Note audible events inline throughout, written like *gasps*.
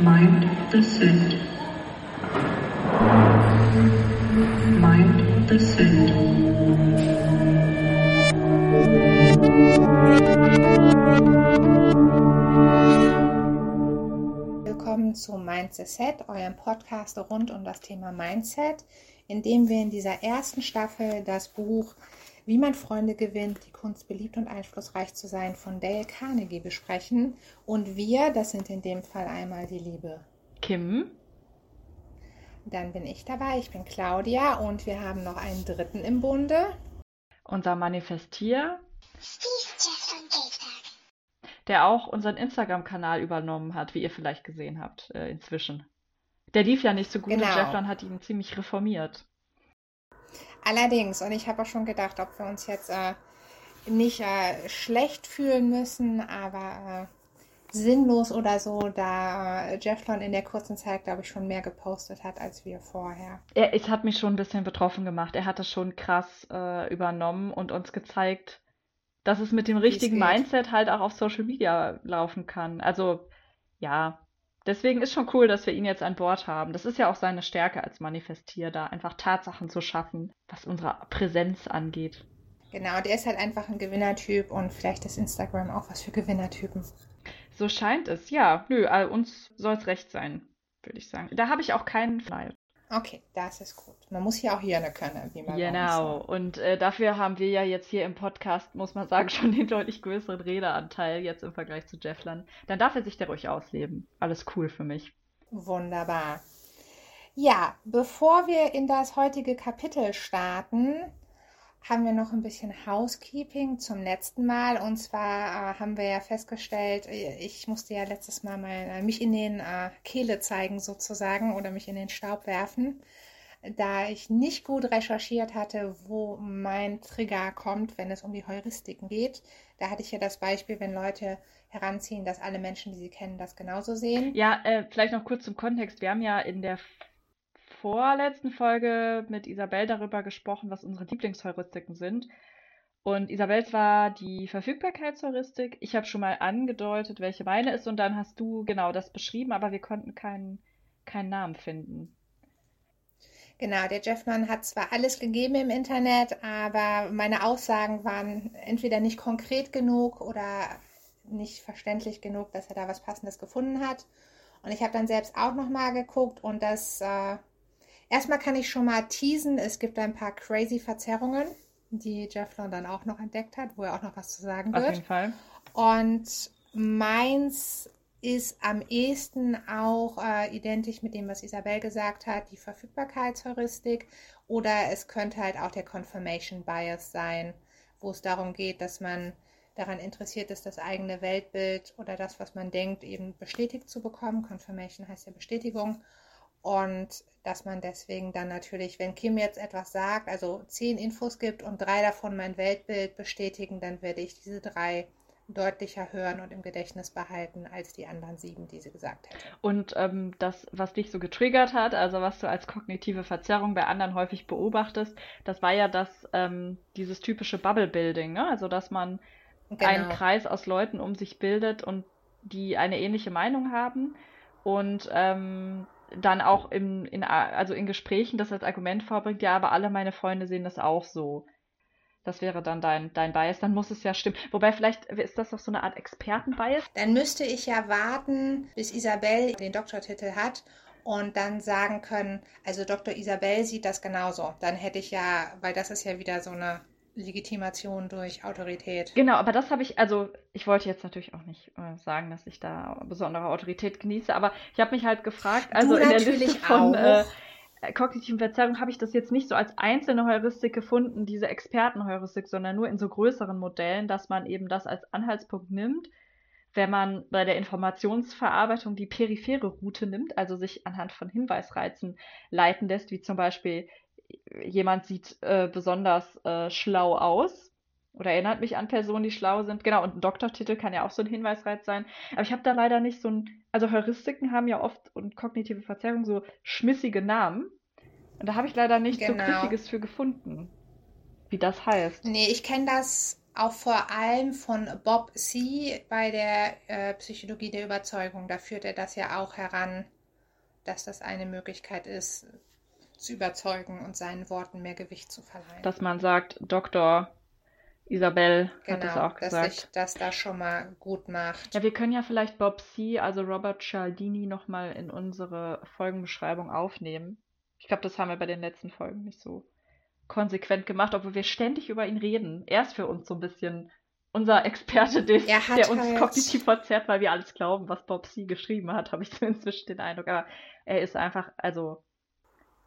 Mind the Set. Mind the Set. Willkommen zu Mindset Set, eurem Podcast rund um das Thema Mindset, in dem wir in dieser ersten Staffel das Buch Wie man Freunde gewinnt, die Kunst beliebt und einflussreich zu sein von Dale Carnegie besprechen. Und wir, das sind in dem Fall einmal die liebe Kim. Dann bin ich dabei, ich bin Claudia und wir haben noch einen dritten im Bunde. Unser Manifestier, der auch unseren Instagram-Kanal übernommen hat, wie ihr vielleicht gesehen habt, äh, inzwischen. Der lief ja nicht so gut Genau. und Jefflan hat ihn ziemlich reformiert. Allerdings, und ich habe auch schon gedacht, ob wir uns jetzt äh, nicht äh, schlecht fühlen müssen, aber äh, sinnlos oder so, da äh, Jefflon in der kurzen Zeit, glaube ich, schon mehr gepostet hat als wir vorher. Er, es hat mich schon ein bisschen betroffen gemacht. Er hat das schon krass äh, übernommen und uns gezeigt, dass es mit dem richtigen. Mindset halt auch auf Social Media laufen kann. Also, ja. Deswegen ist schon cool, dass wir ihn jetzt an Bord haben. Das ist ja auch seine Stärke als Manifestier, da einfach Tatsachen zu schaffen, was unsere Präsenz angeht. Genau, der ist halt einfach ein Gewinnertyp und vielleicht ist Instagram auch was für Gewinnertypen. So scheint es, ja. Nö, äh, uns soll es recht sein, würde ich sagen. Da habe ich auch keinen Neid. Okay, das ist gut. Man muss hier auch Hirne können, wie man Genau. Und äh, dafür haben wir ja jetzt hier im Podcast, muss man sagen, *laughs* schon den deutlich größeren Redeanteil jetzt im Vergleich zu Jefflan. Dann darf er sich der ruhig ausleben. Alles cool für mich. Wunderbar. Ja, bevor wir in das heutige Kapitel starten, haben wir noch ein bisschen Housekeeping zum letzten Mal. Und zwar äh, haben wir ja festgestellt, äh, ich musste ja letztes Mal mal äh, mich in den äh, Kehle zeigen sozusagen oder mich in den Staub werfen, da ich nicht gut recherchiert hatte, wo mein Trigger kommt, wenn es um die Heuristiken geht. Da hatte ich ja das Beispiel, wenn Leute heranziehen, dass alle Menschen, die sie kennen, das genauso sehen. Ja, äh, vielleicht noch kurz zum Kontext. Wir haben ja in der vorletzten Folge mit Isabel darüber gesprochen, was unsere Lieblingsheuristiken sind. Und Isabels war die Verfügbarkeitsheuristik. Ich habe schon mal angedeutet, welche meine ist, und dann hast du genau das beschrieben, aber wir konnten keinen, keinen Namen finden. Genau, der Jeffmann hat zwar alles gegeben im Internet, aber meine Aussagen waren entweder nicht konkret genug oder nicht verständlich genug, dass er da was Passendes gefunden hat. Und ich habe dann selbst auch nochmal geguckt und das äh, erstmal kann ich schon mal teasen, es gibt ein paar crazy Verzerrungen, die Jefflon dann auch noch entdeckt hat, wo er auch noch was zu sagen Auf wird. jeden Fall. Und meins ist am ehesten auch äh, identisch mit dem, was Isabel gesagt hat, die Verfügbarkeitsheuristik. Oder es könnte halt auch der Confirmation Bias sein, wo es darum geht, dass man daran interessiert ist, das eigene Weltbild oder das, was man denkt, eben bestätigt zu bekommen. Confirmation heißt ja Bestätigung. Und dass man deswegen dann natürlich, wenn Kim jetzt etwas sagt, also zehn Infos gibt und drei davon mein Weltbild bestätigen, dann werde ich diese drei deutlicher hören und im Gedächtnis behalten als die anderen sieben, die sie gesagt hätte. Und ähm, das, was dich so getriggert hat, also was du als kognitive Verzerrung bei anderen häufig beobachtest, das war ja das, ähm, dieses typische Bubble-Building, ne? Also, dass man einen Genau. Kreis aus Leuten um sich bildet und die eine ähnliche Meinung haben und ähm, dann auch im, in, also in Gesprächen das als Argument vorbringt, ja, aber alle meine Freunde sehen das auch so. Das wäre dann dein, dein Bias, dann muss es ja stimmen. Wobei vielleicht ist das doch so eine Art Experten-Bias. Dann müsste ich ja warten, bis Isabel den Doktortitel hat und dann sagen können, also Dr. Isabel sieht das genauso. Dann hätte ich ja, weil das ist ja wieder so eine Legitimation durch Autorität. Genau, aber das habe ich, also ich wollte jetzt natürlich auch nicht äh, sagen, dass ich da besondere Autorität genieße, aber ich habe mich halt gefragt, also in der Liste von äh, kognitiven Verzerrungen habe ich das jetzt nicht so als einzelne Heuristik gefunden, diese Expertenheuristik, sondern nur in so größeren Modellen, dass man eben das als Anhaltspunkt nimmt, wenn man bei der Informationsverarbeitung die periphere Route nimmt, also sich anhand von Hinweisreizen leiten lässt, wie zum Beispiel jemand sieht äh, besonders äh, schlau aus oder erinnert mich an Personen, die schlau sind. Genau, und ein Doktortitel kann ja auch so ein Hinweisreiz sein. Aber ich habe da leider nicht so ein. Also Heuristiken haben ja oft und kognitive Verzerrung so schmissige Namen. Und da habe ich leider nicht so Genau. Griffiges für gefunden, wie das heißt. Nee, ich kenne das auch vor allem von Bob C. bei der äh, Psychologie der Überzeugung. Da führt er das ja auch heran, dass das eine Möglichkeit ist, zu überzeugen und seinen Worten mehr Gewicht zu verleihen. Dass man sagt, Doktor Isabel genau, hat es auch gesagt. Dass sich das da schon mal gut macht. Ja, wir können ja vielleicht Bob C., also Robert Cialdini, nochmal in unsere Folgenbeschreibung aufnehmen. Ich glaube, das haben wir bei den letzten Folgen nicht so konsequent gemacht, obwohl wir ständig über ihn reden. Er ist für uns so ein bisschen unser Experte, der, der uns halt... kognitiv verzerrt, weil wir alles glauben, was Bob C. geschrieben hat, habe ich *laughs* so inzwischen den Eindruck. Aber er ist einfach, also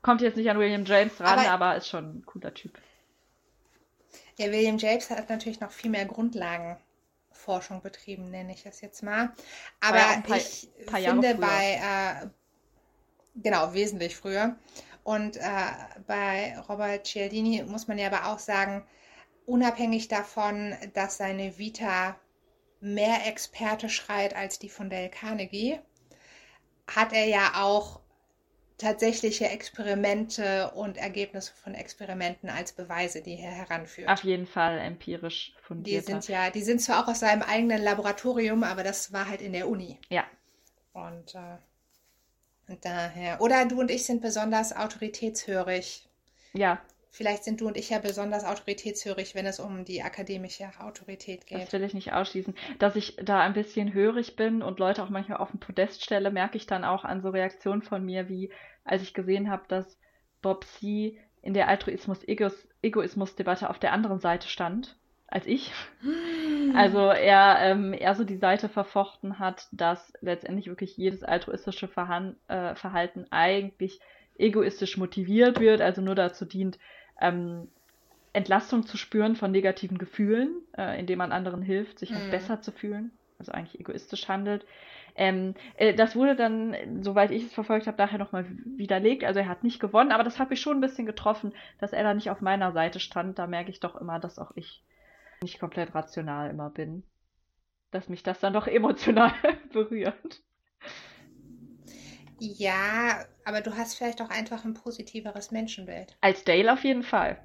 kommt jetzt nicht an William James ran, aber, aber ist schon ein cooler Typ. Ja, William James hat natürlich noch viel mehr Grundlagenforschung betrieben, nenne ich das jetzt mal. Aber paar, ich finde bei, äh, genau, wesentlich früher. Und äh, bei Robert Cialdini muss man ja aber auch sagen, unabhängig davon, dass seine Vita mehr Experte schreit als die von Dale Carnegie, hat er ja auch tatsächliche Experimente und Ergebnisse von Experimenten als Beweise, die er heranführt. Auf jeden Fall empirisch fundiert. Die sind ja, die sind zwar auch aus seinem eigenen Laboratorium, aber das war halt in der Uni. Ja. Und äh, und daher. Oder du und ich sind besonders autoritätshörig. Ja. Vielleicht sind du und ich ja besonders autoritätshörig, wenn es um die akademische Autorität geht. Das will ich nicht ausschließen. Dass ich da ein bisschen hörig bin und Leute auch manchmal auf den Podest stelle, merke ich dann auch an so Reaktionen von mir, wie als ich gesehen habe, dass Bob C. in der Altruismus-Egoismus-Debatte auf der anderen Seite stand als ich. *gasps* Also er, ähm, er so die Seite verfochten hat, dass letztendlich wirklich jedes altruistische Verhan äh, Verhalten eigentlich egoistisch motiviert wird, also nur dazu dient, ähm, Entlastung zu spüren von negativen Gefühlen, äh, indem man anderen hilft, sich halt mhm. besser zu fühlen, also eigentlich egoistisch handelt. Ähm, äh, das wurde dann, soweit ich es verfolgt habe, nachher nochmal widerlegt. Also er hat nicht gewonnen, aber das hat mich schon ein bisschen getroffen, dass er da nicht auf meiner Seite stand. Da merke ich doch immer, dass auch ich nicht komplett rational immer bin. Dass mich das dann doch emotional *laughs* berührt. Ja, aber du hast vielleicht auch einfach ein positiveres Menschenbild. Als Dale auf jeden Fall,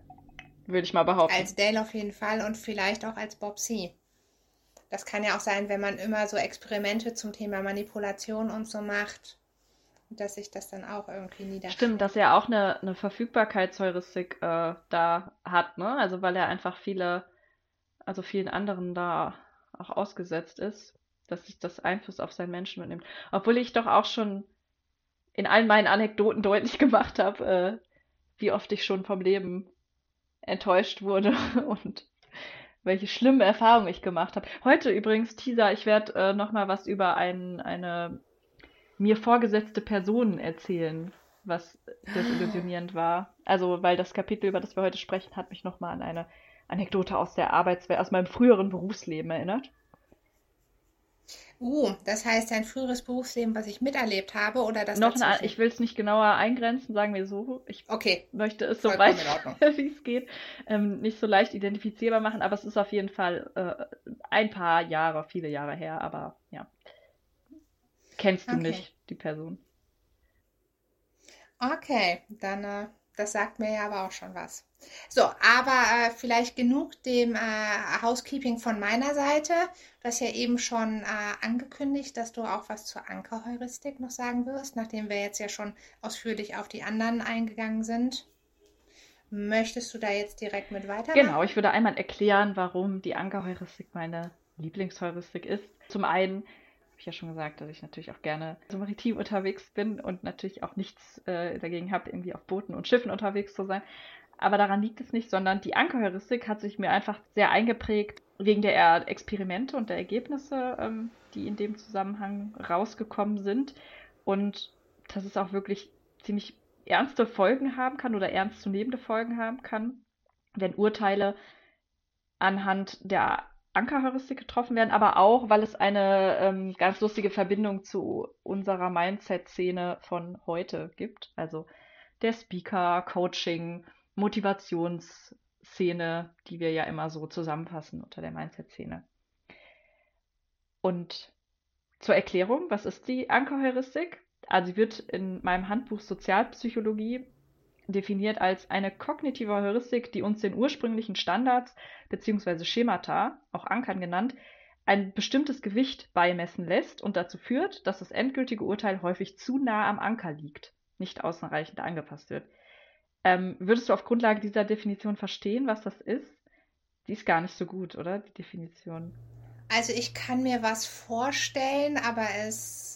würde ich mal behaupten. Als Dale auf jeden Fall und vielleicht auch als Bob C. Das kann ja auch sein, wenn man immer so Experimente zum Thema Manipulation und so macht, dass sich das dann auch irgendwie niederschlägt. Stimmt, dass er auch eine, eine Verfügbarkeitsheuristik äh, da hat, ne? Also weil er einfach viele also vielen anderen da auch ausgesetzt ist, dass sich das Einfluss auf seinen Menschen mitnimmt. Obwohl ich doch auch schon in allen meinen Anekdoten deutlich *laughs* gemacht habe, äh, wie oft ich schon vom Leben enttäuscht wurde *laughs* und welche schlimme Erfahrungen ich gemacht habe. Heute übrigens, Teaser, ich werde äh, nochmal was über ein, eine mir vorgesetzte Person erzählen, was desillusionierend war. Also, weil das Kapitel, über das wir heute sprechen, hat mich nochmal an eine Anekdote aus der Arbeitswelt, aus meinem früheren Berufsleben erinnert. Uh, das heißt ein früheres Berufsleben, was ich miterlebt habe, oder das noch eine, Ich will es nicht genauer eingrenzen, sagen wir so. Ich okay. möchte es so weit, *laughs* wie es geht, ähm, nicht so leicht identifizierbar machen, aber es ist auf jeden Fall äh, ein paar Jahre, viele Jahre her, aber ja. Kennst du okay. nicht, die Person? Okay, dann äh, das sagt mir ja aber auch schon was. So, aber äh, vielleicht genug dem äh, Housekeeping von meiner Seite. Du hast ja eben schon äh, angekündigt, dass du auch was zur Ankerheuristik noch sagen wirst, nachdem wir jetzt ja schon ausführlich auf die anderen eingegangen sind. Möchtest du da jetzt direkt mit weitermachen? Genau, ich würde einmal erklären, warum die Ankerheuristik meine Lieblingsheuristik ist. Zum einen habe ich ja schon gesagt, dass ich natürlich auch gerne so maritim unterwegs bin und natürlich auch nichts äh, dagegen habe, irgendwie auf Booten und Schiffen unterwegs zu sein. Aber daran liegt es nicht, sondern die Ankerheuristik hat sich mir einfach sehr eingeprägt wegen der Experimente und der Ergebnisse, ähm, die in dem Zusammenhang rausgekommen sind. Und dass es auch wirklich ziemlich ernste Folgen haben kann oder ernstzunehmende Folgen haben kann, wenn Urteile anhand der Ankerheuristik getroffen werden, aber auch, weil es eine ähm, ganz lustige Verbindung zu unserer Mindset-Szene von heute gibt. Also der Speaker, Coaching, Motivationsszene, die wir ja immer so zusammenfassen unter der Mindset-Szene. Und zur Erklärung, was ist die Ankerheuristik? Also sie wird in meinem Handbuch Sozialpsychologie definiert als eine kognitive Heuristik, die uns den ursprünglichen Standards bzw. Schemata, auch Ankern genannt, ein bestimmtes Gewicht beimessen lässt und dazu führt, dass das endgültige Urteil häufig zu nah am Anker liegt, nicht ausreichend angepasst wird. Ähm, würdest du auf Grundlage dieser Definition verstehen, was das ist? Die ist gar nicht so gut, oder? Die Definition. Also ich kann mir was vorstellen, aber es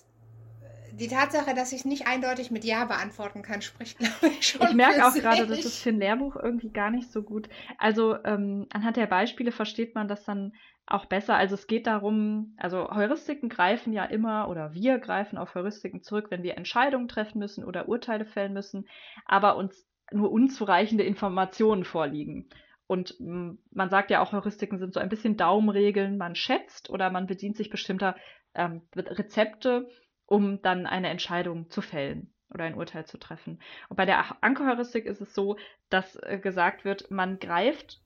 die Tatsache, dass ich nicht eindeutig mit Ja beantworten kann, spricht, *laughs* glaube ich, schon. Ich merke auch gerade, das ist für ein Lehrbuch irgendwie gar nicht so gut. Also ähm, anhand der Beispiele versteht man das dann auch besser. Also es geht darum, also Heuristiken greifen ja immer oder wir greifen auf Heuristiken zurück, wenn wir Entscheidungen treffen müssen oder Urteile fällen müssen, aber uns nur unzureichende Informationen vorliegen. Und man sagt ja auch, Heuristiken sind so ein bisschen Daumenregeln. Man schätzt oder man bedient sich bestimmter ähm, Rezepte, um dann eine Entscheidung zu fällen oder ein Urteil zu treffen. Und bei der Ankerheuristik ist es so, dass äh, gesagt wird, man greift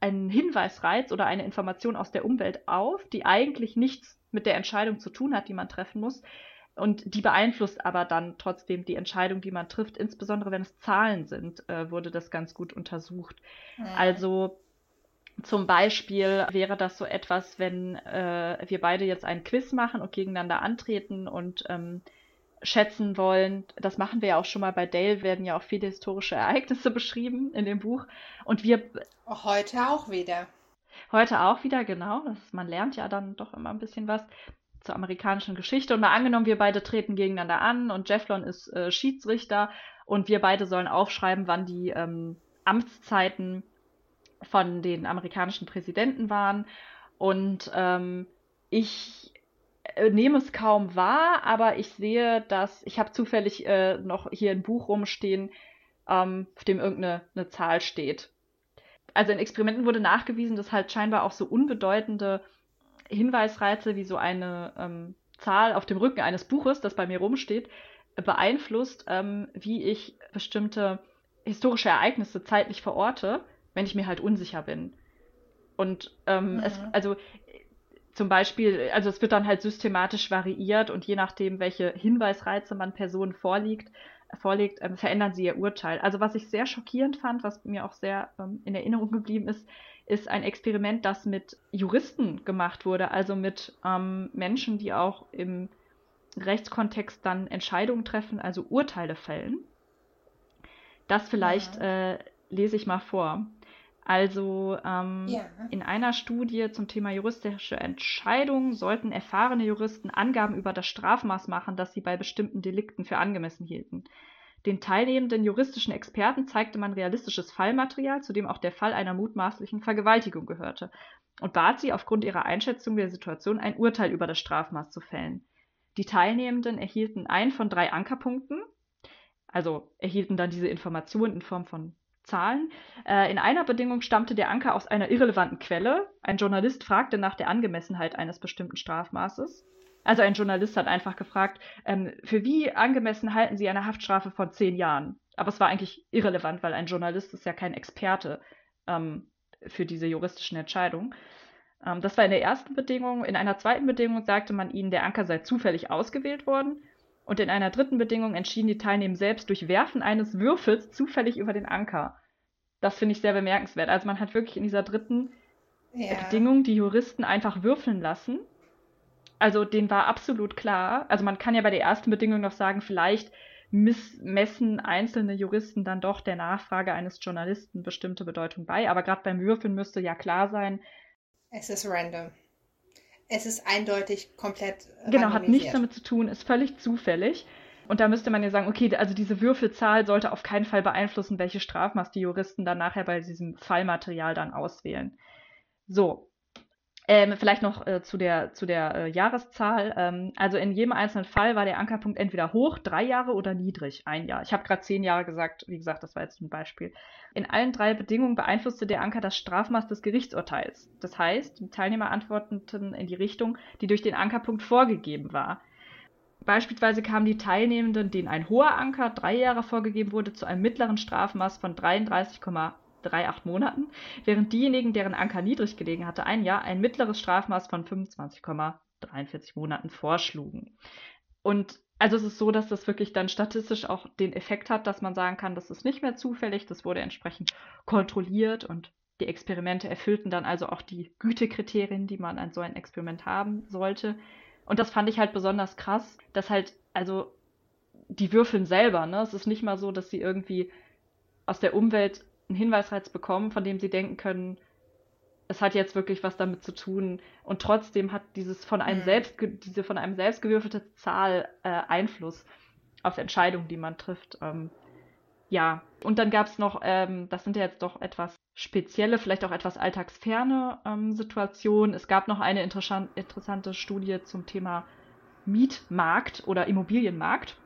einen Hinweisreiz oder eine Information aus der Umwelt auf, die eigentlich nichts mit der Entscheidung zu tun hat, die man treffen muss. Und die beeinflusst aber dann trotzdem die Entscheidung, die man trifft, insbesondere wenn es Zahlen sind, äh, wurde das ganz gut untersucht. Mhm. Also zum Beispiel wäre das so etwas, wenn äh, wir beide jetzt einen Quiz machen und gegeneinander antreten und ähm, schätzen wollen. Das machen wir ja auch schon mal bei Dale, werden ja auch viele historische Ereignisse *laughs* beschrieben in dem Buch. Und wir. Heute auch wieder. Heute auch wieder, genau. Das, man lernt ja dann doch immer ein bisschen was zur amerikanischen Geschichte. Und mal angenommen, wir beide treten gegeneinander an und Jefflon ist äh, Schiedsrichter und wir beide sollen aufschreiben, wann die ähm, Amtszeiten von den amerikanischen Präsidenten waren. Und ähm, ich äh, nehme es kaum wahr, aber ich sehe, dass ich habe zufällig äh, noch hier ein Buch rumstehen, ähm, auf dem irgendeine eine Zahl steht. Also in Experimenten wurde nachgewiesen, dass halt scheinbar auch so unbedeutende Hinweisreize wie so eine ähm, Zahl auf dem Rücken eines Buches, das bei mir rumsteht, beeinflusst, ähm, wie ich bestimmte historische Ereignisse zeitlich verorte, wenn ich mir halt unsicher bin. Und ähm, mhm. es, also zum Beispiel, also es wird dann halt systematisch variiert und je nachdem, welche Hinweisreize man Personen vorliegt, vorlegt, ähm, verändern sie ihr Urteil. Also was ich sehr schockierend fand, was mir auch sehr ähm, in Erinnerung geblieben ist, ist ein Experiment, das mit Juristen gemacht wurde, also mit ähm, Menschen, die auch im Rechtskontext dann Entscheidungen treffen, also Urteile fällen. Das vielleicht ja. äh, lese ich mal vor. Also ähm, ja. in einer Studie zum Thema juristische Entscheidungen sollten erfahrene Juristen Angaben über das Strafmaß machen, das sie bei bestimmten Delikten für angemessen hielten. Den teilnehmenden juristischen Experten zeigte man realistisches Fallmaterial, zu dem auch der Fall einer mutmaßlichen Vergewaltigung gehörte, und bat sie aufgrund ihrer Einschätzung der Situation ein Urteil über das Strafmaß zu fällen. Die Teilnehmenden erhielten ein von drei Ankerpunkten, also erhielten dann diese Informationen in Form von Zahlen. Äh, in einer Bedingung stammte der Anker aus einer irrelevanten Quelle. Ein Journalist fragte nach der Angemessenheit eines bestimmten Strafmaßes. Also ein Journalist hat einfach gefragt, ähm, für wie angemessen halten Sie eine Haftstrafe von zehn Jahren? Aber es war eigentlich irrelevant, weil ein Journalist ist ja kein Experte ähm, für diese juristischen Entscheidungen. Ähm, das war in der ersten Bedingung. In einer zweiten Bedingung sagte man ihnen, der Anker sei zufällig ausgewählt worden. Und in einer dritten Bedingung entschieden die Teilnehmer selbst durch Werfen eines Würfels zufällig über den Anker. Das finde ich sehr bemerkenswert. Also man hat wirklich in dieser dritten ja. Bedingung die Juristen einfach würfeln lassen also den war absolut klar. Also man kann ja bei der ersten Bedingung noch sagen, vielleicht messen einzelne Juristen dann doch der Nachfrage eines Journalisten bestimmte Bedeutung bei. Aber gerade beim Würfeln müsste ja klar sein. Es ist random. Es ist eindeutig komplett. Genau, hat nichts damit zu tun, ist völlig zufällig. Und da müsste man ja sagen, okay, also diese Würfelzahl sollte auf keinen Fall beeinflussen, welche Strafmaß die Juristen dann nachher bei diesem Fallmaterial dann auswählen. So, ähm, vielleicht noch äh, zu der, zu der äh, Jahreszahl. Ähm, also in jedem einzelnen Fall war der Ankerpunkt entweder hoch, drei Jahre oder niedrig, ein Jahr. Ich habe gerade zehn Jahre gesagt, wie gesagt, das war jetzt ein Beispiel. In allen drei Bedingungen beeinflusste der Anker das Strafmaß des Gerichtsurteils. Das heißt, die Teilnehmer antworteten in die Richtung, die durch den Ankerpunkt vorgegeben war. Beispielsweise kamen die Teilnehmenden, denen ein hoher Anker drei Jahre vorgegeben wurde, zu einem mittleren Strafmaß von 33,8 drei, acht Monaten, während diejenigen, deren Anker niedrig gelegen hatte, ein Jahr ein mittleres Strafmaß von 25,43 Monaten vorschlugen. Und also es ist so, dass das wirklich dann statistisch auch den Effekt hat, dass man sagen kann, das ist nicht mehr zufällig, das wurde entsprechend kontrolliert und die Experimente erfüllten dann also auch die Gütekriterien, die man an so ein Experiment haben sollte. Und das fand ich halt besonders krass, dass halt, also die würfeln selber, ne? Es ist nicht mal so, dass sie irgendwie aus der Umwelt einen Hinweisreiz bekommen, von dem sie denken können, es hat jetzt wirklich was damit zu tun. Und trotzdem hat dieses von einem mhm. selbst, diese von einem selbst gewürfelte Zahl äh, Einfluss auf Entscheidungen, die man trifft. Ähm, ja, und dann gab es noch, ähm, das sind ja jetzt doch etwas spezielle, vielleicht auch etwas alltagsferne ähm, Situationen. Es gab noch eine interessante Studie zum Thema Mietmarkt oder Immobilienmarkt.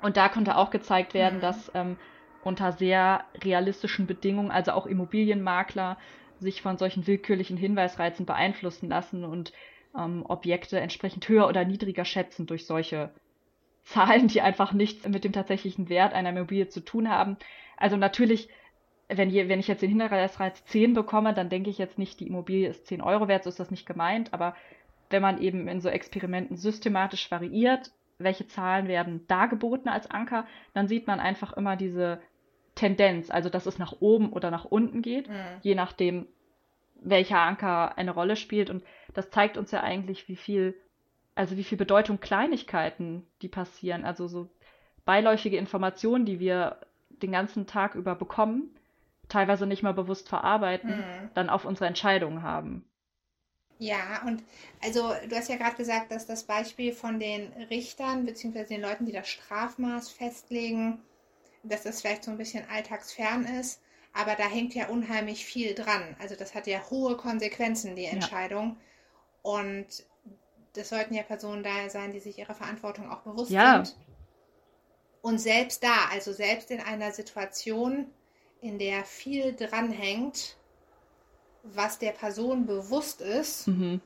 Und da konnte auch gezeigt werden, mhm. dass ähm, unter sehr realistischen Bedingungen, also auch Immobilienmakler, sich von solchen willkürlichen Hinweisreizen beeinflussen lassen und ähm, Objekte entsprechend höher oder niedriger schätzen durch solche Zahlen, die einfach nichts mit dem tatsächlichen Wert einer Immobilie zu tun haben. Also natürlich, wenn, je, wenn ich jetzt den Hinweisreiz 10 bekomme, dann denke ich jetzt nicht, die Immobilie ist 10 Euro wert, so ist das nicht gemeint, aber wenn man eben in so Experimenten systematisch variiert, welche Zahlen werden dargeboten als Anker, dann sieht man einfach immer diese Tendenz, also dass es nach oben oder nach unten geht, mhm. je nachdem, welcher Anker eine Rolle spielt. Und das zeigt uns ja eigentlich, wie viel, also wie viel Bedeutung Kleinigkeiten, die passieren, also so beiläufige Informationen, die wir den ganzen Tag über bekommen, teilweise nicht mal bewusst verarbeiten, mhm. dann auf unsere Entscheidungen haben. Ja, und also du hast ja gerade gesagt, dass das Beispiel von den Richtern bzw. den Leuten, die das Strafmaß festlegen, dass das vielleicht so ein bisschen alltagsfern ist, aber da hängt ja unheimlich viel dran. Also das hat ja hohe Konsequenzen, die Entscheidung. Ja. Und das sollten ja Personen da sein, die sich ihrer Verantwortung auch bewusst ja. sind. Und selbst da, also selbst in einer Situation, in der viel dranhängt, was der Person bewusst ist, mhm.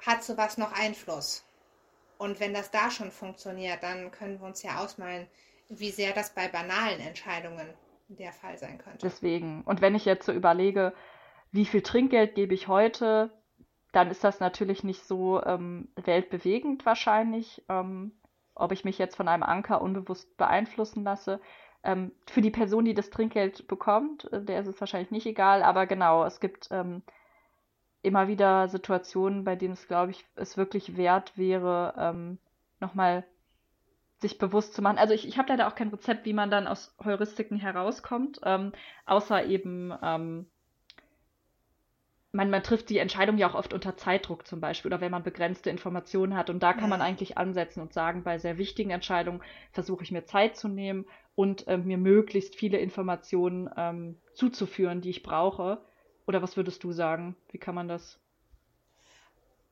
hat sowas noch Einfluss. Und wenn das da schon funktioniert, dann können wir uns ja ausmalen, wie sehr das bei banalen Entscheidungen der Fall sein könnte. Deswegen. Und wenn ich jetzt so überlege, wie viel Trinkgeld gebe ich heute, dann ist das natürlich nicht so ähm, weltbewegend wahrscheinlich, ähm, ob ich mich jetzt von einem Anker unbewusst beeinflussen lasse. Ähm, für die Person, die das Trinkgeld bekommt, äh, der ist es wahrscheinlich nicht egal, aber genau, es gibt ähm, immer wieder Situationen, bei denen es, glaube ich, es wirklich wert wäre, ähm, nochmal sich bewusst zu machen. Also ich, ich habe leider auch kein Rezept, wie man dann aus Heuristiken herauskommt, ähm, außer eben, ähm, man, man trifft die Entscheidung ja auch oft unter Zeitdruck zum Beispiel oder wenn man begrenzte Informationen hat. Und da kann man eigentlich ansetzen und sagen, bei sehr wichtigen Entscheidungen versuche ich mir Zeit zu nehmen und äh, mir möglichst viele Informationen ähm, zuzuführen, die ich brauche. Oder was würdest du sagen? Wie kann man das?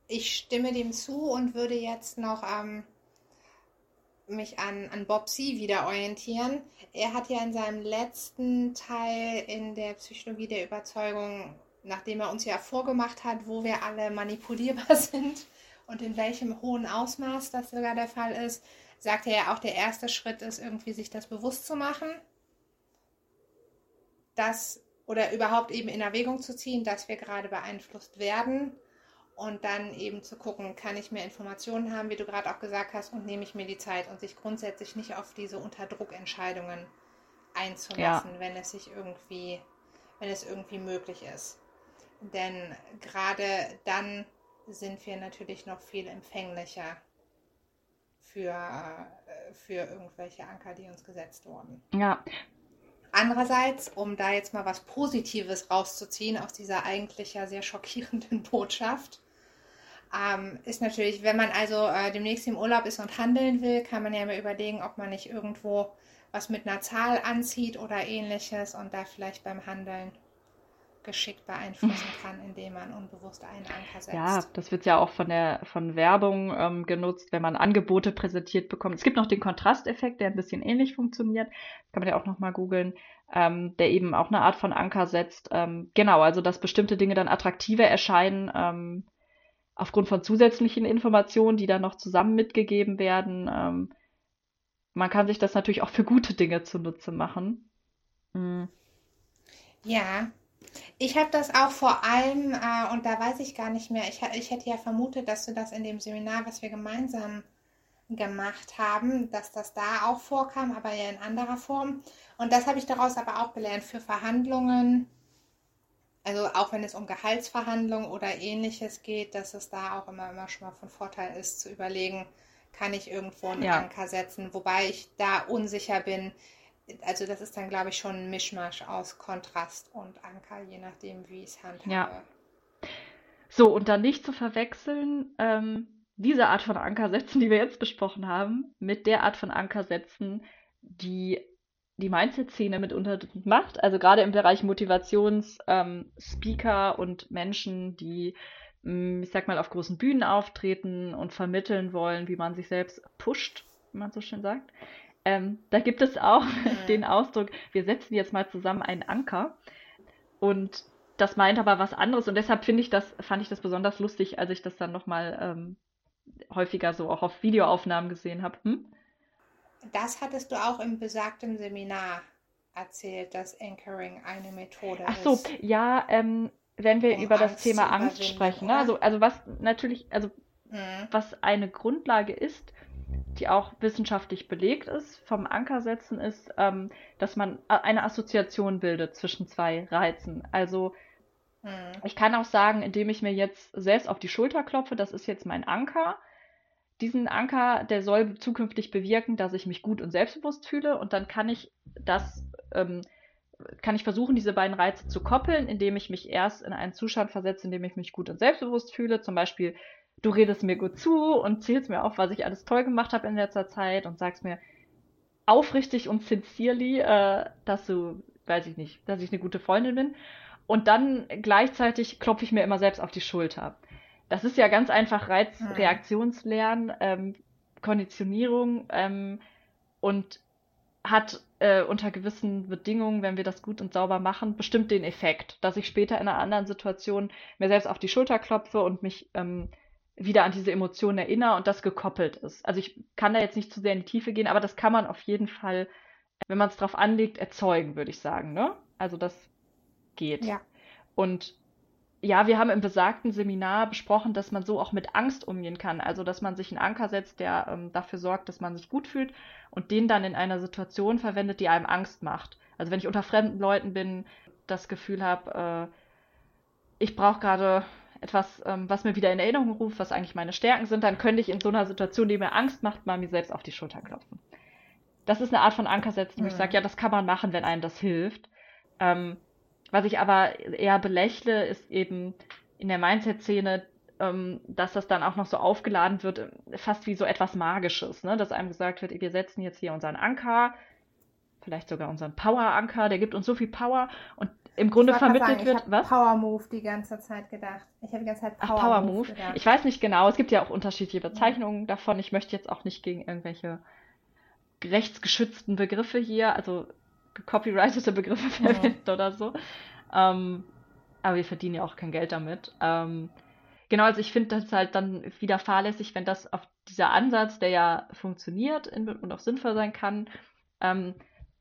Ich stimme dem zu und würde jetzt noch ähm, mich an, an Bob C. wieder orientieren. Er hat ja in seinem letzten Teil in der Psychologie der Überzeugung, nachdem er uns ja vorgemacht hat, wo wir alle manipulierbar *laughs* sind und in welchem hohen Ausmaß das sogar der Fall ist, sagt er ja auch, der erste Schritt ist irgendwie sich das bewusst zu machen, dass oder überhaupt eben in Erwägung zu ziehen, dass wir gerade beeinflusst werden und dann eben zu gucken, kann ich mehr Informationen haben, wie du gerade auch gesagt hast, und nehme ich mir die Zeit und sich grundsätzlich nicht auf diese Unterdruckentscheidungen einzulassen, ja. wenn es sich irgendwie, wenn es irgendwie möglich ist. Denn gerade dann sind wir natürlich noch viel empfänglicher für, äh, für irgendwelche Anker, die uns gesetzt wurden. Ja. Andererseits, um da jetzt mal was Positives rauszuziehen aus dieser eigentlich ja sehr schockierenden *laughs* Botschaft, ähm, ist natürlich, wenn man also äh, demnächst im Urlaub ist und handeln will, kann man ja mal überlegen, ob man nicht irgendwo was mit einer Zahl anzieht oder ähnliches und da vielleicht beim Handeln geschickt beeinflussen *laughs* kann, indem man unbewusst einen Anker setzt. Ja, das wird ja auch von der von Werbung ähm, genutzt, wenn man Angebote präsentiert bekommt. Es gibt noch den Kontrasteffekt, der ein bisschen ähnlich funktioniert. Kann man ja auch nochmal googeln, ähm, der eben auch eine Art von Anker setzt. Ähm, genau, also dass bestimmte Dinge dann attraktiver erscheinen, ähm, aufgrund von zusätzlichen Informationen, die dann noch zusammen mitgegeben werden. Ähm, man kann sich das natürlich auch für gute Dinge zunutze machen. Mhm. Ja, ich habe das auch vor allem, äh, und da weiß ich gar nicht mehr, ich, ich hätte ja vermutet, dass du das in dem Seminar, was wir gemeinsam gemacht haben, dass das da auch vorkam, aber ja in anderer Form. Und das habe ich daraus aber auch gelernt für Verhandlungen. Also auch wenn es um Gehaltsverhandlungen oder ähnliches geht, dass es da auch immer, immer schon mal von Vorteil ist, zu überlegen, kann ich irgendwo einen Ja. Anker setzen, wobei ich da unsicher bin. Also das ist dann, glaube ich, schon ein Mischmasch aus Kontrast und Anker, je nachdem, wie ich es handhabe. Ja. So, und dann nicht zu verwechseln, ähm, diese Art von Ankersätzen, die wir jetzt besprochen haben, mit der Art von Ankersätzen, die die Mindset-Szene mitunter macht. Also gerade im Bereich Motivations-Speaker ähm, und Menschen, die, mh, ich sag mal, auf großen Bühnen auftreten und vermitteln wollen, wie man sich selbst pusht, wie man so schön sagt. Ähm, da gibt es auch *laughs* *laughs* den Ausdruck, wir setzen jetzt mal zusammen einen Anker. Und das meint aber was anderes und deshalb finde ich das, fand ich das besonders lustig, als ich das dann nochmal ähm, häufiger so auch auf Videoaufnahmen gesehen habe. Hm? Das hattest du auch im besagten Seminar erzählt, dass Anchoring eine Methode Ach so, ist. ja, ähm, wenn wir Um über das Angst Thema zu Angst sprechen, ne? Also, also was natürlich, also Mhm. was eine Grundlage ist, die auch wissenschaftlich belegt ist, vom Ankersetzen ist, ähm, dass man eine Assoziation bildet zwischen zwei Reizen. Also Mhm. Ich kann auch sagen, indem ich mir jetzt selbst auf die Schulter klopfe, das ist jetzt mein Anker. Diesen Anker, der soll zukünftig bewirken, dass ich mich gut und selbstbewusst fühle und dann kann ich das, ähm, kann ich versuchen, diese beiden Reize zu koppeln, indem ich mich erst in einen Zustand versetze, in dem ich mich gut und selbstbewusst fühle. Zum Beispiel, du redest mir gut zu und zählst mir auf, was ich alles toll gemacht habe in letzter Zeit und sagst mir aufrichtig und sincerely, äh, dass du, weiß ich nicht, dass ich eine gute Freundin bin. Und dann gleichzeitig klopfe ich mir immer selbst auf die Schulter. Das ist ja ganz einfach Reizreaktionslernen, ähm, Konditionierung ähm, und hat äh, unter gewissen Bedingungen, wenn wir das gut und sauber machen, bestimmt den Effekt, dass ich später in einer anderen Situation mir selbst auf die Schulter klopfe und mich ähm, wieder an diese Emotionen erinnere und das gekoppelt ist. Also ich kann da jetzt nicht zu sehr in die Tiefe gehen, aber das kann man auf jeden Fall, wenn man es drauf anlegt, erzeugen, würde ich sagen. Ne? Also das geht. Ja. Und ja, wir haben im besagten Seminar besprochen, dass man so auch mit Angst umgehen kann. Also, dass man sich einen Anker setzt, der ähm, dafür sorgt, dass man sich gut fühlt und den dann in einer Situation verwendet, die einem Angst macht. Also, wenn ich unter fremden Leuten bin, das Gefühl habe, äh, ich brauche gerade etwas, ähm, was mir wieder in Erinnerung ruft, was eigentlich meine Stärken sind, dann könnte ich in so einer Situation, die mir Angst macht, mal mir selbst auf die Schulter klopfen. Das ist eine Art von Anker setzen, wo ich Mhm. sage, ja, das kann man machen, wenn einem das hilft. Ähm, was ich aber eher belächle, ist eben in der Mindset-Szene, ähm, dass das dann auch noch so aufgeladen wird, fast wie so etwas Magisches, ne? Dass einem gesagt wird, wir setzen jetzt hier unseren Anker, vielleicht sogar unseren Power-Anker, der gibt uns so viel Power und im Grunde vermittelt sagen, wird, ich was? Power Move die ganze Zeit gedacht. Ich habe die ganze Zeit Ach, Power, Power Move, gedacht. Ich weiß nicht genau, es gibt ja auch unterschiedliche Bezeichnungen davon. Ich möchte jetzt auch nicht gegen irgendwelche rechtsgeschützten Begriffe hier, also gecopyrightete Begriffe verwenden oder so. Ähm, aber wir verdienen ja auch kein Geld damit. Ähm, genau, also ich finde das halt dann wieder fahrlässig, wenn das auf dieser Ansatz, der ja funktioniert und auch sinnvoll sein kann, ähm,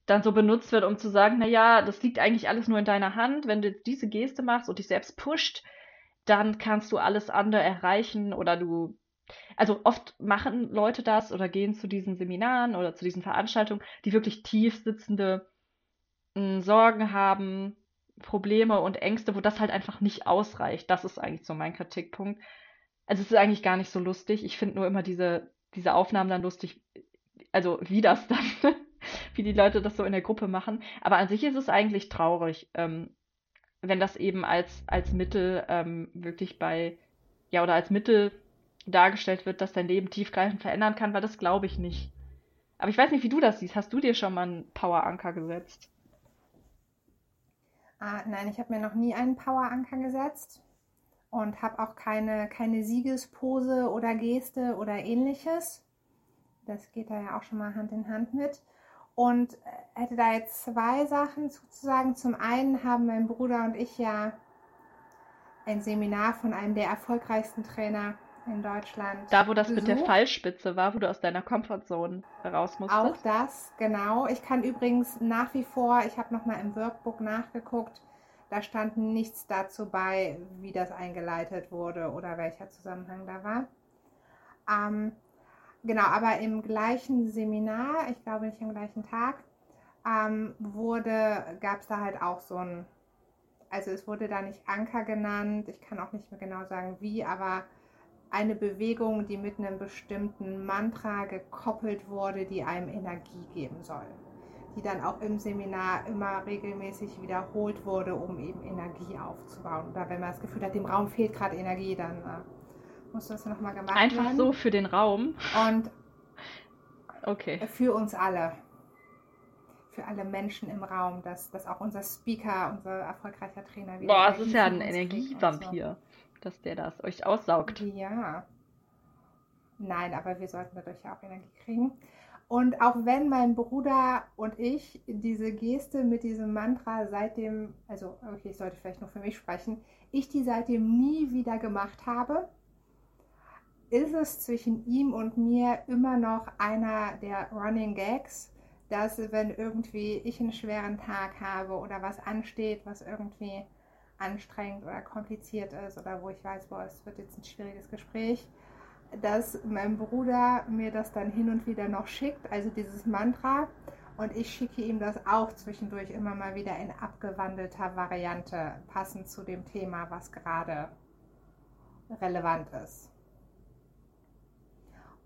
dann so benutzt wird, um zu sagen, na ja, das liegt eigentlich alles nur in deiner Hand. Wenn du diese Geste machst und dich selbst pusht, dann kannst du alles andere erreichen oder du. Also oft machen Leute das oder gehen zu diesen Seminaren oder zu diesen Veranstaltungen, die wirklich tief sitzende mh, Sorgen haben, Probleme und Ängste, wo das halt einfach nicht ausreicht. Das ist eigentlich so mein Kritikpunkt. Also es ist eigentlich gar nicht so lustig. Ich finde nur immer diese, diese Aufnahmen dann lustig, also wie das dann, *laughs* wie die Leute das so in der Gruppe machen. Aber an sich ist es eigentlich traurig, ähm, wenn das eben als, als Mittel ähm, wirklich bei, ja, oder als Mittel dargestellt wird, dass dein Leben tiefgreifend verändern kann, weil das glaube ich nicht. Aber ich weiß nicht, wie du das siehst. Hast du dir schon mal einen Power-Anker gesetzt? Ah, nein, ich habe mir noch nie einen Power-Anker gesetzt und habe auch keine, keine Siegespose oder Geste oder ähnliches. Das geht da ja auch schon mal Hand in Hand mit. Und äh, hätte da jetzt zwei Sachen sozusagen. Zum einen haben mein Bruder und ich ja ein Seminar von einem der erfolgreichsten Trainer in Deutschland. Da, wo das mit der besucht. Fallspitze war, wo du aus deiner Comfortzone raus musstest. Auch das, genau. Ich kann übrigens nach wie vor, ich habe nochmal im Workbook nachgeguckt, da stand nichts dazu bei, wie das eingeleitet wurde oder welcher Zusammenhang da war. Ähm, genau, aber im gleichen Seminar, ich glaube nicht am gleichen Tag, ähm, wurde, gab es da halt auch so ein, also es wurde da nicht Anker genannt, ich kann auch nicht mehr genau sagen wie, aber eine Bewegung, die mit einem bestimmten Mantra gekoppelt wurde, die einem Energie geben soll. Die dann auch im Seminar immer regelmäßig wiederholt wurde, um eben Energie aufzubauen. Oder wenn man das Gefühl hat, dem Raum fehlt gerade Energie, dann äh, muss das nochmal gemacht Einfach werden. Einfach so für den Raum. Und okay. für uns alle. Für alle Menschen im Raum, dass, dass auch unser Speaker, unser erfolgreicher Trainer wieder. Boah, es ist ja ein und so. Energievampir, dass der das euch aussaugt. Ja. Nein, aber wir sollten dadurch ja auch Energie kriegen. Und auch wenn mein Bruder und ich diese Geste mit diesem Mantra seitdem, also okay, ich sollte vielleicht nur für mich sprechen, ich die seitdem nie wieder gemacht habe, ist es zwischen ihm und mir immer noch einer der Running Gags, dass wenn irgendwie ich einen schweren Tag habe oder was ansteht, was irgendwie anstrengend oder kompliziert ist oder wo ich weiß, boah, es wird jetzt ein schwieriges Gespräch, dass mein Bruder mir das dann hin und wieder noch schickt, also dieses Mantra. Und ich schicke ihm das auch zwischendurch immer mal wieder in abgewandelter Variante, passend zu dem Thema, was gerade relevant ist.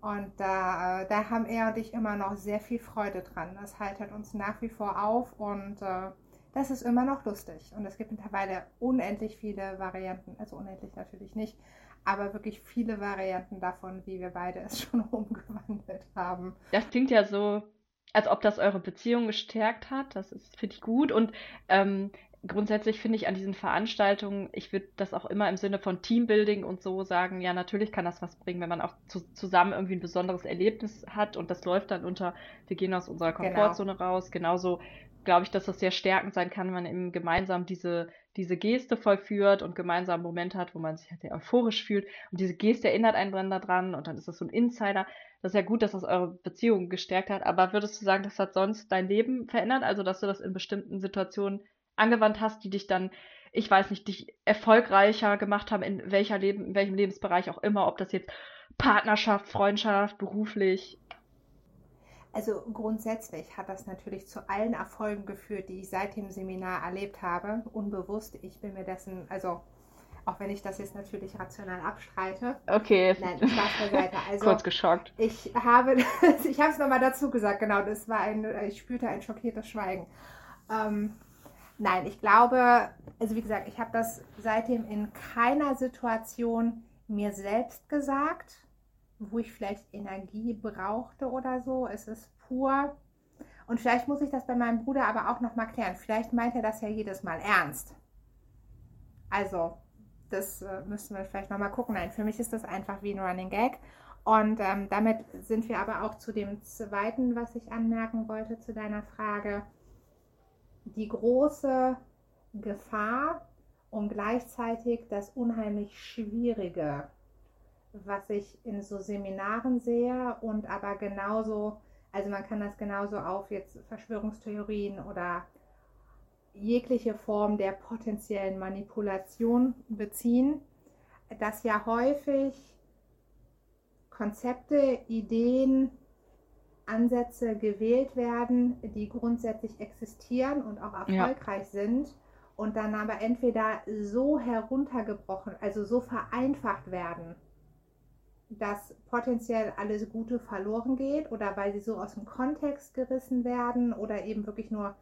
Und da, äh, da haben er und ich immer noch sehr viel Freude dran. Das heitert uns nach wie vor auf und äh, das ist immer noch lustig. Und es gibt mittlerweile unendlich viele Varianten, also unendlich natürlich nicht, aber wirklich viele Varianten davon, wie wir beide es *laughs* schon umgewandelt haben. Das klingt ja so, als ob das eure Beziehung gestärkt hat. Das ist, finde ich gut. Und ähm, grundsätzlich finde ich an diesen Veranstaltungen, ich würde das auch immer im Sinne von Teambuilding und so sagen, ja, natürlich kann das was bringen, wenn man auch zu, zusammen irgendwie ein besonderes Erlebnis hat und das läuft dann unter, wir gehen aus unserer Genau. Komfortzone raus. Genauso glaube ich, dass das sehr stärkend sein kann, wenn man eben gemeinsam diese, diese Geste vollführt und gemeinsam Momente hat, wo man sich halt sehr euphorisch fühlt. Und diese Geste erinnert einen daran und dann ist das so ein Insider. Das ist ja gut, dass das eure Beziehung gestärkt hat. Aber würdest du sagen, das hat sonst dein Leben verändert? Also, dass du das in bestimmten Situationen angewandt hast, die dich dann, ich weiß nicht, dich erfolgreicher gemacht haben, in welcher Leben, in welchem Lebensbereich auch immer, ob das jetzt Partnerschaft, Freundschaft, beruflich. Also grundsätzlich hat das natürlich zu allen Erfolgen geführt, die ich seit dem Seminar erlebt habe. Unbewusst, ich bin mir dessen, also auch wenn ich das jetzt natürlich rational abstreite. Okay, Nein, Spaß beiseite. *laughs* Also kurz geschockt. ich habe, *laughs* ich habe es nochmal dazu gesagt, genau, das war ein, ich spürte ein schockiertes Schweigen. Ähm, nein, ich glaube, also wie gesagt, ich habe das seitdem in keiner Situation mir selbst gesagt, wo ich vielleicht Energie brauchte oder so. Es ist pur. Und vielleicht muss ich das bei meinem Bruder aber auch nochmal klären. Vielleicht meint er das ja jedes Mal ernst. Also, das äh, müssen wir vielleicht nochmal gucken. Nein, für mich ist das einfach wie ein Running Gag. Und ähm, damit sind wir aber auch zu dem zweiten, was ich anmerken wollte, zu deiner Frage. Die große Gefahr und gleichzeitig das unheimlich Schwierige, was ich in so Seminaren sehe und aber genauso, also man kann das genauso auf jetzt Verschwörungstheorien oder jegliche Form der potenziellen Manipulation beziehen, dass ja häufig Konzepte, Ideen, Ansätze gewählt werden, die grundsätzlich existieren und auch erfolgreich ja. sind und dann aber entweder so heruntergebrochen, also so vereinfacht werden, dass potenziell alles Gute verloren geht oder weil sie so aus dem Kontext gerissen werden oder eben wirklich nur,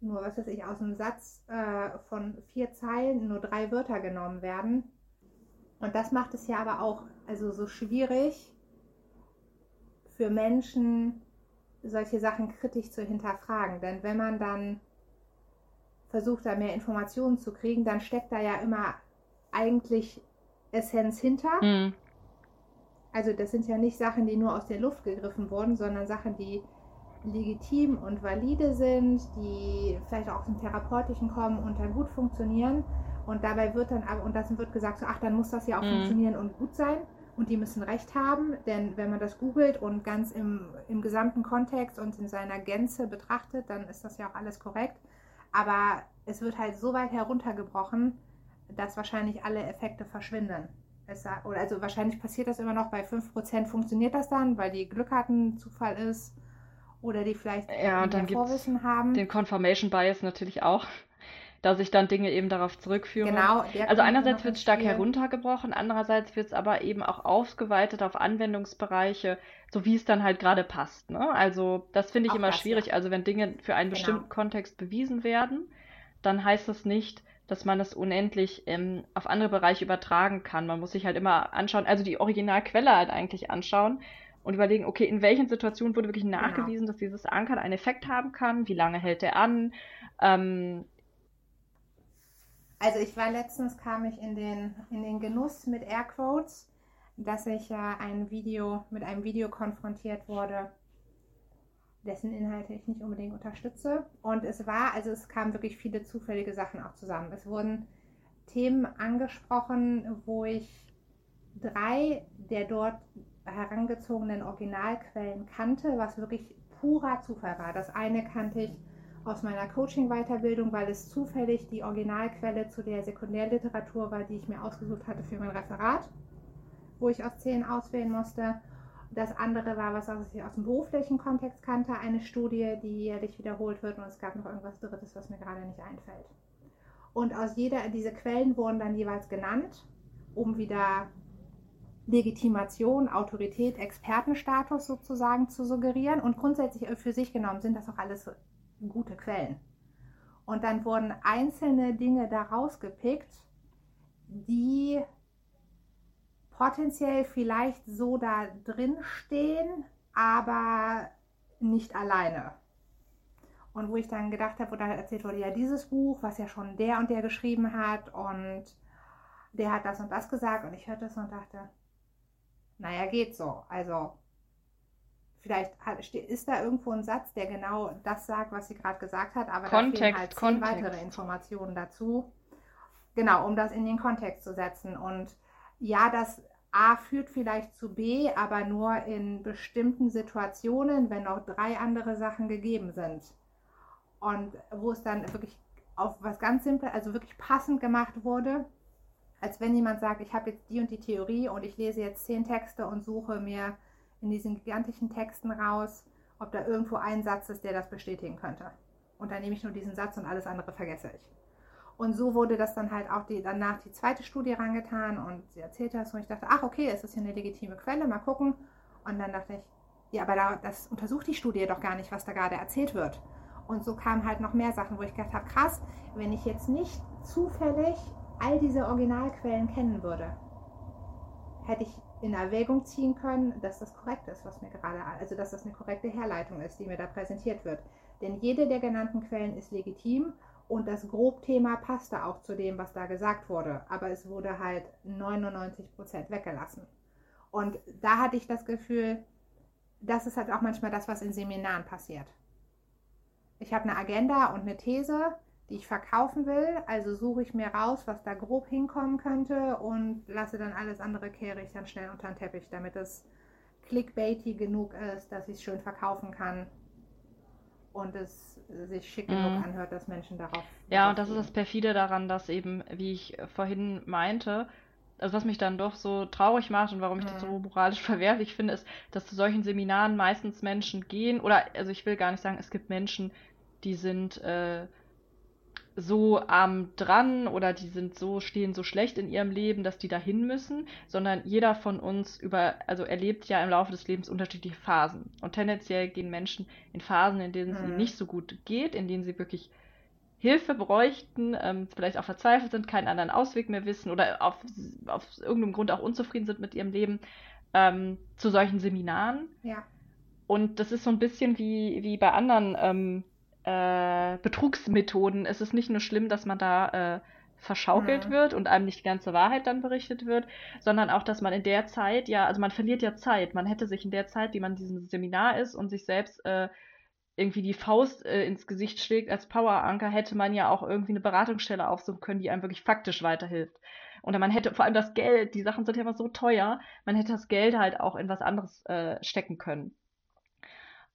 nur was weiß ich, aus einem Satz äh, von vier Zeilen nur drei Wörter genommen werden. Und das macht es ja aber auch also so schwierig für Menschen, solche Sachen kritisch zu hinterfragen. Denn wenn man dann versucht, da mehr Informationen zu kriegen, dann steckt da ja immer eigentlich Essenz hinter. Mhm. Also das sind ja nicht Sachen, die nur aus der Luft gegriffen wurden, sondern Sachen, die legitim und valide sind, die vielleicht auch aus dem Therapeutischen kommen und dann gut funktionieren. Und dabei wird dann aber, und das wird gesagt, so, ach, dann muss das ja auch Mhm. funktionieren und gut sein. Und die müssen recht haben, denn wenn man das googelt und ganz im, im gesamten Kontext und in seiner Gänze betrachtet, dann ist das ja auch alles korrekt. Aber es wird halt so weit heruntergebrochen, dass wahrscheinlich alle Effekte verschwinden. es, oder also wahrscheinlich passiert das immer noch, bei 5% funktioniert das dann, weil die Glück hatten, Zufall ist oder die vielleicht ja, mehr Vorwissen haben. Den Confirmation Bias natürlich auch da sich dann Dinge eben darauf zurückführen. Genau. Also einerseits wird es stark heruntergebrochen, andererseits wird es aber eben auch ausgeweitet auf Anwendungsbereiche, so wie es dann halt gerade passt. Ne? Also das finde ich auch immer das, schwierig. Ja. Also wenn Dinge für einen genau. bestimmten Kontext bewiesen werden, dann heißt das nicht, dass man es unendlich ähm, auf andere Bereiche übertragen kann. Man muss sich halt immer anschauen, also die Originalquelle halt eigentlich anschauen und überlegen, okay, in welchen Situationen wurde wirklich genau. nachgewiesen, genau. dass dieses Ankern einen Effekt haben kann, wie lange hält der an, ähm, also ich war letztens, kam ich in den, in den Genuss mit Airquotes, dass ich ja ein Video, mit einem Video konfrontiert wurde, dessen Inhalte ich nicht unbedingt unterstütze. Und es war, also es kamen wirklich viele zufällige Sachen auch zusammen. Es wurden Themen angesprochen, wo ich drei der dort herangezogenen Originalquellen kannte, was wirklich purer Zufall war. Das eine kannte ich aus meiner Coaching-Weiterbildung, weil es zufällig die Originalquelle zu der Sekundärliteratur war, die ich mir ausgesucht hatte für mein Referat, wo ich aus zehn auswählen musste. Das andere war was, ich aus dem beruflichen Kontext kannte, eine Studie, die jährlich wiederholt wird und es gab noch irgendwas Drittes, was mir gerade nicht einfällt. Und aus jeder dieser Quellen wurden dann jeweils genannt, um wieder Legitimation, Autorität, Expertenstatus sozusagen zu suggerieren. Und grundsätzlich für sich genommen sind das auch alles gute Quellen. Und dann wurden einzelne Dinge daraus gepickt, die potenziell vielleicht so da drin stehen, aber nicht alleine. Und wo ich dann gedacht habe, wo dann erzählt wurde, ja, dieses Buch, was ja schon der und der geschrieben hat und der hat das und das gesagt und ich hörte es und dachte, naja, geht so. Also vielleicht ist da irgendwo ein Satz, der genau das sagt, was sie gerade gesagt hat, aber Kontext, da fehlen halt zehn Kontext. weitere Informationen dazu. Genau, um das in den Kontext zu setzen. Und ja, das A führt vielleicht zu B, aber nur in bestimmten Situationen, wenn noch drei andere Sachen gegeben sind. Und wo es dann wirklich auf was ganz Simples, also wirklich passend gemacht wurde, als wenn jemand sagt, ich habe jetzt die und die Theorie und ich lese jetzt zehn Texte und suche mir in diesen gigantischen Texten raus, ob da irgendwo ein Satz ist, der das bestätigen könnte. Und dann nehme ich nur diesen Satz und alles andere vergesse ich. Und so wurde das dann halt auch die, danach die zweite Studie rangetan und sie erzählte das und ich dachte, ach okay, es ist hier eine legitime Quelle, mal gucken. Und dann dachte ich, ja, aber da, das untersucht die Studie doch gar nicht, was da gerade erzählt wird. Und so kamen halt noch mehr Sachen, wo ich gedacht habe, krass, wenn ich jetzt nicht zufällig all diese Originalquellen kennen würde, hätte ich in Erwägung ziehen können, dass das korrekt ist, was mir gerade, also dass das eine korrekte Herleitung ist, die mir da präsentiert wird. Denn jede der genannten Quellen ist legitim und das Grobthema passte auch zu dem, was da gesagt wurde. Aber es wurde halt 99 Prozent weggelassen. Und da hatte ich das Gefühl, das ist halt auch manchmal das, was in Seminaren passiert. Ich habe eine Agenda und eine These die ich verkaufen will. Also suche ich mir raus, was da grob hinkommen könnte und lasse dann alles andere kehre ich dann schnell unter den Teppich, damit es clickbaity genug ist, dass ich es schön verkaufen kann und es sich schick genug mm. anhört, dass Menschen darauf. Ja, und das ist das perfide daran, dass eben, wie ich vorhin meinte, also was mich dann doch so traurig macht und warum ich mm. das so mhm. moralisch *laughs* verwerflich finde, ist, dass zu solchen Seminaren meistens Menschen gehen, oder also ich will gar nicht sagen, es gibt Menschen, die sind äh, so arm dran oder die sind so, stehen so schlecht in ihrem Leben, dass die dahin müssen, sondern jeder von uns über, also erlebt ja im Laufe des Lebens unterschiedliche Phasen. Und tendenziell gehen Menschen in Phasen, in denen es mhm. ihnen nicht so gut geht, in denen sie wirklich Hilfe bräuchten, ähm, vielleicht auch verzweifelt sind, keinen anderen Ausweg mehr wissen oder auf, auf irgendeinem Grund auch unzufrieden sind mit ihrem Leben, ähm, zu solchen Seminaren. Ja. Und das ist so ein bisschen wie, wie bei anderen ähm, äh, Betrugsmethoden ist es nicht nur schlimm, dass man da äh, verschaukelt mhm. wird und einem nicht die ganze Wahrheit dann berichtet wird, sondern auch, dass man in der Zeit, ja, also man verliert ja Zeit. Man hätte sich in der Zeit, die man in diesem Seminar ist und sich selbst äh, irgendwie die Faust äh, ins Gesicht schlägt als Poweranker, hätte man ja auch irgendwie eine Beratungsstelle aufsuchen können, die einem wirklich faktisch weiterhilft. Und man hätte vor allem das Geld, die Sachen sind ja immer so teuer, man hätte das Geld halt auch in was anderes äh, stecken können.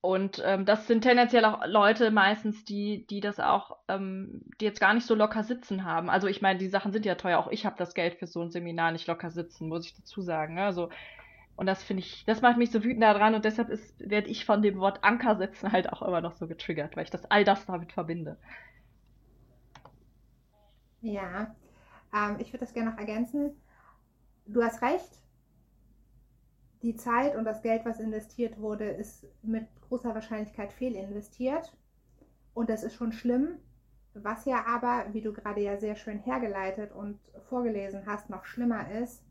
Und ähm, das sind tendenziell auch Leute meistens, die, die das auch, ähm, die jetzt gar nicht so locker sitzen haben. Also ich meine, die Sachen sind ja teuer. Auch ich habe das Geld für so ein Seminar nicht locker sitzen, muss ich dazu sagen. Ne? Also und das finde ich, das macht mich so wütend daran und deshalb werde ich von dem Wort Anker setzen halt auch immer noch so getriggert, weil ich das all das damit verbinde. Ja, ähm, ich würde das gerne noch ergänzen. Du hast recht. Die Zeit und das Geld, was investiert wurde, ist mit großer Wahrscheinlichkeit fehlinvestiert. Und das ist schon schlimm. Was ja aber, wie du gerade ja sehr schön hergeleitet und vorgelesen hast, noch schlimmer ist,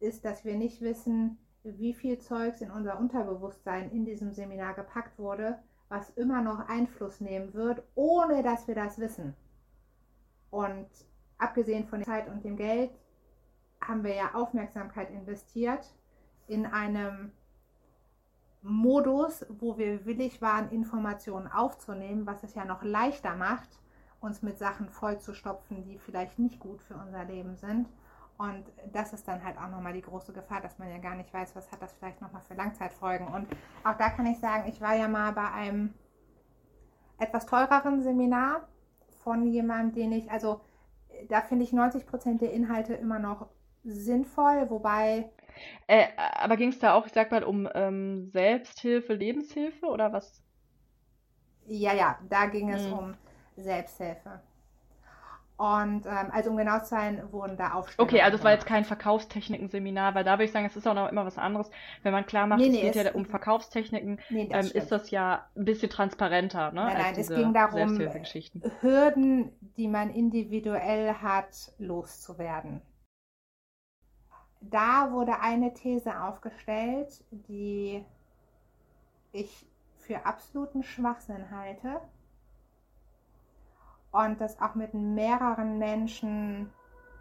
ist, dass wir nicht wissen, wie viel Zeugs in unser Unterbewusstsein in diesem Seminar gepackt wurde, was immer noch Einfluss nehmen wird, ohne dass wir das wissen. Und abgesehen von der Zeit und dem Geld haben wir ja Aufmerksamkeit investiert in einem Modus, wo wir willig waren, Informationen aufzunehmen, was es ja noch leichter macht, uns mit Sachen vollzustopfen, die vielleicht nicht gut für unser Leben sind. Und das ist dann halt auch nochmal die große Gefahr, dass man ja gar nicht weiß, was hat das vielleicht nochmal für Langzeitfolgen. Und auch da kann ich sagen, ich war ja mal bei einem etwas teureren Seminar von jemandem, den ich, also da finde ich 90 Prozent der Inhalte immer noch sinnvoll, wobei. Äh, aber ging es da auch, ich sag mal, um ähm, Selbsthilfe, Lebenshilfe oder was? Ja, ja, da ging es hm. um Selbsthilfe. Und ähm, also um genau zu sein, wurden da Aufstellungen. Okay, also es war jetzt kein Verkaufstechniken-Seminar, weil da würde ich sagen, es ist auch noch immer was anderes. Wenn man klar macht, nee, nee, es geht ja um Verkaufstechniken, nee, ähm, ist das ja ein bisschen transparenter. Ne, nein, nein, es ging darum, Hürden, die man individuell hat, loszuwerden. Da wurde eine These aufgestellt, die ich für absoluten Schwachsinn halte und das auch mit mehreren Menschen,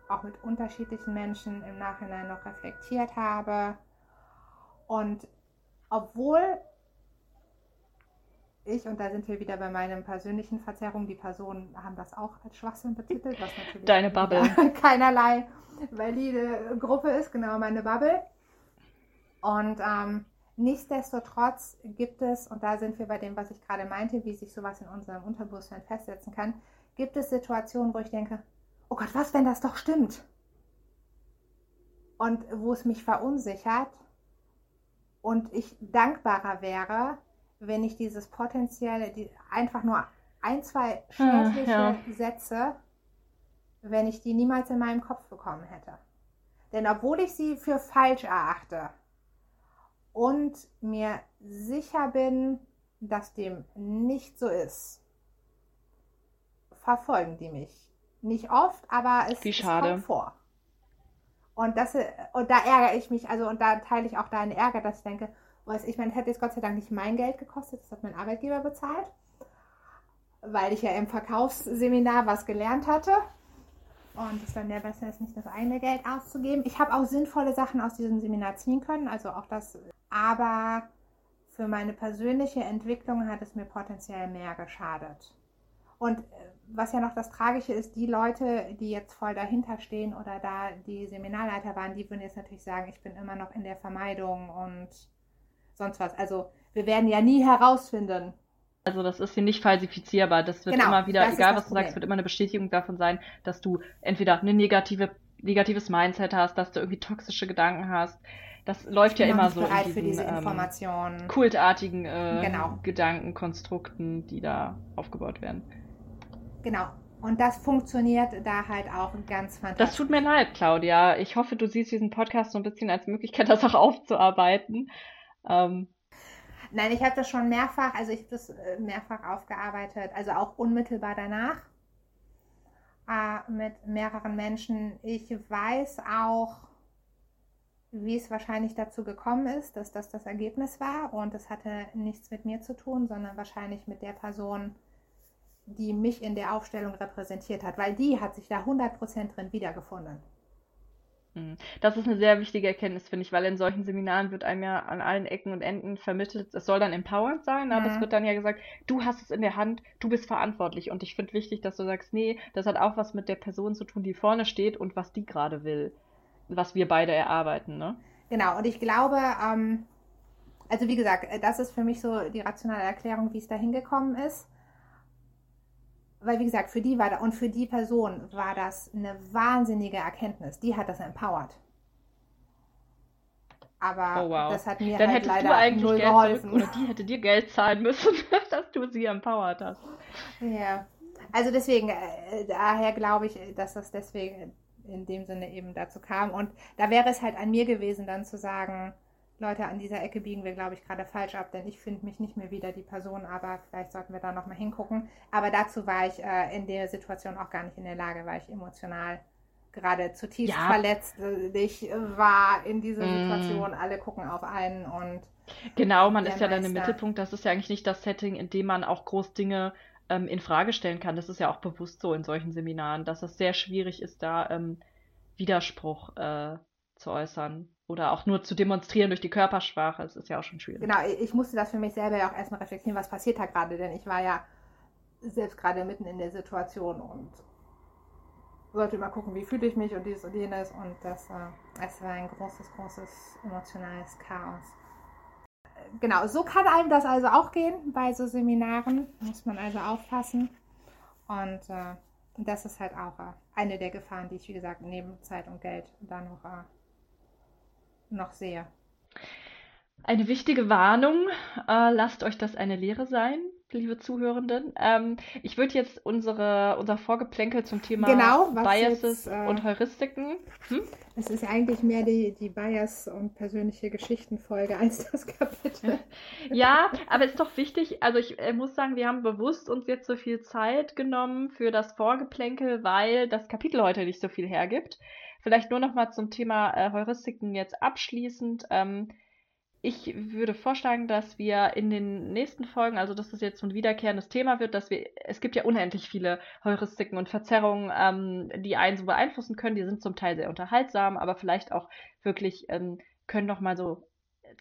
auch mit unterschiedlichen Menschen im Nachhinein noch reflektiert habe. Und obwohl ich, und da sind wir wieder bei meinen persönlichen Verzerrungen, die Personen haben das auch als Schwachsinn betitelt, was natürlich Deine *laughs* Bubble. keinerlei valide Gruppe ist, genau meine Bubble. Und ähm, nichtsdestotrotz gibt es, und da sind wir bei dem, was ich gerade meinte, wie sich sowas in unserem Unterbewusstsein festsetzen kann, gibt es Situationen, wo ich denke, oh Gott, was, wenn das doch stimmt? Und wo es mich verunsichert und ich dankbarer wäre, wenn ich dieses potenzielle, die, einfach nur ein, zwei schädliche ja, ja. Sätze, wenn ich die niemals in meinem Kopf bekommen hätte. Denn obwohl ich sie für falsch erachte und mir sicher bin, dass dem nicht so ist, verfolgen die mich. Nicht oft, aber es, Wie schade. kommt vor. Und, das, und da ärgere ich mich, also und da teile ich auch deinen Ärger, dass ich denke, weiß ich meine, hätte es Gott sei Dank nicht mein Geld gekostet, das hat mein Arbeitgeber bezahlt, weil ich ja im Verkaufsseminar was gelernt hatte. Und es dann ja besser ist, nicht das eigene Geld auszugeben. Ich habe auch sinnvolle Sachen aus diesem Seminar ziehen können, also auch das. Aber für meine persönliche Entwicklung hat es mir potenziell mehr geschadet. Und äh, was ja noch das Tragische ist, die Leute, die jetzt voll dahinter stehen oder da die Seminarleiter waren, die würden jetzt natürlich sagen, ich bin immer noch in der Vermeidung und sonst was. Also wir werden ja nie herausfinden. Also das ist hier nicht falsifizierbar. Das wird genau, immer wieder, egal was du sagst, wird immer eine Bestätigung davon sein, dass du entweder eine negative, negatives Mindset hast, dass du irgendwie toxische Gedanken hast. Das läuft ja immer so in diesen ähm, kultartigen äh, genau. Gedankenkonstrukten, die da aufgebaut werden. Genau. Und das funktioniert da halt auch ganz fantastisch. Das tut mir leid, Claudia. Ich hoffe, du siehst diesen Podcast so ein bisschen als Möglichkeit, *laughs* das auch aufzuarbeiten. Ähm. Nein, ich habe das schon mehrfach, also ich habe das äh, mehrfach aufgearbeitet, also auch unmittelbar danach äh, mit mehreren Menschen. Ich weiß auch, wie es wahrscheinlich dazu gekommen ist, dass das das Ergebnis war und es hatte nichts mit mir zu tun, sondern wahrscheinlich mit der Person, die mich in der Aufstellung repräsentiert hat, weil die hat sich da 100% drin wiedergefunden. Hm. Das ist eine sehr wichtige Erkenntnis, finde ich, weil in solchen Seminaren wird einem ja an allen Ecken und Enden vermittelt, es soll dann empowernd sein, aber mhm. es wird dann ja gesagt, du hast es in der Hand, du bist verantwortlich. Und ich finde wichtig, dass du sagst, nee, das hat auch was mit der Person zu tun, die vorne steht und was die gerade will, was wir beide erarbeiten, ne? Genau, und ich glaube, ähm, Also wie gesagt, äh, das ist für mich so die rationale Erklärung, wie es da hingekommen ist. Weil wie gesagt, für die war da und für die Person war das eine wahnsinnige Erkenntnis. Die hat das empowert. Aber Oh wow. das hat mir Dann halt leider null Geld geholfen. zurück, oder die hätte dir Geld zahlen müssen, *laughs* dass du sie empowert hast. Ja, also deswegen, äh, daher glaube ich, dass das deswegen in dem Sinne eben dazu kam. Und da wäre es halt an mir gewesen, dann zu sagen, Leute, an dieser Ecke biegen wir, glaube ich, gerade falsch ab, denn ich finde mich nicht mehr wieder die Person, aber vielleicht sollten wir da nochmal hingucken. Aber dazu war ich äh, in der Situation auch gar nicht in der Lage, weil ich emotional gerade zutiefst Ja. verletzt äh, ich war in dieser Mm. Situation. Alle gucken auf einen und Genau, man ist ja dann im. Mittelpunkt. Das ist ja eigentlich nicht das Setting, in dem man auch groß Dinge ähm, in Frage stellen kann. Das ist ja auch bewusst so in solchen Seminaren, dass es sehr schwierig ist, da ähm, Widerspruch äh, zu äußern oder auch nur zu demonstrieren durch die Körpersprache. Das ist ja auch schon schwierig. Genau, ich musste das für mich selber ja auch erstmal reflektieren, was passiert da gerade, denn ich war ja selbst gerade mitten in der Situation und sollte immer gucken, wie fühle ich mich und dies und jenes und das, äh, es war ein großes, großes emotionales Chaos. Genau, so kann einem das also auch gehen bei so Seminaren, muss man also aufpassen und äh, das ist halt auch äh, eine der Gefahren, die ich, wie gesagt, neben Zeit und Geld da noch, äh, noch sehe. Eine wichtige Warnung, äh, lasst euch das eine Lehre sein, liebe Zuhörenden. Ähm, ich würde jetzt unsere, unser Vorgeplänkel zum Thema Genau, Biases jetzt, äh, und Heuristiken. Hm? Es ist eigentlich mehr die, die Bias- und persönliche Geschichtenfolge als das Kapitel. *laughs* Ja, aber ist doch wichtig, also ich äh, muss sagen, wir haben bewusst uns jetzt so viel Zeit genommen für das Vorgeplänkel, weil das Kapitel heute nicht so viel hergibt. Vielleicht nur noch mal zum Thema äh, Heuristiken jetzt abschließend. Ähm, ich würde vorschlagen, dass wir in den nächsten Folgen, also dass das jetzt so ein wiederkehrendes Thema wird, dass wir, es gibt ja unendlich viele Heuristiken und Verzerrungen, ähm, die einen so beeinflussen können. Die sind zum Teil sehr unterhaltsam, aber vielleicht auch wirklich ähm, können noch mal so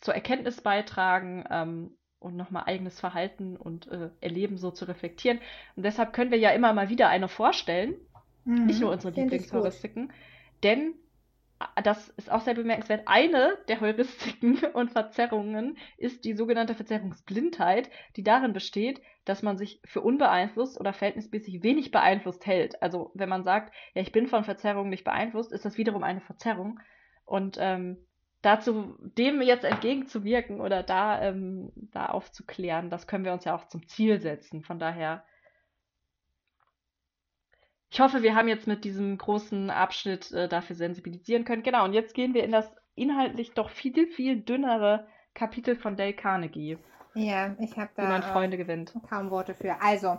zur Erkenntnis beitragen ähm, und nochmal eigenes Verhalten und äh, Erleben so zu reflektieren. Und deshalb können wir ja immer mal wieder eine vorstellen, nicht nur unsere Mhm. Finde ich. Lieblingsheuristiken, denn äh, das ist auch sehr bemerkenswert. Eine der Heuristiken *laughs* und Verzerrungen ist die sogenannte Verzerrungsblindheit, die darin besteht, dass man sich für unbeeinflusst oder verhältnismäßig wenig beeinflusst hält. Also wenn man sagt, ja, ich bin von Verzerrungen nicht beeinflusst, ist das wiederum eine Verzerrung. Und ähm, dazu, dem jetzt entgegenzuwirken oder da, ähm, da aufzuklären, das können wir uns ja auch zum Ziel setzen. Von daher, ich hoffe, wir haben jetzt mit diesem großen Abschnitt äh, dafür sensibilisieren können. Genau, und jetzt gehen wir in das inhaltlich doch viel, viel dünnere Kapitel von Dale Carnegie, Ja, ich habe wie da man äh, Freunde gewinnt. kaum Worte für. Also,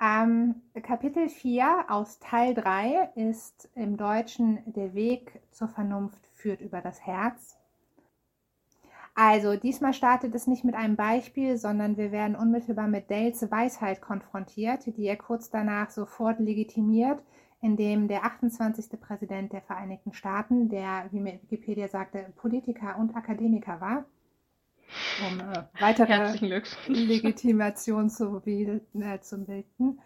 ähm, Kapitel 4 aus Teil 3 ist im Deutschen Der Weg zur Vernunft führt über das Herz. Also, diesmal startet es nicht mit einem Beispiel, sondern wir werden unmittelbar mit Dales Weisheit konfrontiert, die er kurz danach sofort legitimiert, indem der 28. Präsident der Vereinigten Staaten, der, wie mir Wikipedia sagte, Politiker und Akademiker war, um äh, weitere. Legitimation zu, bilden, äh, zu bilden.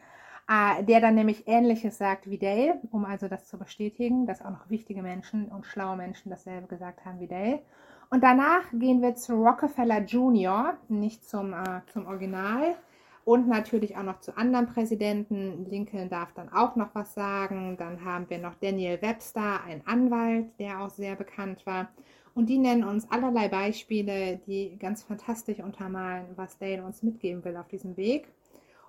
Äh, der dann nämlich Ähnliches sagt wie Dale, um also das zu bestätigen, dass auch noch wichtige Menschen und schlaue Menschen dasselbe gesagt haben wie Dale. Und danach gehen wir zu Rockefeller Jr., nicht zum, äh, zum Original. Und natürlich auch noch zu anderen Präsidenten. Lincoln darf dann auch noch was sagen. Dann haben wir noch Daniel Webster, ein Anwalt, der auch sehr bekannt war. Und die nennen uns allerlei Beispiele, die ganz fantastisch untermalen, was Dale uns mitgeben will auf diesem Weg.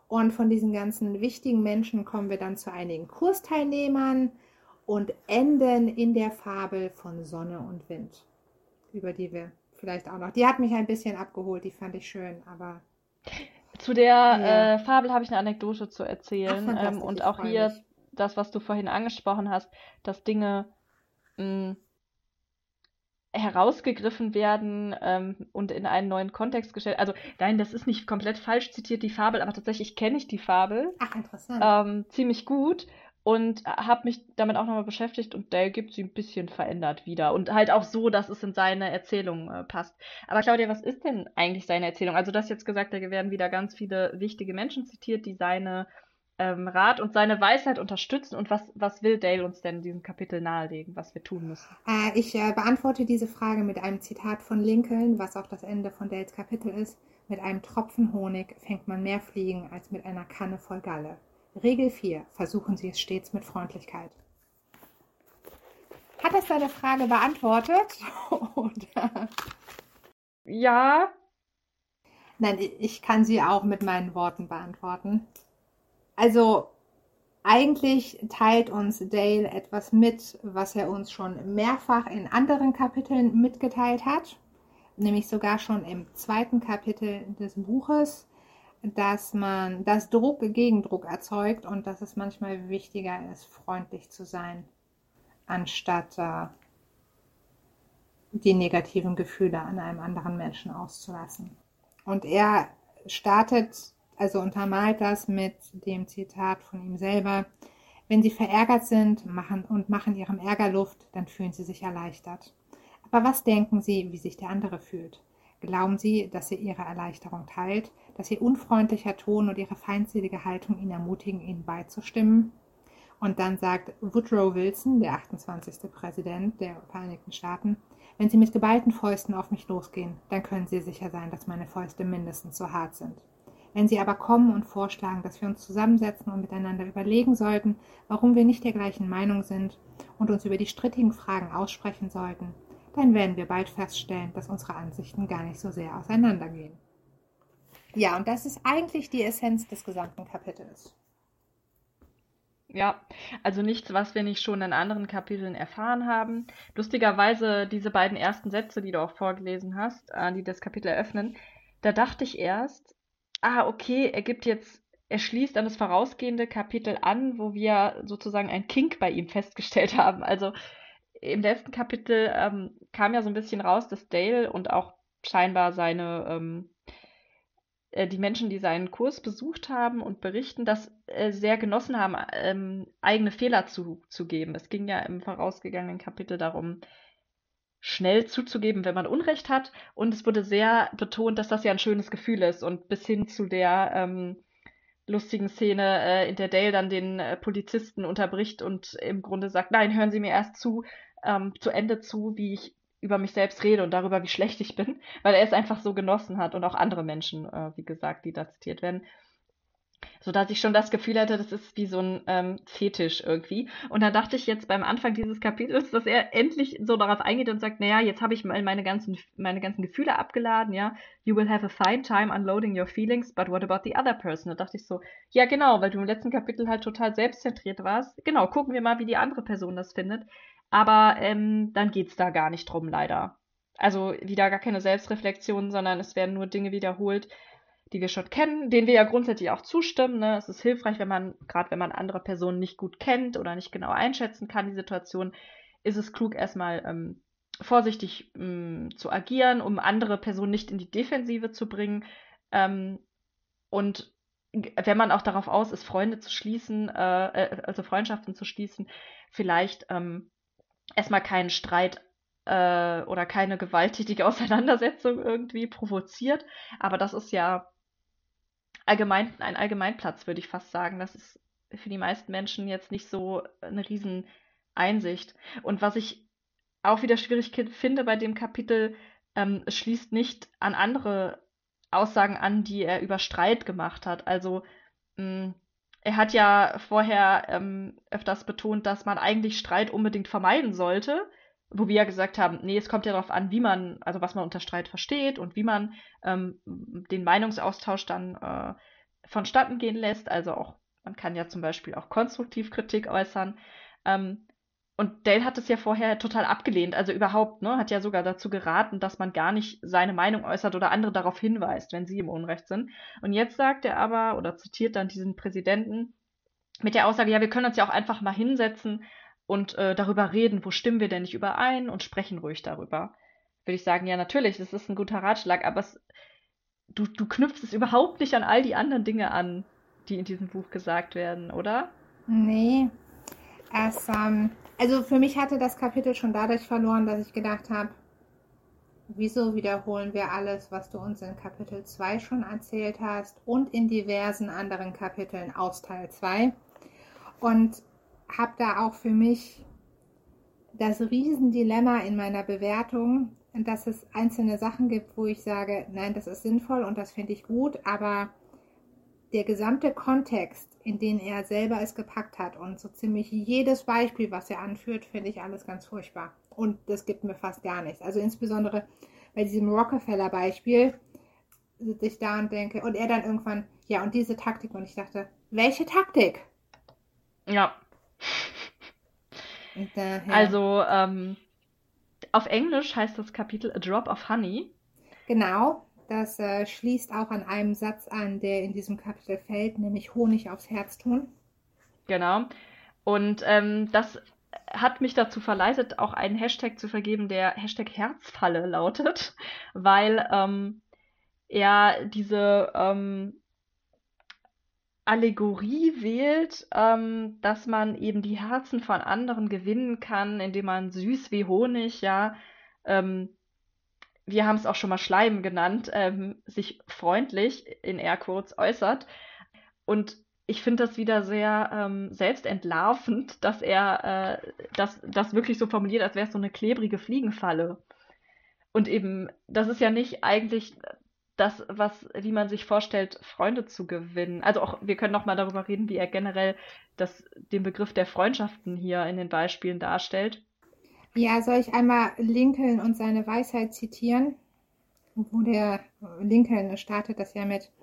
Und von diesen ganzen wichtigen Menschen kommen wir dann zu einigen Kursteilnehmern und enden in der Fabel von Sonne und Wind, über die wir vielleicht auch noch. Die hat mich ein bisschen abgeholt, die fand ich schön, aber Zu der Ja. äh, Fabel habe ich eine Anekdote zu erzählen. Ach, ähm, und auch hier mich. das, was du vorhin angesprochen hast, dass Dinge mh, herausgegriffen werden ähm, und in einen neuen Kontext gestellt. Also nein, das ist nicht komplett falsch zitiert, die Fabel, aber tatsächlich kenne ich die Fabel ach, interessant. ähm, ziemlich gut und habe mich damit auch nochmal beschäftigt und Dale gibt sie ein bisschen verändert wieder und halt auch so, dass es in seine Erzählung äh, passt. Aber Claudia, was ist denn eigentlich seine Erzählung? Also du hast jetzt gesagt, da werden wieder ganz viele wichtige Menschen zitiert, die seine ähm, Rat und seine Weisheit unterstützen. Und was, was will Dale uns denn in diesem Kapitel nahelegen, was wir tun müssen? Äh, ich äh, beantworte diese Frage mit einem Zitat von Lincoln, was auch das Ende von Dales Kapitel ist. Mit einem Tropfen Honig fängt man mehr Fliegen als mit einer Kanne voll Galle. Regel 4. Versuchen Sie es stets mit Freundlichkeit. Hat das deine Frage beantwortet? *laughs* Oder? Ja. Nein, ich kann sie auch mit meinen Worten beantworten. Also, eigentlich teilt uns Dale etwas mit, was er uns schon mehrfach in anderen Kapiteln mitgeteilt hat, nämlich sogar schon im zweiten Kapitel des Buches, dass man, dass Druck Gegendruck erzeugt und dass es manchmal wichtiger ist, freundlich zu sein, anstatt äh, die negativen Gefühle an einem anderen Menschen auszulassen. Und er startet, also untermalt das mit dem Zitat von ihm selber, wenn Sie verärgert sind machen und machen Ihrem Ärger Luft, dann fühlen Sie sich erleichtert. Aber was denken Sie, wie sich der andere fühlt? Glauben Sie, dass er Ihre Erleichterung teilt, dass Ihr unfreundlicher Ton und Ihre feindselige Haltung ihn ermutigen, Ihnen beizustimmen? Und dann sagt Woodrow Wilson, der 28. Präsident der Vereinigten Staaten, wenn Sie mit geballten Fäusten auf mich losgehen, dann können Sie sicher sein, dass meine Fäuste mindestens so hart sind. Wenn Sie aber kommen und vorschlagen, dass wir uns zusammensetzen und miteinander überlegen sollten, warum wir nicht der gleichen Meinung sind und uns über die strittigen Fragen aussprechen sollten, dann werden wir bald feststellen, dass unsere Ansichten gar nicht so sehr auseinandergehen. Ja, und das ist eigentlich die Essenz des gesamten Kapitels. Ja, also nichts, was wir nicht schon in anderen Kapiteln erfahren haben. Lustigerweise, diese beiden ersten Sätze, die du auch vorgelesen hast, äh, die das Kapitel eröffnen, da dachte ich erst, ah, okay, er gibt jetzt, er schließt an das vorausgehende Kapitel an, wo wir sozusagen ein Kink bei ihm festgestellt *laughs* haben. Also im letzten Kapitel ähm, kam ja so ein bisschen raus, dass Dale und auch scheinbar seine ähm, äh, die Menschen, die seinen Kurs besucht haben und berichten, das äh, sehr genossen haben, ähm, eigene Fehler zuzugeben. Es ging ja im vorausgegangenen Kapitel darum, schnell zuzugeben, wenn man Unrecht hat. Und es wurde sehr betont, dass das ja ein schönes Gefühl ist. Und bis hin zu der ähm, lustigen Szene, äh, in der Dale dann den äh, Polizisten unterbricht und im Grunde sagt, nein, hören Sie mir erst zu, ähm, zu Ende zu, wie ich über mich selbst rede und darüber, wie schlecht ich bin, *laughs* weil er es einfach so genossen hat und auch andere Menschen, äh, wie gesagt, die da zitiert werden. So dass ich schon das Gefühl hatte, das ist wie so ein ähm, Fetisch irgendwie. Und da dachte ich jetzt beim Anfang dieses Kapitels, dass er endlich so darauf eingeht und sagt, naja, jetzt habe ich mal meine ganzen, meine ganzen Gefühle abgeladen, ja. You will have a fine time unloading your feelings, but what about the other person? Da dachte ich so, ja genau, weil du im letzten Kapitel halt total selbstzentriert warst. Genau, gucken wir mal, wie die andere Person das findet. Aber ähm, dann geht's da gar nicht drum, leider. Also wieder gar keine Selbstreflexion, sondern es werden nur Dinge wiederholt, die wir schon kennen, denen wir ja grundsätzlich auch zustimmen. Ne? Es ist hilfreich, wenn man, gerade wenn man andere Personen nicht gut kennt oder nicht genau einschätzen kann, die Situation, ist es klug, erstmal ähm, vorsichtig ähm, zu agieren, um andere Personen nicht in die Defensive zu bringen. Ähm, und wenn man auch darauf aus ist, Freunde zu schließen, äh, äh also Freundschaften zu schließen, vielleicht ähm, erstmal keinen Streit äh, oder keine gewalttätige *laughs* Auseinandersetzung irgendwie provoziert. Aber das ist ja allgemein, ein Allgemeinplatz, würde ich fast sagen. Das ist für die meisten Menschen jetzt nicht so eine Rieseneinsicht. Und was ich auch wieder schwierig finde bei dem Kapitel, ähm, es schließt nicht an andere Aussagen an, die er über Streit gemacht hat. Also mh, er hat ja vorher ähm, öfters betont, dass man eigentlich Streit unbedingt vermeiden sollte, wo wir ja gesagt haben, nee, es kommt ja darauf an, wie man, also was man unter Streit versteht und wie man ähm, den Meinungsaustausch dann äh, vonstatten gehen lässt. Also auch, man kann ja zum Beispiel auch konstruktiv Kritik äußern. Ähm, und Dale hat es ja vorher total abgelehnt, also überhaupt, ne, hat ja sogar dazu geraten, dass man gar nicht seine Meinung äußert oder andere darauf hinweist, wenn sie im Unrecht sind. Und jetzt sagt er aber oder zitiert dann diesen Präsidenten mit der Aussage, ja, wir können uns ja auch einfach mal hinsetzen und äh, darüber reden, wo stimmen wir denn nicht überein und sprechen ruhig darüber. Würde ich sagen, ja, natürlich, das ist ein guter Ratschlag, aber es, du, du knüpfst es überhaupt nicht an all die anderen Dinge an, die in diesem Buch gesagt werden, oder? Nee. Es, ähm, also für mich hatte das Kapitel schon dadurch verloren, dass ich gedacht habe, wieso wiederholen wir alles, was du uns in Kapitel 2 schon erzählt hast und in diversen anderen Kapiteln aus Teil 2. Und habe da auch für mich das Riesendilemma in meiner Bewertung, dass es einzelne Sachen gibt, wo ich sage, nein, das ist sinnvoll und das finde ich gut, aber der gesamte Kontext, in den er selber es gepackt hat und so ziemlich jedes Beispiel, was er anführt, finde ich alles ganz furchtbar. Und das gibt mir fast gar nichts. Also insbesondere bei diesem Rockefeller-Beispiel sitze ich da und denke, und er dann irgendwann, ja, und diese Taktik. Und ich dachte, welche Taktik? Ja. Daher... Also, ähm, auf Englisch heißt das Kapitel A Drop of Honey. Genau, das äh, schließt auch an einem Satz an, der in diesem Kapitel fällt, nämlich Honig aufs Herz tun. Genau. Und ähm, das hat mich dazu verleitet, auch einen Hashtag zu vergeben, der Hashtag Herzfalle lautet, *laughs* weil ähm, er diese ähm, Allegorie wählt, ähm, dass man eben die Herzen von anderen gewinnen kann, indem man süß wie Honig, ja, ähm, wir haben es auch schon mal Schleim genannt, ähm, sich freundlich in Airquotes äußert. Und ich finde das wieder sehr ähm, selbstentlarvend, dass er äh, das, das wirklich so formuliert, als wäre es so eine klebrige Fliegenfalle. Und eben, das ist ja nicht eigentlich das, was, wie man sich vorstellt, Freunde zu gewinnen. Also auch, wir können noch mal darüber reden, wie er generell das, den Begriff der Freundschaften hier in den Beispielen darstellt. Ja, soll ich einmal Lincoln und seine Weisheit zitieren? Wo der Lincoln startet das ja mit,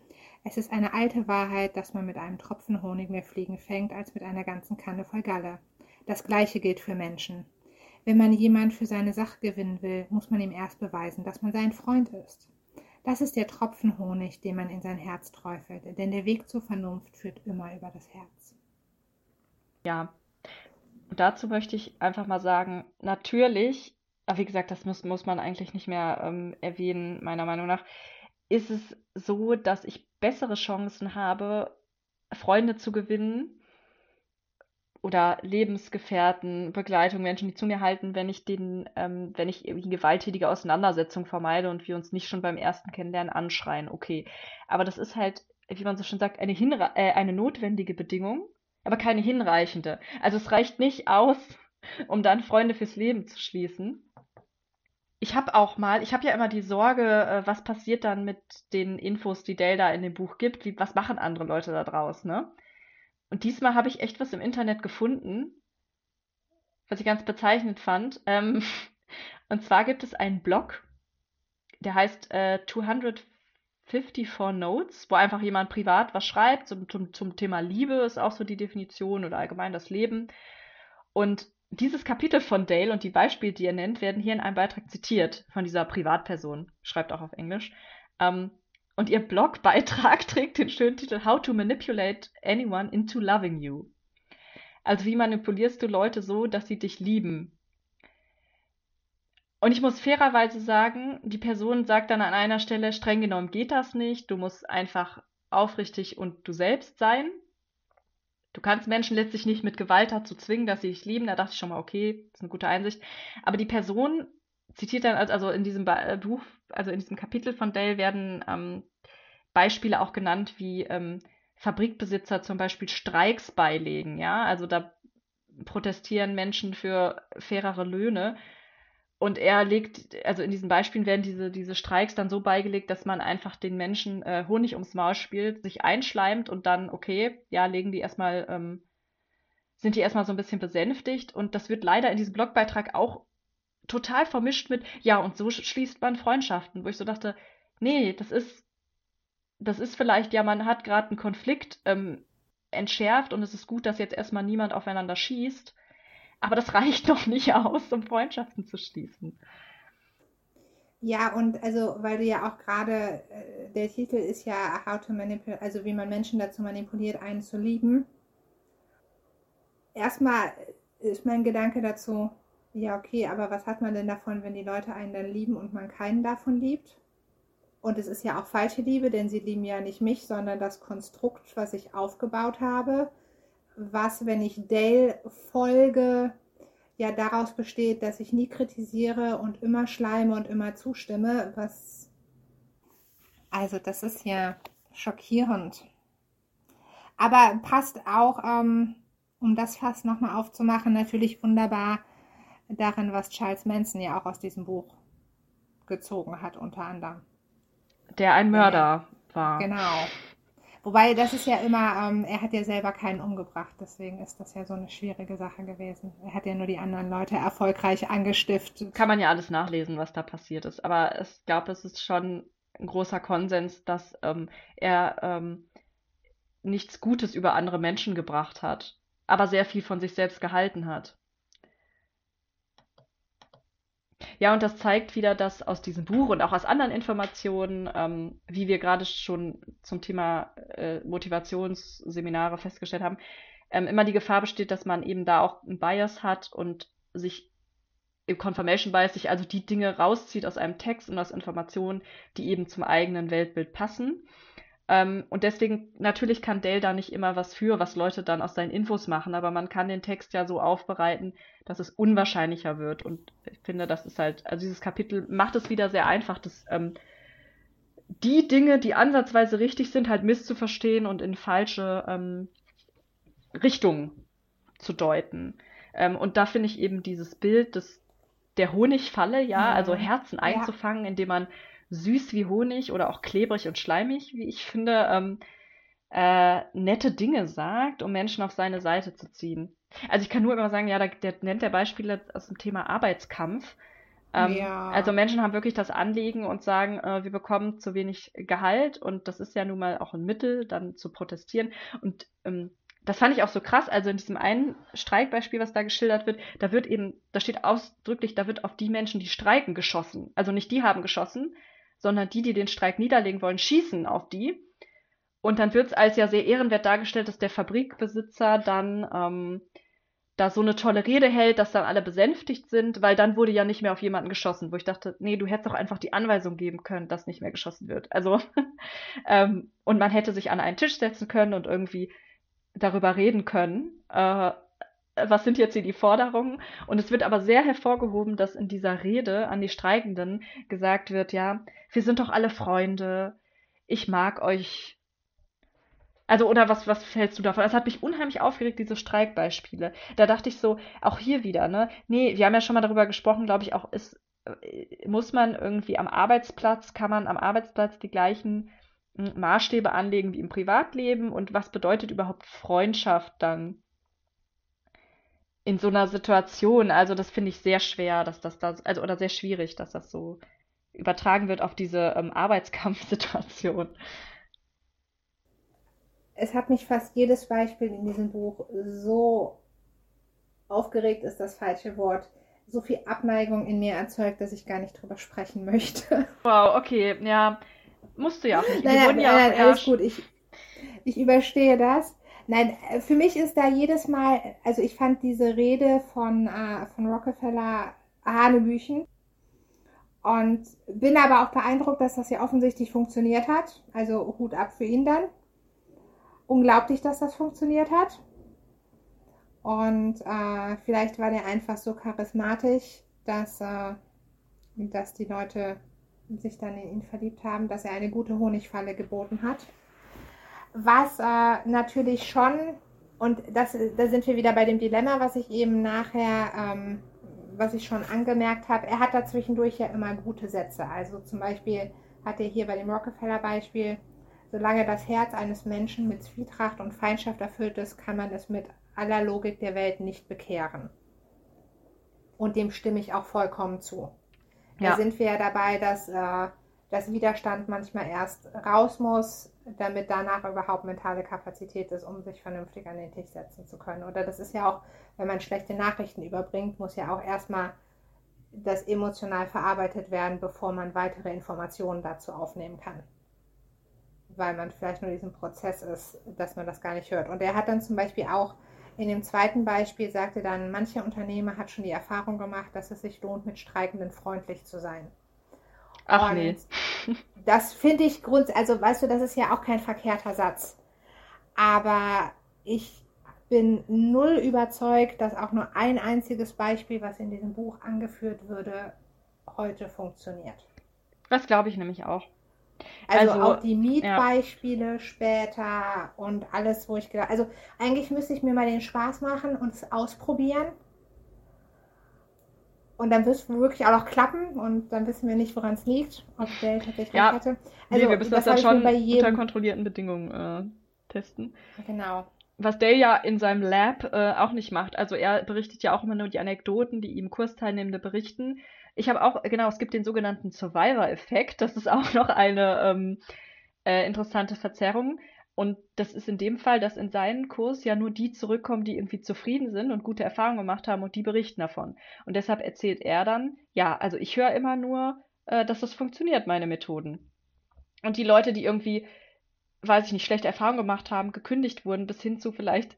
es ist eine alte Wahrheit, dass man mit einem Tropfen Honig mehr Fliegen fängt als mit einer ganzen Kanne voll Galle. Das gleiche gilt für Menschen. Wenn man jemand für seine Sache gewinnen will, muss man ihm erst beweisen, dass man sein Freund ist. Das ist der Tropfen Honig, den man in sein Herz träufelt, denn der Weg zur Vernunft führt immer über das Herz. Ja, und dazu möchte ich einfach mal sagen, natürlich, aber wie gesagt, das muss, muss man eigentlich nicht mehr ähm, erwähnen, meiner Meinung nach, ist es so, dass ich bessere Chancen habe, Freunde zu gewinnen, oder Lebensgefährten, Begleitung, Menschen, die zu mir halten, wenn ich den, ähm, wenn ich irgendwie gewalttätige Auseinandersetzung vermeide und wir uns nicht schon beim ersten Kennenlernen anschreien, okay. Aber das ist halt, wie man so schon sagt, eine, hinre äh, eine notwendige Bedingung, aber keine hinreichende. Also es reicht nicht aus, um dann Freunde fürs Leben zu schließen. Ich habe auch mal, ich habe ja immer die Sorge, äh, was passiert dann mit den Infos, die Dale da in dem Buch gibt, wie, was machen andere Leute da draus, ne? Und diesmal habe ich echt was im Internet gefunden, was ich ganz bezeichnend fand. Ähm, *laughs* und zwar gibt es einen Blog, der heißt äh, 254 Notes, wo einfach jemand privat was schreibt zum, zum, zum Thema Liebe, ist auch so die Definition oder allgemein das Leben. Und dieses Kapitel von Dale und die Beispiele, die er nennt, werden hier in einem Beitrag zitiert von dieser Privatperson, schreibt auch auf Englisch. Ähm, und ihr Blogbeitrag *laughs* trägt den schönen Titel How to Manipulate Anyone into Loving You. Also wie manipulierst du Leute so, dass sie dich lieben? Und ich muss fairerweise sagen, die Person sagt dann an einer Stelle, streng genommen geht das nicht, du musst einfach aufrichtig und du selbst sein. Du kannst Menschen letztlich nicht mit Gewalt dazu zwingen, dass sie dich lieben. Da dachte ich schon mal, okay, das ist eine gute Einsicht. Aber die Person zitiert dann, also in diesem äh, Buch, also in diesem Kapitel von Dale werden ähm, Beispiele auch genannt, wie ähm, Fabrikbesitzer zum Beispiel Streiks beilegen, ja, also da protestieren Menschen für fairere Löhne. Und er legt, also in diesen Beispielen werden diese, diese Streiks dann so beigelegt, dass man einfach den Menschen äh, Honig ums Maul spielt, sich einschleimt und dann, okay, ja, legen die erstmal, ähm, sind die erstmal so ein bisschen besänftigt. Und das wird leider in diesem Blogbeitrag auch total vermischt mit, ja, und so schließt man Freundschaften, wo ich so dachte, nee, das ist, das ist vielleicht, ja, man hat gerade einen Konflikt ähm, entschärft und es ist gut, dass jetzt erstmal niemand aufeinander schießt, aber das reicht noch nicht aus, um Freundschaften zu schließen. Ja, und also, weil du ja auch gerade, äh, der Titel ist ja How to Manipulate, also wie man Menschen dazu manipuliert, einen zu lieben. Erstmal ist mein Gedanke dazu, ja, okay, aber was hat man denn davon, wenn die Leute einen dann lieben und man keinen davon liebt? Und es ist ja auch falsche Liebe, denn sie lieben ja nicht mich, sondern das Konstrukt, was ich aufgebaut habe. Was, wenn ich Dale folge, ja daraus besteht, dass ich nie kritisiere und immer schleime und immer zustimme, was also das ist ja schockierend. Aber passt auch, ähm, um das fast nochmal aufzumachen, natürlich wunderbar darin, was Charles Manson ja auch aus diesem Buch gezogen hat, unter anderem. Der ein Mörder ja, war. Genau. Wobei, das ist ja immer, ähm, er hat ja selber keinen umgebracht, deswegen ist das ja so eine schwierige Sache gewesen. Er hat ja nur die anderen Leute erfolgreich angestiftet. Kann man ja alles nachlesen, was da passiert ist. Aber ich glaube, es ist schon ein großer Konsens, dass ähm, er ähm, nichts Gutes über andere Menschen gebracht hat, aber sehr viel von sich selbst gehalten hat. Ja, und das zeigt wieder, dass aus diesem Buch und auch aus anderen Informationen, ähm, wie wir gerade schon zum Thema äh, Motivationsseminare festgestellt haben, ähm, immer die Gefahr besteht, dass man eben da auch einen Bias hat und sich im Confirmation Bias sich also die Dinge rauszieht aus einem Text und aus Informationen, die eben zum eigenen Weltbild passen. Ähm, und deswegen, natürlich kann Dale da nicht immer was für, was Leute dann aus seinen Infos machen, aber man kann den Text ja so aufbereiten, dass es unwahrscheinlicher wird. Und ich finde, das ist halt, also dieses Kapitel macht es wieder sehr einfach, dass ähm, die Dinge, die ansatzweise richtig sind, halt misszuverstehen und in falsche ähm, Richtungen zu deuten. Ähm, und da finde ich eben dieses Bild des, der Honigfalle, ja, also mhm. also Herzen einzufangen, indem man süß wie Honig oder auch klebrig und schleimig, wie ich finde, ähm, äh, nette Dinge sagt, um Menschen auf seine Seite zu ziehen. Also ich kann nur immer sagen, ja, der, der nennt der Beispiele aus dem Thema Arbeitskampf. Ähm, ja. Also Menschen haben wirklich das Anliegen und sagen, äh, wir bekommen zu wenig Gehalt und das ist ja nun mal auch ein Mittel, dann zu protestieren. Und ähm, das fand ich auch so krass. Also in diesem einen Streikbeispiel, was da geschildert wird, da wird eben, da steht ausdrücklich, da wird auf die Menschen, die streiken, geschossen. Also nicht die haben geschossen, sondern die, die den Streik niederlegen wollen, schießen auf die. Und dann wird es als ja sehr ehrenwert dargestellt, dass der Fabrikbesitzer dann ähm, da so eine tolle Rede hält, dass dann alle besänftigt sind, weil dann wurde ja nicht mehr auf jemanden geschossen, wo ich dachte, nee, du hättest doch einfach die Anweisung geben können, dass nicht mehr geschossen wird. Also, *laughs* ähm, und man hätte sich an einen Tisch setzen können und irgendwie darüber reden können, äh, was sind jetzt hier die Forderungen? Und es wird aber sehr hervorgehoben, dass in dieser Rede an die Streikenden gesagt wird, ja, wir sind doch alle Freunde, ich mag euch. Also, oder was, was hältst du davon? Es hat mich unheimlich aufgeregt, diese Streikbeispiele. Da dachte ich so, auch hier wieder, ne? Nee, wir haben ja schon mal darüber gesprochen, glaube ich, auch ist, äh, muss man irgendwie am Arbeitsplatz, kann man am Arbeitsplatz die gleichen hm, Maßstäbe anlegen wie im Privatleben und was bedeutet überhaupt Freundschaft dann? In so einer Situation, also das finde ich sehr schwer, dass das da, also oder sehr schwierig, dass das so übertragen wird auf diese ähm, Arbeitskampfsituation. Es hat mich fast jedes Beispiel in diesem Buch so aufgeregt, ist das falsche Wort, so viel Abneigung in mir erzeugt, dass ich gar nicht drüber sprechen möchte. Wow, okay, ja, musst du ja auch nicht. Nein, nein, ja alles gut, ich, ich überstehe das. Nein, äh, für mich ist da jedes Mal, also ich fand diese Rede von, äh, von Rockefeller Hanebüchen und bin aber auch beeindruckt, dass das ja offensichtlich funktioniert hat. Also Hut ab für ihn dann. Unglaublich, dass das funktioniert hat. Und äh, vielleicht war der einfach so charismatisch, dass, äh, dass die Leute sich dann in ihn verliebt haben, dass er eine gute Honigfalle geboten hat was äh, natürlich schon, und das, da sind wir wieder bei dem Dilemma, was ich eben nachher, ähm, was ich schon angemerkt habe, er hat da zwischendurch ja immer gute Sätze. Also zum Beispiel hat er hier bei dem Rockefeller-Beispiel, solange das Herz eines Menschen mit Zwietracht und Feindschaft erfüllt ist, kann man es mit aller Logik der Welt nicht bekehren. Und dem stimme ich auch vollkommen zu. Ja. Da sind wir ja dabei, dass, äh, dass Widerstand manchmal erst raus muss, damit danach überhaupt mentale Kapazität ist, um sich vernünftig an den Tisch setzen zu können. Oder das ist ja auch, wenn man schlechte Nachrichten überbringt, muss ja auch erstmal das emotional verarbeitet werden, bevor man weitere Informationen dazu aufnehmen kann. Weil man vielleicht nur diesen Prozess ist, dass man das gar nicht hört. Und er hat dann zum Beispiel auch in dem zweiten Beispiel sagte dann, manche Unternehmer hat schon die Erfahrung gemacht, dass es sich lohnt, mit Streikenden freundlich zu sein. Ach und nee. *laughs* Das finde ich grundsätzlich, also weißt du, das ist ja auch kein verkehrter Satz. Aber ich bin null überzeugt, dass auch nur ein einziges Beispiel, was in diesem Buch angeführt würde, heute funktioniert. Das glaube ich nämlich auch. Also, Also, auch die Mietbeispiele später und alles, wo ich gedacht, also eigentlich müsste ich mir mal den Spaß machen und es ausprobieren. Und dann wird es wirklich auch noch klappen und dann wissen wir nicht, woran es liegt, ob der tatsächlich Ja. hatte. Nee, Also wir müssen das, dann ich mir schon unter kontrollierten Bedingungen äh, testen. Genau. Was Dale ja in seinem Lab äh, auch nicht macht. Also er berichtet ja auch immer nur die Anekdoten, die ihm Kursteilnehmende berichten. Ich habe auch, genau, es gibt den sogenannten Survivor-Effekt. Das ist auch noch eine ähm, äh, interessante Verzerrung. Und das ist in dem Fall, dass in seinen Kurs ja nur die zurückkommen, die irgendwie zufrieden sind und gute Erfahrungen gemacht haben und die berichten davon. Und deshalb erzählt er dann, ja, also ich höre immer nur, äh, dass das funktioniert, meine Methoden. Und die Leute, die irgendwie, weiß ich nicht, schlechte Erfahrungen gemacht haben, gekündigt wurden, bis hin zu vielleicht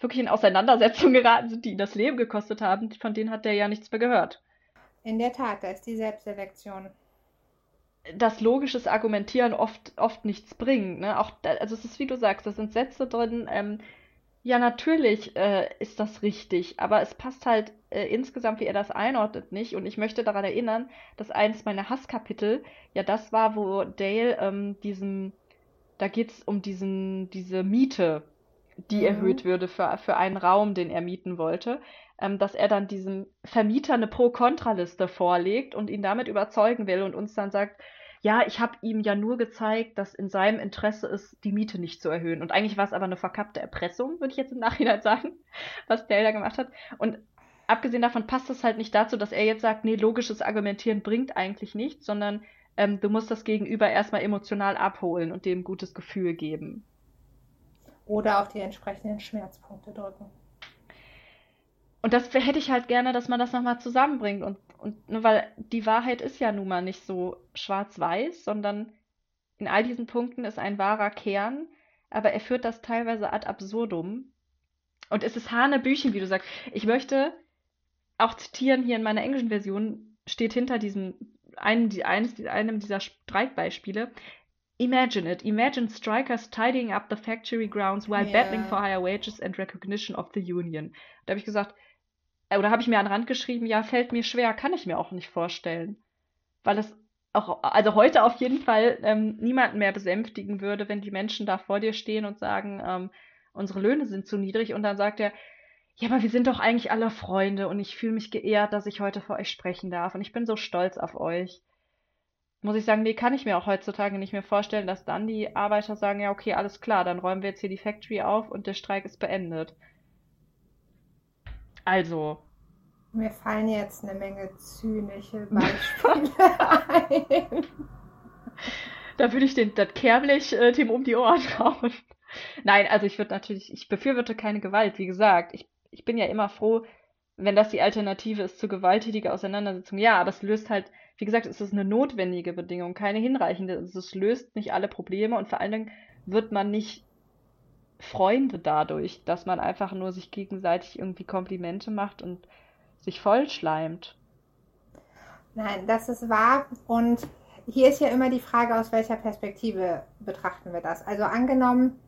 wirklich in Auseinandersetzungen *laughs* geraten sind, die ihn das Leben gekostet haben, von denen hat der ja nichts mehr gehört. In der Tat, da ist die Selbstselektion. Dass logisches Argumentieren oft, oft nichts bringt. Ne? Auch, da, also es ist wie du sagst, da sind Sätze drin, ähm, ja, natürlich äh, ist das richtig, aber es passt halt äh, insgesamt, wie er das einordnet, nicht. Und ich möchte daran erinnern, dass eines meiner Hasskapitel ja das war, wo Dale ähm, diesem, da geht es um diesen, diese Miete, die Mhm. erhöht würde für, für einen Raum, den er mieten wollte, ähm, dass er dann diesem Vermieter eine Pro-Kontra-Liste vorlegt und ihn damit überzeugen will und uns dann sagt, ja, ich habe ihm ja nur gezeigt, dass in seinem Interesse ist, die Miete nicht zu erhöhen. Und eigentlich war es aber eine verkappte Erpressung, würde ich jetzt im Nachhinein *laughs* sagen, was Dale da gemacht hat. Und abgesehen davon passt es halt nicht dazu, dass er jetzt sagt, nee, logisches Argumentieren bringt eigentlich nichts, sondern ähm, du musst das Gegenüber erstmal emotional abholen und dem gutes Gefühl geben. Oder auf die entsprechenden Schmerzpunkte drücken. Und das hätte ich halt gerne, dass man das nochmal zusammenbringt. Und, und nur weil die Wahrheit ist ja nun mal nicht so schwarz-weiß, sondern in all diesen Punkten ist ein wahrer Kern, aber er führt das teilweise ad absurdum. Und es ist Hanebüchen, wie du sagst. Ich möchte auch zitieren, hier in meiner englischen Version steht hinter diesem einen, die, eines, einem dieser Streikbeispiele. Imagine it. Imagine strikers tidying up the factory grounds while Ja. battling for higher wages and recognition of the union. Da habe ich gesagt, oder habe ich mir an den Rand geschrieben, ja, fällt mir schwer, kann ich mir auch nicht vorstellen. Weil es auch, also heute auf jeden Fall ähm, niemanden mehr besänftigen würde, wenn die Menschen da vor dir stehen und sagen, ähm, unsere Löhne sind zu niedrig und dann sagt er, ja, aber wir sind doch eigentlich alle Freunde und ich fühle mich geehrt, dass ich heute vor euch sprechen darf und ich bin so stolz auf euch. Muss ich sagen, nee, kann ich mir auch heutzutage nicht mehr vorstellen, dass dann die Arbeiter sagen, ja, okay, alles klar, dann räumen wir jetzt hier die Factory auf und der Streik ist beendet. Also, Mir fallen jetzt eine Menge zynische Beispiele ein. Da würde ich den, das Kehrblech äh, dem um die Ohren hauen. Nein, also ich würde natürlich, ich befürworte keine Gewalt, wie gesagt. Ich, ich bin ja immer froh, wenn das die Alternative ist zu gewalttätiger Auseinandersetzung. Ja, aber es löst halt, wie gesagt, es ist eine notwendige Bedingung, keine hinreichende. Also es löst nicht alle Probleme und vor allen Dingen wird man nicht Freunde dadurch, dass man einfach nur sich gegenseitig irgendwie Komplimente macht und sich vollschleimt. Nein, das ist wahr. Und hier ist ja immer die Frage, aus welcher Perspektive betrachten wir das. Also angenommen,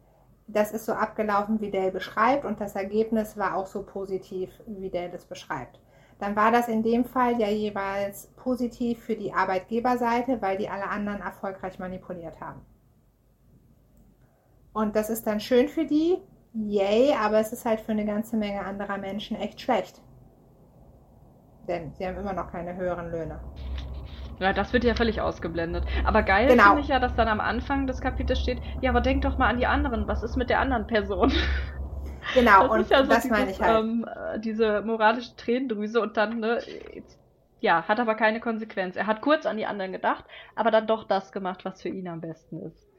das ist so abgelaufen, wie Dale beschreibt und das Ergebnis war auch so positiv, wie Dale es beschreibt. Dann war das in dem Fall ja jeweils positiv für die Arbeitgeberseite, weil die alle anderen erfolgreich manipuliert haben. Und das ist dann schön für die, yay, aber es ist halt für eine ganze Menge anderer Menschen echt schlecht. Denn sie haben immer noch keine höheren Löhne. Ja, das wird ja völlig ausgeblendet. Aber geil Genau. finde ich ja, dass dann am Anfang des Kapitels steht, ja, aber denk doch mal an die anderen. Was ist mit der anderen Person? *laughs* Genau, Das und ist ja so das dieses, meine ich halt. ähm, äh, diese moralische Tränendrüse und dann, ne, ja, hat aber keine Konsequenz. Er hat kurz an die anderen gedacht, aber dann doch das gemacht, was für ihn am besten ist.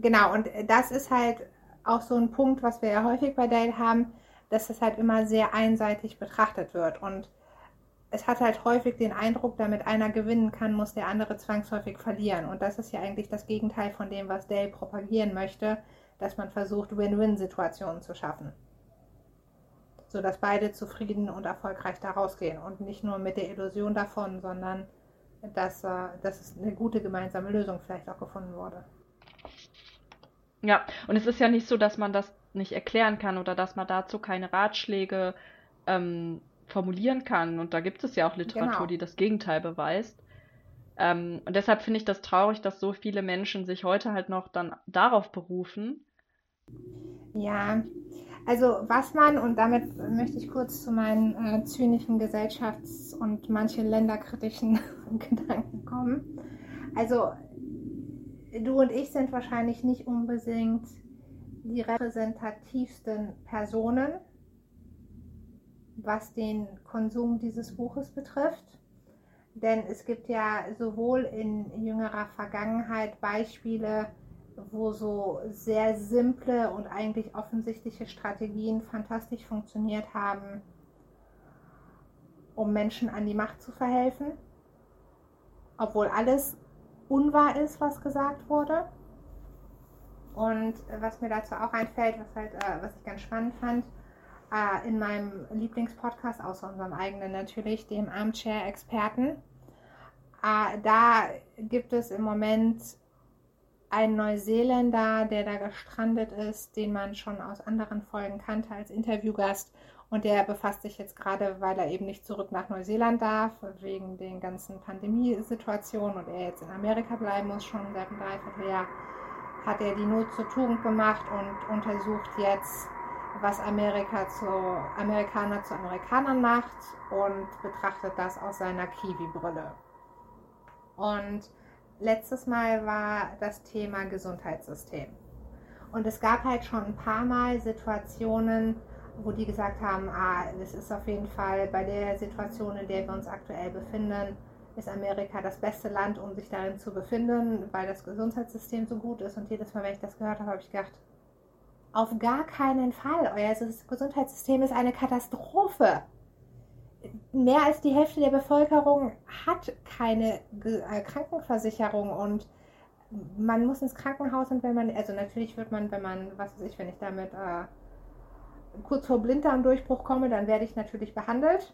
Genau, und das ist halt auch so ein Punkt, was wir ja häufig bei Dale haben, dass es halt immer sehr einseitig betrachtet wird. Und es hat halt häufig den Eindruck, damit einer gewinnen kann, muss der andere zwangsläufig verlieren. Und das ist ja eigentlich das Gegenteil von dem, was Dale propagieren möchte, dass man versucht, Win-Win-Situationen zu schaffen. Sodass beide zufrieden und erfolgreich da rausgehen. Und nicht nur mit der Illusion davon, sondern dass, äh, dass eine gute gemeinsame Lösung vielleicht auch gefunden wurde. Ja, und es ist ja nicht so, dass man das nicht erklären kann oder dass man dazu keine Ratschläge ähm, formulieren kann. Und da gibt es ja auch Literatur, genau. die das Gegenteil beweist. Ähm, und deshalb finde ich das traurig, dass so viele Menschen sich heute halt noch dann darauf berufen. Ja, also was man, und damit möchte ich kurz zu meinen äh, zynischen Gesellschafts- und manche länderkritischen *laughs* Gedanken kommen. Also du und ich sind wahrscheinlich nicht unbedingt die repräsentativsten Personen, was den Konsum dieses Buches betrifft. Denn es gibt ja sowohl in jüngerer Vergangenheit Beispiele, wo so sehr simple und eigentlich offensichtliche Strategien fantastisch funktioniert haben, um Menschen an die Macht zu verhelfen, obwohl alles unwahr ist, was gesagt wurde. Und was mir dazu auch einfällt, was halt, äh, was ich ganz spannend fand, äh, in meinem Lieblingspodcast, außer unserem eigenen natürlich, dem Armchair-Experten, äh, da gibt es im Moment einen Neuseeländer, der da gestrandet ist, den man schon aus anderen Folgen kannte als Interviewgast. Und der befasst sich jetzt gerade, weil er eben nicht zurück nach Neuseeland darf, wegen den ganzen Pandemiesituationen und er jetzt in Amerika bleiben muss, schon seit einem Dreivierteljahr, hat er die Not zur Tugend gemacht und untersucht jetzt, was Amerika zu Amerikaner zu Amerikanern macht und betrachtet das aus seiner Kiwi-Brille. Und letztes Mal war das Thema Gesundheitssystem. Und es gab halt schon ein paar Mal Situationen, wo die gesagt haben, ah, es ist auf jeden Fall bei der Situation, in der wir uns aktuell befinden, ist Amerika das beste Land, um sich darin zu befinden, weil das Gesundheitssystem so gut ist. Und jedes Mal, wenn ich das gehört habe, habe ich gedacht, auf gar keinen Fall. Euer Gesundheitssystem ist eine Katastrophe. Mehr als die Hälfte der Bevölkerung hat keine äh, Krankenversicherung und man muss ins Krankenhaus und wenn man, also natürlich wird man, wenn man, was weiß ich, wenn ich damit äh, kurz vor Blinddarmdurchbruch komme, dann werde ich natürlich behandelt.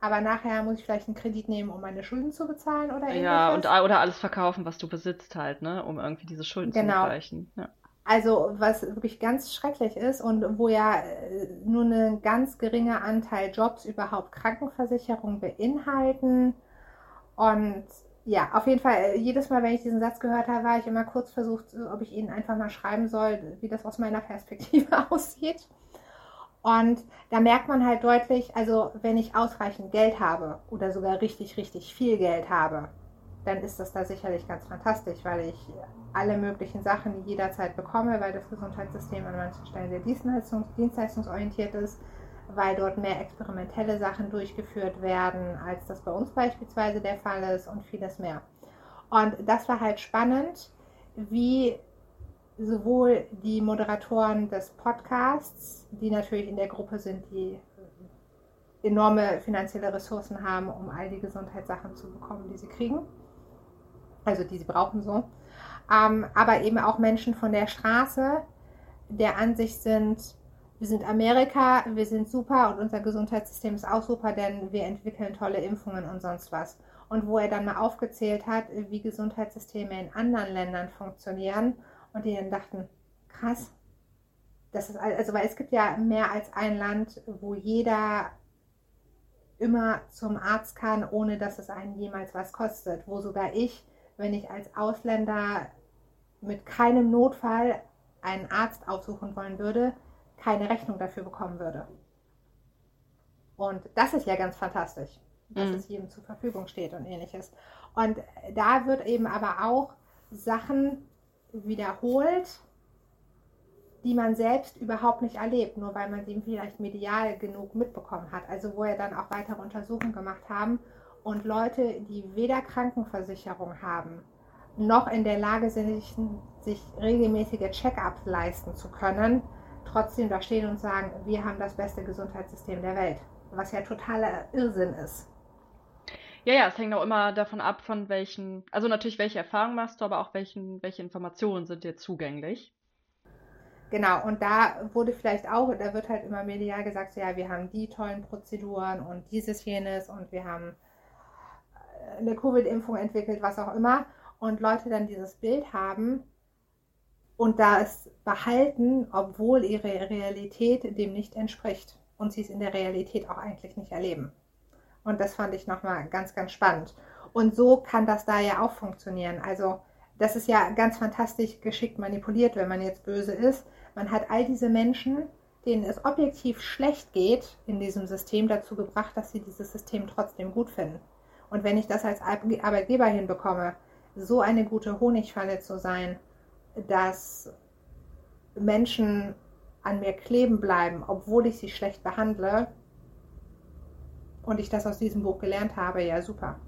Aber nachher muss ich vielleicht einen Kredit nehmen, um meine Schulden zu bezahlen oder ähnliches. Ja, und, oder alles verkaufen, was du besitzt halt, ne, um irgendwie diese Schulden genau. zu begleichen. Ja. Also was wirklich ganz schrecklich ist und wo ja äh, nur ein ganz geringer Anteil Jobs überhaupt Krankenversicherung beinhalten. Und ja, auf jeden Fall, äh, jedes Mal, wenn ich diesen Satz gehört habe, war ich immer kurz versucht, ob ich Ihnen einfach mal schreiben soll, wie das aus meiner Perspektive *laughs* aussieht. Und da merkt man halt deutlich, also wenn ich ausreichend Geld habe oder sogar richtig, richtig viel Geld habe, dann ist das da sicherlich ganz fantastisch, weil ich alle möglichen Sachen jederzeit bekomme, weil das Gesundheitssystem an manchen Stellen sehr dienstleistungs dienstleistungsorientiert ist, weil dort mehr experimentelle Sachen durchgeführt werden, als das bei uns beispielsweise der Fall ist und vieles mehr. Und das war halt spannend, wie sowohl die Moderatoren des Podcasts, die natürlich in der Gruppe sind, die enorme finanzielle Ressourcen haben, um all die Gesundheitssachen zu bekommen, die sie kriegen, also die sie brauchen so, ähm, aber eben auch Menschen von der Straße, der Ansicht sind, wir sind Amerika, wir sind super und unser Gesundheitssystem ist auch super, denn wir entwickeln tolle Impfungen und sonst was. Und wo er dann mal aufgezählt hat, wie Gesundheitssysteme in anderen Ländern funktionieren und die dann dachten, krass, das ist also, weil es gibt ja mehr als ein Land, wo jeder immer zum Arzt kann, ohne dass es einen jemals was kostet. Wo sogar ich, wenn ich als Ausländer mit keinem Notfall einen Arzt aufsuchen wollen würde, keine Rechnung dafür bekommen würde. Und das ist ja ganz fantastisch, dass mhm. es jedem zur Verfügung steht und ähnliches. Und da wird eben aber auch Sachen wiederholt, die man selbst überhaupt nicht erlebt, nur weil man sie vielleicht medial genug mitbekommen hat. Also wo er dann auch weitere Untersuchungen gemacht haben und Leute, die weder Krankenversicherung haben, noch in der Lage sind, sich regelmäßige Check-ups leisten zu können, trotzdem da stehen und sagen, wir haben das beste Gesundheitssystem der Welt. Was ja totaler Irrsinn ist. Ja, ja, es hängt auch immer davon ab, von welchen, also natürlich welche Erfahrungen machst du, aber auch welchen, welche Informationen sind dir zugänglich. Genau, und da wurde vielleicht auch, da wird halt immer medial gesagt, so, ja, wir haben die tollen Prozeduren und dieses, jenes und wir haben eine Covid-Impfung entwickelt, was auch immer. Und Leute dann dieses Bild haben, und das behalten, obwohl ihre Realität dem nicht entspricht und sie es in der Realität auch eigentlich nicht erleben. Und das fand ich nochmal ganz, ganz spannend. Und so kann das da ja auch funktionieren. Also das ist ja ganz fantastisch geschickt manipuliert, wenn man jetzt böse ist. Man hat all diese Menschen, denen es objektiv schlecht geht in diesem System, dazu gebracht, dass sie dieses System trotzdem gut finden. Und wenn ich das als Arbeitgeber hinbekomme, so eine gute Honigfalle zu sein, dass Menschen an mir kleben bleiben, obwohl ich sie schlecht behandle, und ich das aus diesem Buch gelernt habe, ja super.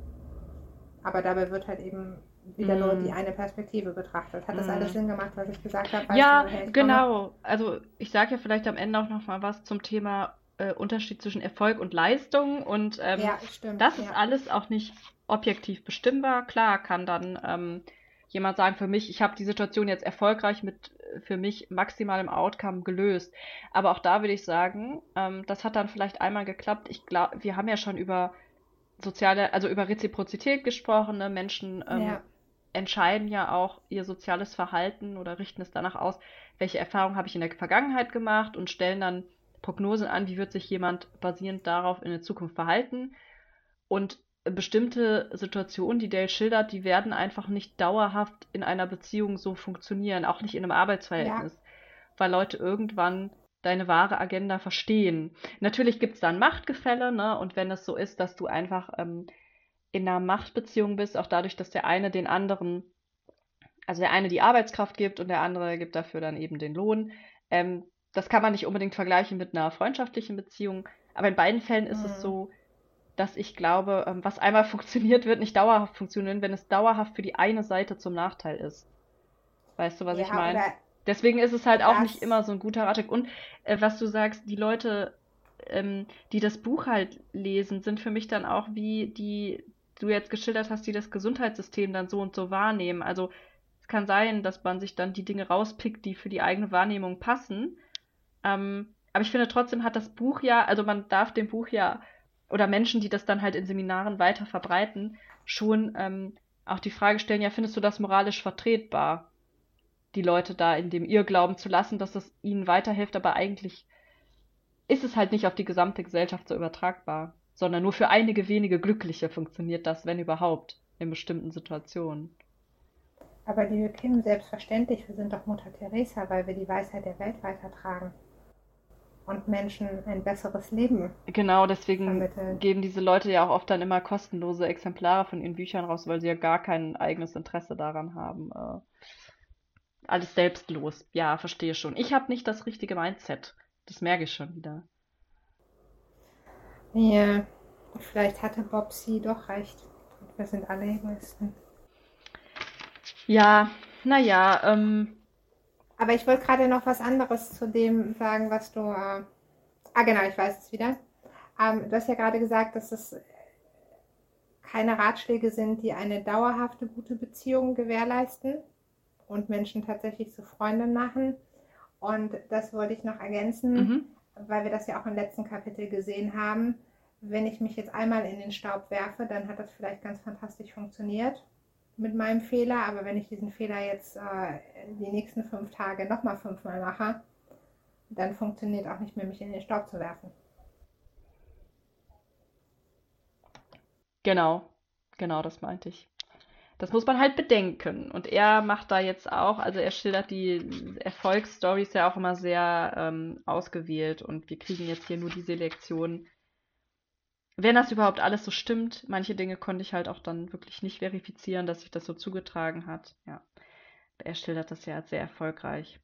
Aber dabei wird halt eben wieder mm. nur die eine Perspektive betrachtet. Hat das mm. alles Sinn gemacht, was ich gesagt habe? ja, du, genau. Komme? Also ich sage ja vielleicht am Ende auch noch mal was zum Thema äh, Unterschied zwischen Erfolg und Leistung. Und ähm, ja, stimmt, das ja. ist alles auch nicht objektiv bestimmbar. Klar kann dann ähm, jemand sagen, für mich, ich habe die Situation jetzt erfolgreich mit für mich maximalem Outcome gelöst. Aber auch da würde ich sagen, ähm, das hat dann vielleicht einmal geklappt. Ich glaube, wir haben ja schon über soziale, also über Reziprozität gesprochen. Ne? Menschen ähm, ja. entscheiden ja auch ihr soziales Verhalten oder richten es danach aus, welche Erfahrungen habe ich in der Vergangenheit gemacht und stellen dann Prognosen an, wie wird sich jemand basierend darauf in der Zukunft verhalten. Und bestimmte Situationen, die Dale schildert, die werden einfach nicht dauerhaft in einer Beziehung so funktionieren, auch nicht in einem Arbeitsverhältnis, ja. weil Leute irgendwann deine wahre Agenda verstehen. Natürlich gibt es da ein Machtgefälle, ne? Und wenn es so ist, dass du einfach ähm, in einer Machtbeziehung bist, auch dadurch, dass der eine den anderen, also der eine die Arbeitskraft gibt und der andere gibt dafür dann eben den Lohn, ähm, das kann man nicht unbedingt vergleichen mit einer freundschaftlichen Beziehung. Aber in beiden Fällen ist mhm. es so, dass ich glaube, ähm, was einmal *laughs* funktioniert, wird nicht dauerhaft funktionieren, wenn es dauerhaft für die eine Seite zum Nachteil ist. Weißt du, was ja, ich meine? Deswegen ist es halt auch nicht immer so ein guter Ratschlag. Und äh, was du sagst, die Leute, ähm, die das Buch halt lesen, sind für mich dann auch wie die du jetzt geschildert hast, die das Gesundheitssystem dann so und so wahrnehmen. Also es kann sein, dass man sich dann die Dinge rauspickt, die für die eigene Wahrnehmung passen. Ähm, aber ich finde trotzdem hat das Buch ja, also man darf dem Buch ja oder Menschen, die das dann halt in Seminaren weiter verbreiten, schon ähm, auch die Frage stellen, ja, findest du das moralisch vertretbar, die Leute da in dem Irrglauben zu lassen, dass das ihnen weiterhilft, aber eigentlich ist es halt nicht auf die gesamte Gesellschaft so übertragbar, sondern nur für einige wenige Glückliche funktioniert das, wenn überhaupt, in bestimmten Situationen. Aber liebe Kim, selbstverständlich, wir sind doch Mutter Teresa, weil wir die Weisheit der Welt weitertragen und Menschen ein besseres Leben. Genau, deswegen vermitteln. geben diese Leute ja auch oft dann immer kostenlose Exemplare von ihren Büchern raus, weil sie ja gar kein eigenes Interesse daran haben. Äh, alles selbstlos. Ja, verstehe schon. Ich habe nicht das richtige Mindset. Das merke ich schon wieder. Ja, vielleicht hatte Bob sie doch recht. Wir sind alle Egoisten. Ja, naja, ähm, aber ich wollte gerade noch was anderes zu dem sagen, was du. Äh, ah, genau, ich weiß es wieder. Ähm, du hast ja gerade gesagt, dass es keine Ratschläge sind, die eine dauerhafte gute Beziehung gewährleisten und Menschen tatsächlich zu Freunden machen. Und das wollte ich noch ergänzen, mhm. weil wir das ja auch im letzten Kapitel gesehen haben. Wenn ich mich jetzt einmal in den Staub werfe, dann hat das vielleicht ganz fantastisch funktioniert mit meinem Fehler, aber wenn ich diesen Fehler jetzt äh, die nächsten fünf Tage nochmal fünfmal mache, dann funktioniert auch nicht mehr, mich in den Staub zu werfen. Genau, genau, das meinte ich. Das muss man halt bedenken. Und er macht da jetzt auch, also er schildert die Erfolgsstories ja auch immer sehr ähm, ausgewählt und wir kriegen jetzt hier nur die Selektion wenn das überhaupt alles so stimmt, manche Dinge konnte ich halt auch dann wirklich nicht verifizieren, dass sich das so zugetragen hat. Ja. Er schildert das ja als sehr erfolgreich.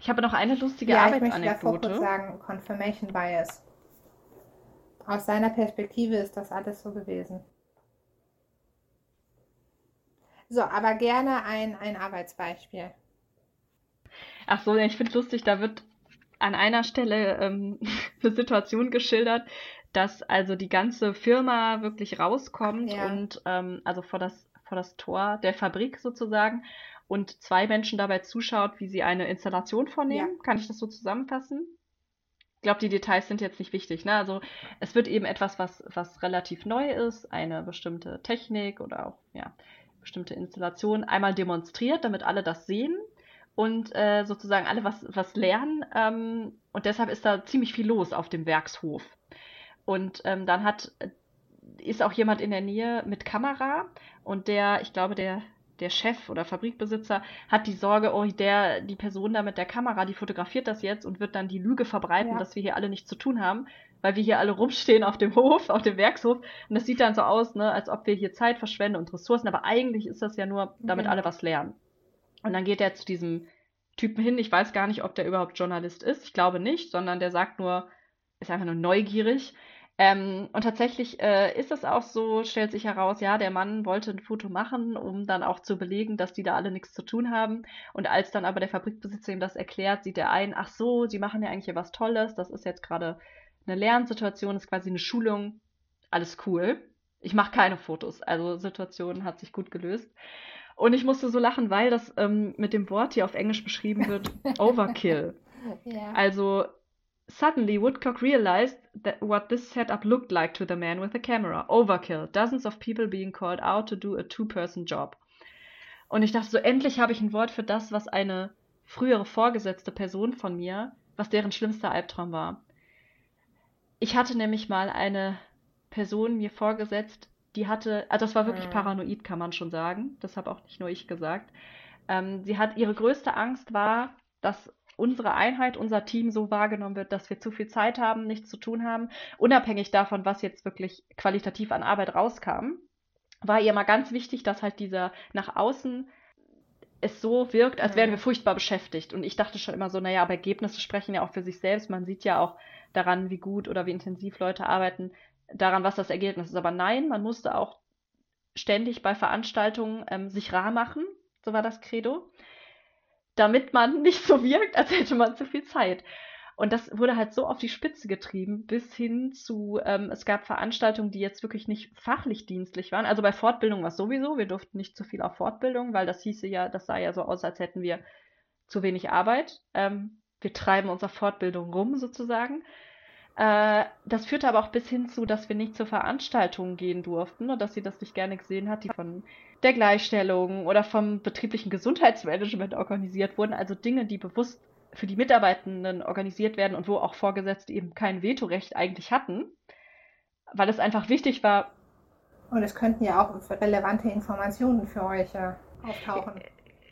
Ich habe noch eine lustige ja, Arbeitsanekdote. Ich möchte sagen, Confirmation Bias. Aus seiner Perspektive ist das alles so gewesen. So, aber gerne ein, ein Arbeitsbeispiel. Ach so, ich finde es lustig, da wird an einer Stelle ähm, *laughs* eine Situation geschildert, dass also die ganze Firma wirklich rauskommt ja. und ähm, also vor das, vor das Tor der Fabrik sozusagen und zwei Menschen dabei zuschaut, wie sie eine Installation vornehmen. Ja. Kann ich das so zusammenfassen? Ich glaube, die Details sind jetzt nicht wichtig. Ne? Also es wird eben etwas, was, was relativ neu ist, eine bestimmte Technik oder auch ja, bestimmte Installation einmal demonstriert, damit alle das sehen. und äh, sozusagen alle was, was lernen. Ähm, und deshalb ist da ziemlich viel los auf dem Werkshof. Und ähm, dann hat, ist auch jemand in der Nähe mit Kamera und der, ich glaube, der, der Chef oder Fabrikbesitzer hat die Sorge, oh, der, die Person da mit der Kamera, die fotografiert das jetzt und wird dann die Lüge verbreiten, ja. dass wir hier alle nichts zu tun haben, weil wir hier alle rumstehen auf dem Hof, auf dem Werkshof. Und das sieht dann so aus, ne, als ob wir hier Zeit verschwenden und Ressourcen, aber eigentlich ist das ja nur, damit mhm. alle was lernen. Und dann geht er zu diesem Typen hin. Ich weiß gar nicht, ob der überhaupt Journalist ist. Ich glaube nicht, sondern der sagt nur, ist einfach nur neugierig. Ähm, und tatsächlich äh, ist es auch so, stellt sich heraus, ja, der Mann wollte ein Foto machen, um dann auch zu belegen, dass die da alle nichts zu tun haben. Und als dann aber der Fabrikbesitzer ihm das erklärt, sieht er ein, ach so, sie machen ja eigentlich hier was Tolles, das ist jetzt gerade eine Lernsituation, ist quasi eine Schulung, alles cool. Ich mache keine Fotos, also Situation hat sich gut gelöst. Und ich musste so lachen, weil das ähm, mit dem Wort hier auf Englisch beschrieben wird, *laughs* Overkill. ja. Also Suddenly, Woodcock realized that what this setup looked like to the man with the camera. Overkill. Dozens of people being called out to do a two-person job. Und ich dachte so, endlich habe ich ein Wort für das, was eine frühere vorgesetzte Person von mir, was deren schlimmster Albtraum war. Ich hatte nämlich mal eine Person mir vorgesetzt, die hatte, also das war wirklich mhm. paranoid, kann man schon sagen. Das habe auch nicht nur ich gesagt. Ähm, sie hat, ihre größte Angst war, dass unsere Einheit, unser Team so wahrgenommen wird, dass wir zu viel Zeit haben, nichts zu tun haben, unabhängig davon, was jetzt wirklich qualitativ an Arbeit rauskam, war ihr mal ganz wichtig, dass halt dieser nach außen es so wirkt, als wären wir furchtbar beschäftigt. Und ich dachte schon immer so, naja, aber Ergebnisse sprechen ja auch für sich selbst. Man sieht ja auch daran, wie gut oder wie intensiv Leute arbeiten, daran, was das Ergebnis ist. Aber nein, man musste auch ständig bei Veranstaltungen ähm, sich rar machen. So war das Credo damit man *laughs* nicht so wirkt, als hätte man zu viel Zeit. Und das wurde halt so auf die Spitze getrieben, bis hin zu, ähm, es gab Veranstaltungen, die jetzt wirklich nicht fachlich dienstlich waren. Also bei Fortbildung war es sowieso, wir durften nicht zu viel auf Fortbildung, weil das hieße ja, das sah ja so aus, als hätten wir zu wenig Arbeit. Ähm, wir treiben unsere Fortbildung rum sozusagen. Äh, das führte aber auch bis hin zu, dass wir nicht zur Veranstaltung gehen durften und dass sie das nicht gerne gesehen hat, die von der Gleichstellung oder vom betrieblichen Gesundheitsmanagement organisiert wurden. Also Dinge, die bewusst für die Mitarbeitenden organisiert werden und wo auch Vorgesetzte eben kein Vetorecht eigentlich hatten, weil es einfach wichtig war. Und es könnten ja auch relevante Informationen für euch ja auftauchen.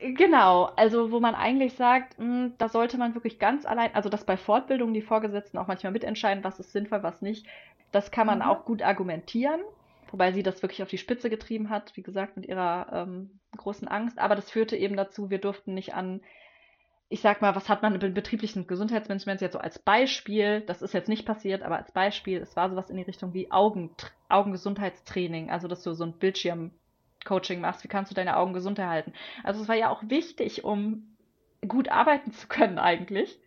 Genau, also wo man eigentlich sagt, mh, hm, da sollte man wirklich ganz allein, also dass bei Fortbildungen die Vorgesetzten auch manchmal mitentscheiden, was ist sinnvoll, was nicht, das kann man mhm. auch gut argumentieren, wobei sie das wirklich auf die Spitze getrieben hat, wie gesagt, mit ihrer ähm, großen Angst. Aber das führte eben dazu, wir durften nicht an, ich sag mal, was hat man im betrieblichen Gesundheitsmanagement jetzt so als Beispiel, das ist jetzt nicht passiert, aber als Beispiel, es war sowas in die Richtung wie Augen, Augengesundheitstraining, also dass du so ein Bildschirm Coaching machst, wie kannst du deine Augen gesund erhalten. Also es war ja auch wichtig, um gut arbeiten zu können eigentlich,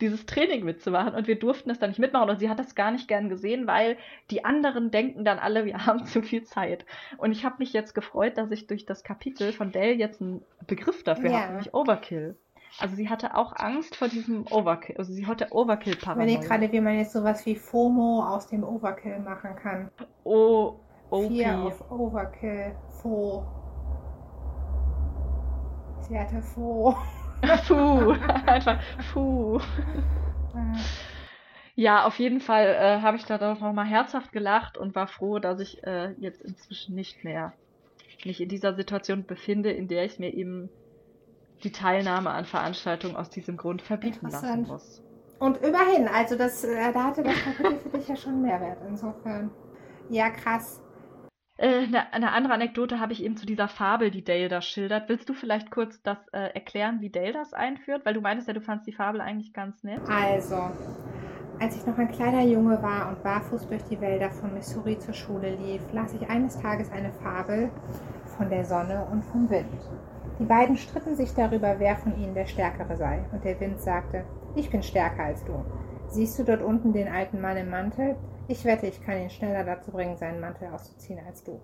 dieses Training mitzumachen und wir durften das dann nicht mitmachen und sie hat das gar nicht gern gesehen, weil die anderen denken dann alle, wir *laughs* haben zu viel Zeit. Und ich habe mich jetzt gefreut, dass ich durch das Kapitel von Dell jetzt einen Begriff dafür ja. habe, nämlich Overkill. Also sie hatte auch Angst vor diesem Overkill, also sie hatte Overkill-Paranoia. Wenn ich gerade, wie man jetzt sowas wie FOMO aus dem Overkill machen kann. Oh, Okay. Fear of Overkill. Faux. Sie hatte Faux. *laughs* Puh, *laughs* einfach Puh. Ja, auf jeden Fall äh, habe ich da doch nochmal herzhaft gelacht und war froh, dass ich äh, jetzt inzwischen nicht mehr mich in dieser Situation befinde, in der ich mir eben die Teilnahme an Veranstaltungen aus diesem Grund verbieten lassen muss. Und immerhin, also das, äh, da hatte das Kapitel für dich ja schon Mehrwert insofern. Ja, krass. Äh, eine, andere Anekdote habe ich eben zu dieser Fabel, die Dale da schildert. Willst du vielleicht kurz das äh, erklären, wie Dale das einführt? Weil du meintest ja, du fandst die Fabel eigentlich ganz nett. Also, als ich noch ein kleiner Junge war und barfuß durch die Wälder von Missouri zur Schule lief, las ich eines Tages eine Fabel von der Sonne und vom Wind. Die beiden stritten sich darüber, wer von ihnen der Stärkere sei, und der Wind sagte, ich bin stärker als du. Siehst du dort unten den alten Mann im Mantel? Ich wette, ich kann ihn schneller dazu bringen, seinen Mantel auszuziehen als du.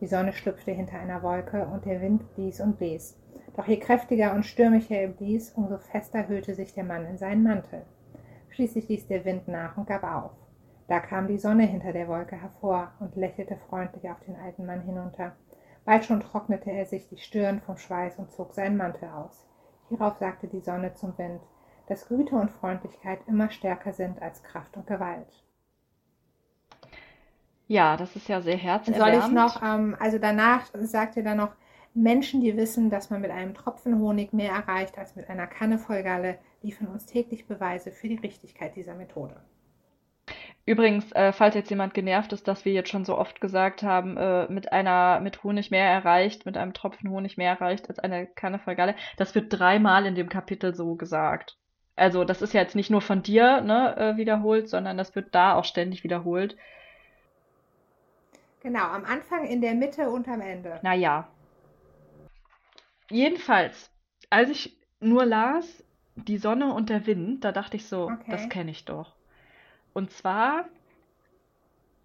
Die Sonne schlüpfte hinter einer Wolke und der Wind blies und blies. Doch je kräftiger und stürmischer er blies, umso fester hüllte sich der Mann in seinen Mantel. Schließlich ließ der Wind nach und gab auf. Da kam die Sonne hinter der Wolke hervor und lächelte freundlich auf den alten Mann hinunter. Bald schon trocknete er sich die Stirn vom Schweiß und zog seinen Mantel aus. Hierauf sagte die Sonne zum Wind, dass Güte und Freundlichkeit immer stärker sind als Kraft und Gewalt. Ja, das ist ja sehr herzerwärmend. Soll ich noch, ähm, also danach sagt er dann noch, Menschen, die wissen, dass man mit einem Tropfen Honig mehr erreicht als mit einer Kanne voll Galle, liefern uns täglich Beweise für die Richtigkeit dieser Methode. Übrigens, äh, falls jetzt jemand genervt ist, dass wir jetzt schon so oft gesagt haben, äh, mit einer, mit Honig mehr erreicht, mit einem Tropfen Honig mehr erreicht als eine Kanne voll Galle, das wird dreimal in dem Kapitel so gesagt. Also das ist ja jetzt nicht nur von dir ne, äh, wiederholt, sondern das wird da auch ständig wiederholt. Genau, am Anfang, in der Mitte und am Ende. Naja. Jedenfalls, als ich nur las, die Sonne und der Wind, da dachte ich so, Okay. das kenne ich doch. Und zwar,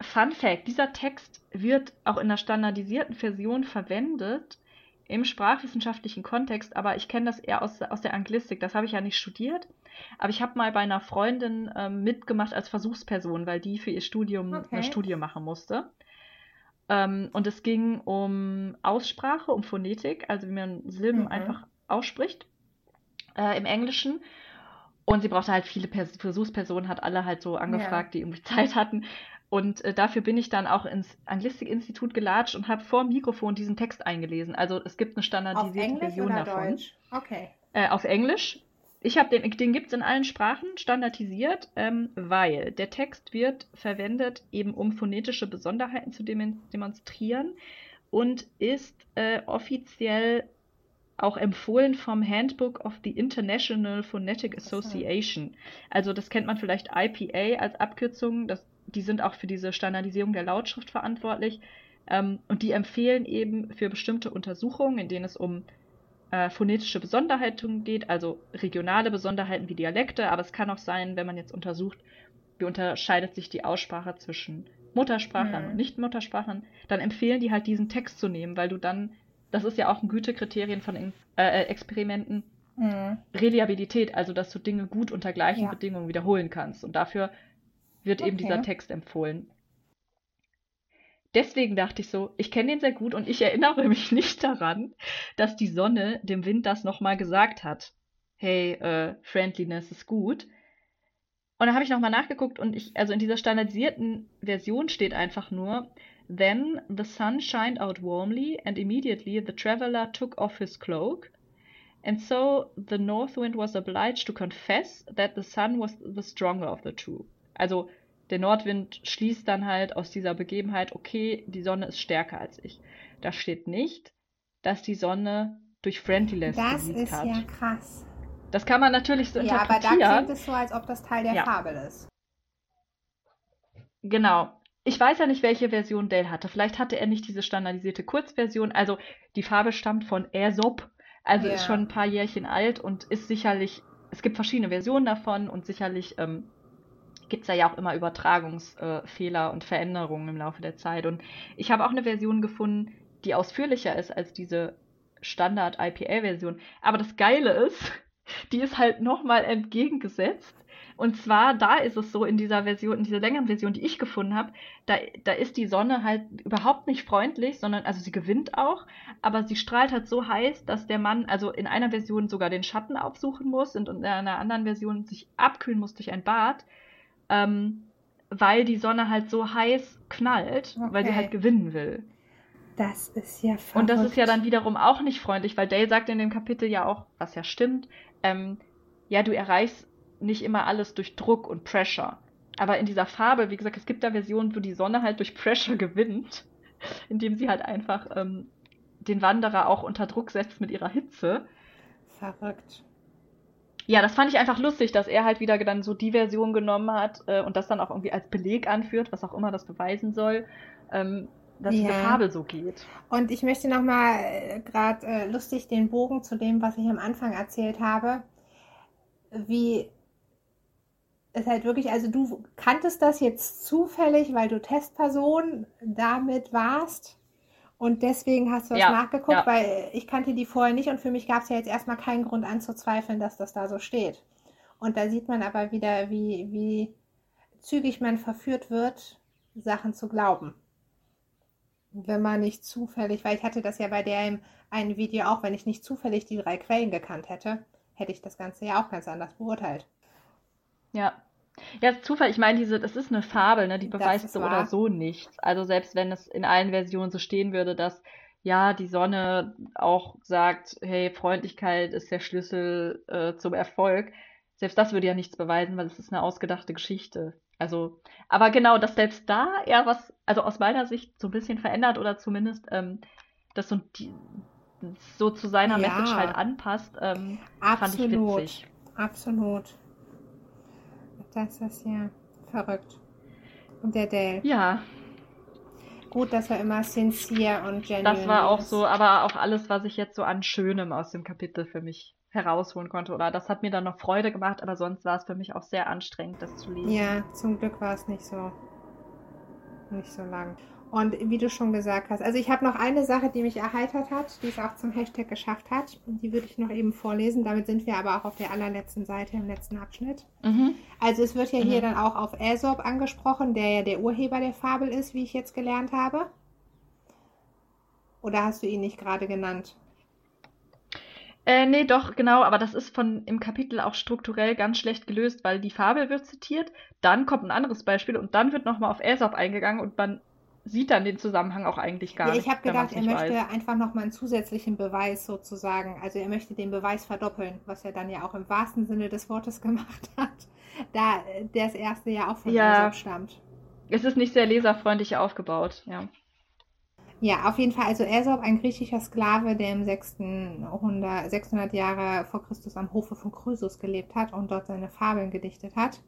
Fun Fact, dieser Text wird auch in der standardisierten Version verwendet im sprachwissenschaftlichen Kontext, aber ich kenne das eher aus, aus der Anglistik. Das habe ich ja nicht studiert, aber ich habe mal bei einer Freundin ähm, mitgemacht als Versuchsperson, weil die für ihr Studium Okay. eine Studie machen musste. Ähm, und es ging um Aussprache, um Phonetik, also wie man Silben Mhm. einfach ausspricht äh, im Englischen. Und sie brauchte halt viele Pers Versuchspersonen, hat alle halt so angefragt, die irgendwie *laughs* Zeit hatten. Und äh, dafür bin ich dann auch ins Anglistikinstitut gelatscht und habe vor dem Mikrofon diesen Text eingelesen. Also es gibt eine Auf standardisierte Englisch Version oder davon. Deutsch? Okay. Äh, auf Englisch. Ich habe den, den gibt es in allen Sprachen standardisiert, ähm, weil der Text wird verwendet, eben um phonetische Besonderheiten zu demonstrieren und ist äh, offiziell auch empfohlen vom Handbook of the International Phonetic Association. Also das kennt man vielleicht IPA als Abkürzung. Das, die sind auch für diese Standardisierung der Lautschrift verantwortlich. Ähm, und die empfehlen eben für bestimmte Untersuchungen, in denen es um äh, phonetische Besonderheiten geht, also regionale Besonderheiten wie Dialekte, aber es kann auch sein, wenn man jetzt untersucht, wie unterscheidet sich die Aussprache zwischen Muttersprachlern Mhm. und Nicht-Muttersprachlern, dann empfehlen die halt diesen Text zu nehmen, weil du dann, das ist ja auch ein Gütekriterien von In- äh, Experimenten, Mhm. Reliabilität, also dass du Dinge gut unter gleichen Ja. Bedingungen wiederholen kannst. Und dafür wird eben Okay. dieser Text empfohlen. Deswegen dachte ich so, ich kenne den sehr gut und ich erinnere *laughs* mich nicht daran, dass die Sonne dem Wind das nochmal gesagt hat. Hey, äh, Friendliness ist gut. Und dann habe ich nochmal nachgeguckt und ich, also in dieser standardisierten Version steht einfach nur, Then the sun shined out warmly and immediately the traveler took off his cloak. And so the north wind was obliged to confess that the sun was the stronger of the two. Also der Nordwind schließt dann halt aus dieser Begebenheit, okay, die Sonne ist stärker als ich. Da steht nicht, dass die Sonne durch Friendliness Das ist hat. ja krass. Das kann man natürlich so Ja, aber da interpretieren. klingt es so, als ob das Teil der Ja. Fabel ist. Genau. Ich weiß ja nicht, welche Version Dale hatte. Vielleicht hatte er nicht diese standardisierte Kurzversion. Also die Farbe stammt von Aesop, also ist Ja. schon ein paar Jährchen alt und ist sicherlich, es gibt verschiedene Versionen davon und sicherlich ähm, gibt es ja auch immer Übertragungsfehler und Veränderungen im Laufe der Zeit. Und ich habe auch eine Version gefunden, die ausführlicher ist als diese Standard-IPA-Version. Aber das Geile ist, *laughs* die ist halt nochmal entgegengesetzt. Und zwar, da ist es so in dieser Version, in dieser längeren Version, die ich gefunden habe, da, da ist die Sonne halt überhaupt nicht freundlich, sondern, also sie gewinnt auch, aber sie strahlt halt so heiß, dass der Mann, also in einer Version sogar den Schatten aufsuchen muss und in einer anderen Version sich abkühlen muss durch ein Bad, ähm, weil die Sonne halt so heiß knallt, weil sie Okay. halt gewinnen will. Das ist ja verrückt. Und das ist ja dann wiederum auch nicht freundlich, weil Dale sagt in dem Kapitel ja auch, was ja stimmt, ähm, ja, du erreichst nicht immer alles durch Druck und Pressure. Aber in dieser Farbe, wie gesagt, es gibt da Versionen, wo die Sonne halt durch Pressure *laughs* gewinnt, indem sie halt einfach ähm, den Wanderer auch unter Druck setzt mit ihrer Hitze. verrückt. Ja, das fand ich einfach lustig, dass er halt wieder dann so die Version genommen hat äh, und das dann auch irgendwie als Beleg anführt, was auch immer das beweisen soll, ähm, dass diese Ja. Fabel so geht. Und ich möchte nochmal äh, gerade äh, lustig den Bogen zu dem, was ich am Anfang erzählt habe, wie es halt wirklich, also du kanntest das jetzt zufällig, weil du Testperson damit warst und deswegen hast du das Ja, nachgeguckt, ja. weil ich kannte die vorher nicht und für mich gab es ja jetzt erstmal keinen Grund anzuzweifeln, dass das da so steht. Und da sieht man aber wieder, wie, wie zügig man verführt wird, Sachen zu glauben. Wenn man nicht zufällig, weil ich hatte das ja bei der im einen Video auch, wenn ich nicht zufällig die drei Quellen gekannt hätte, hätte ich das Ganze ja auch ganz anders beurteilt. Ja. Ja, ist Zufall, ich meine, diese, das ist eine Fabel, ne? Die beweist ist so wahr. oder so nichts. Also selbst wenn es in allen Versionen so stehen würde, dass ja die Sonne auch sagt, hey, Freundlichkeit ist der Schlüssel äh, zum Erfolg, selbst das würde ja nichts beweisen, weil es ist eine ausgedachte Geschichte. Also, aber genau, dass selbst da eher was, also aus meiner Sicht so ein bisschen verändert oder zumindest ähm, das so, die, so zu seiner Ja. Message halt anpasst, ähm, fand ich witzig. Absolut. Das ist ja verrückt. Und der Dale. Ja, Gut, dass er immer sincere und genuine Das war auch ist. so, aber auch alles, was ich jetzt so an Schönem aus dem Kapitel für mich herausholen konnte. Oder das hat mir dann noch Freude gemacht, aber sonst war es für mich auch sehr anstrengend, das zu lesen. Ja, zum Glück war es nicht so, nicht so lang. Und wie du schon gesagt hast, also ich habe noch eine Sache, die mich erheitert hat, die es auch zum Hashtag geschafft hat. Die würde ich noch eben vorlesen. Damit sind wir aber auch auf der allerletzten Seite im letzten Abschnitt. Mhm. Also es wird ja hier Mhm. dann auch auf Aesop angesprochen, der ja der Urheber der Fabel ist, wie ich jetzt gelernt habe. Oder hast du ihn nicht gerade genannt? Äh, nee, doch, genau, aber das ist von im Kapitel auch strukturell ganz schlecht gelöst, weil die Fabel wird zitiert, dann kommt ein anderes Beispiel und dann wird nochmal auf Aesop eingegangen und man sieht dann den Zusammenhang auch eigentlich gar Ja, nicht, ich habe gedacht, er möchte weiß. einfach nochmal einen zusätzlichen Beweis sozusagen. Also er möchte den Beweis verdoppeln, was er dann ja auch im wahrsten Sinne des Wortes *laughs* gemacht hat. Da das erste ja auch von Ja. Aesop stammt. Es ist nicht sehr leserfreundlich aufgebaut, ja. Ja, auf jeden Fall. Also Aesop, ein griechischer Sklave, der im 600, 600 Jahre vor Christus am Hofe von Chrysos gelebt hat und dort seine Fabeln gedichtet hat,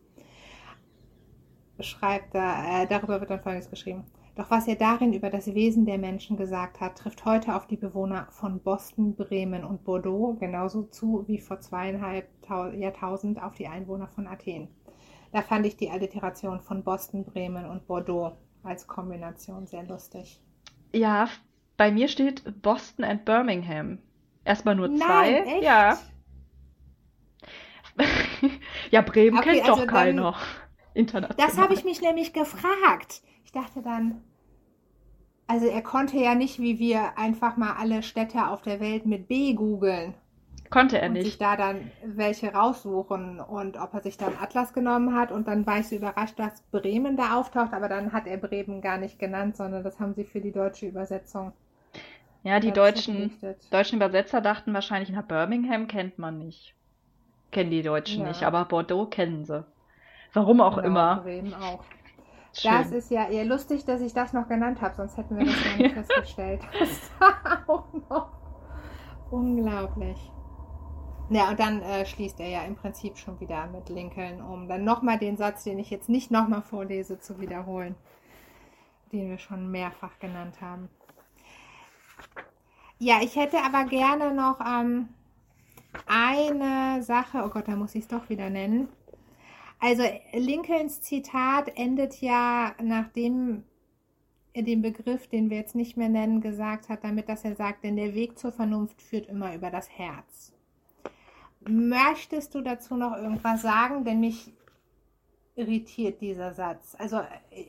schreibt da, äh, darüber wird dann Folgendes geschrieben. Doch was er darin über das Wesen der Menschen gesagt hat, trifft heute auf die Bewohner von Boston, Bremen und Bordeaux genauso zu wie vor zweieinhalb Tau Jahrtausend auf die Einwohner von Athen. Da fand ich die Alliteration von Boston, Bremen und Bordeaux als Kombination sehr lustig. Ja, bei mir steht Boston and Birmingham. Erstmal nur Nein, zwei. echt? Ja. *laughs* Ja, Bremen Okay, kennt also doch keiner. International. Das habe ich mich nämlich gefragt. Ich dachte dann, also er konnte ja nicht wie wir einfach mal alle Städte auf der Welt mit B googeln Konnte er und sich nicht. da dann welche raussuchen und ob er sich dann Atlas genommen hat und dann war ich so überrascht, dass Bremen da auftaucht, aber dann hat er Bremen gar nicht genannt, sondern das haben sie für die deutsche Übersetzung Ja, die dazu deutschen, deutschen Übersetzer dachten wahrscheinlich, na, Birmingham kennt man nicht. Kennen die Deutschen Ja. nicht, aber Bordeaux kennen sie. Warum auch Genau, immer. Bremen auch. Schön. Das ist ja eher lustig, dass ich das noch genannt habe, sonst hätten wir das ja nicht *laughs* festgestellt. *laughs* Das war auch noch unglaublich. Ja, und dann äh, schließt er ja im Prinzip schon wieder mit Lincoln, um dann nochmal den Satz, den ich jetzt nicht nochmal vorlese, zu wiederholen, den wir schon mehrfach genannt haben. Ja, ich hätte aber gerne noch ähm, eine Sache, oh Gott, da muss ich es doch wieder nennen. Also Lincolns Zitat endet ja, nachdem er den Begriff, den wir jetzt nicht mehr nennen, gesagt hat, damit, dass er sagt, denn der Weg zur Vernunft führt immer über das Herz. Möchtest du dazu noch irgendwas sagen? Denn mich irritiert dieser Satz. Also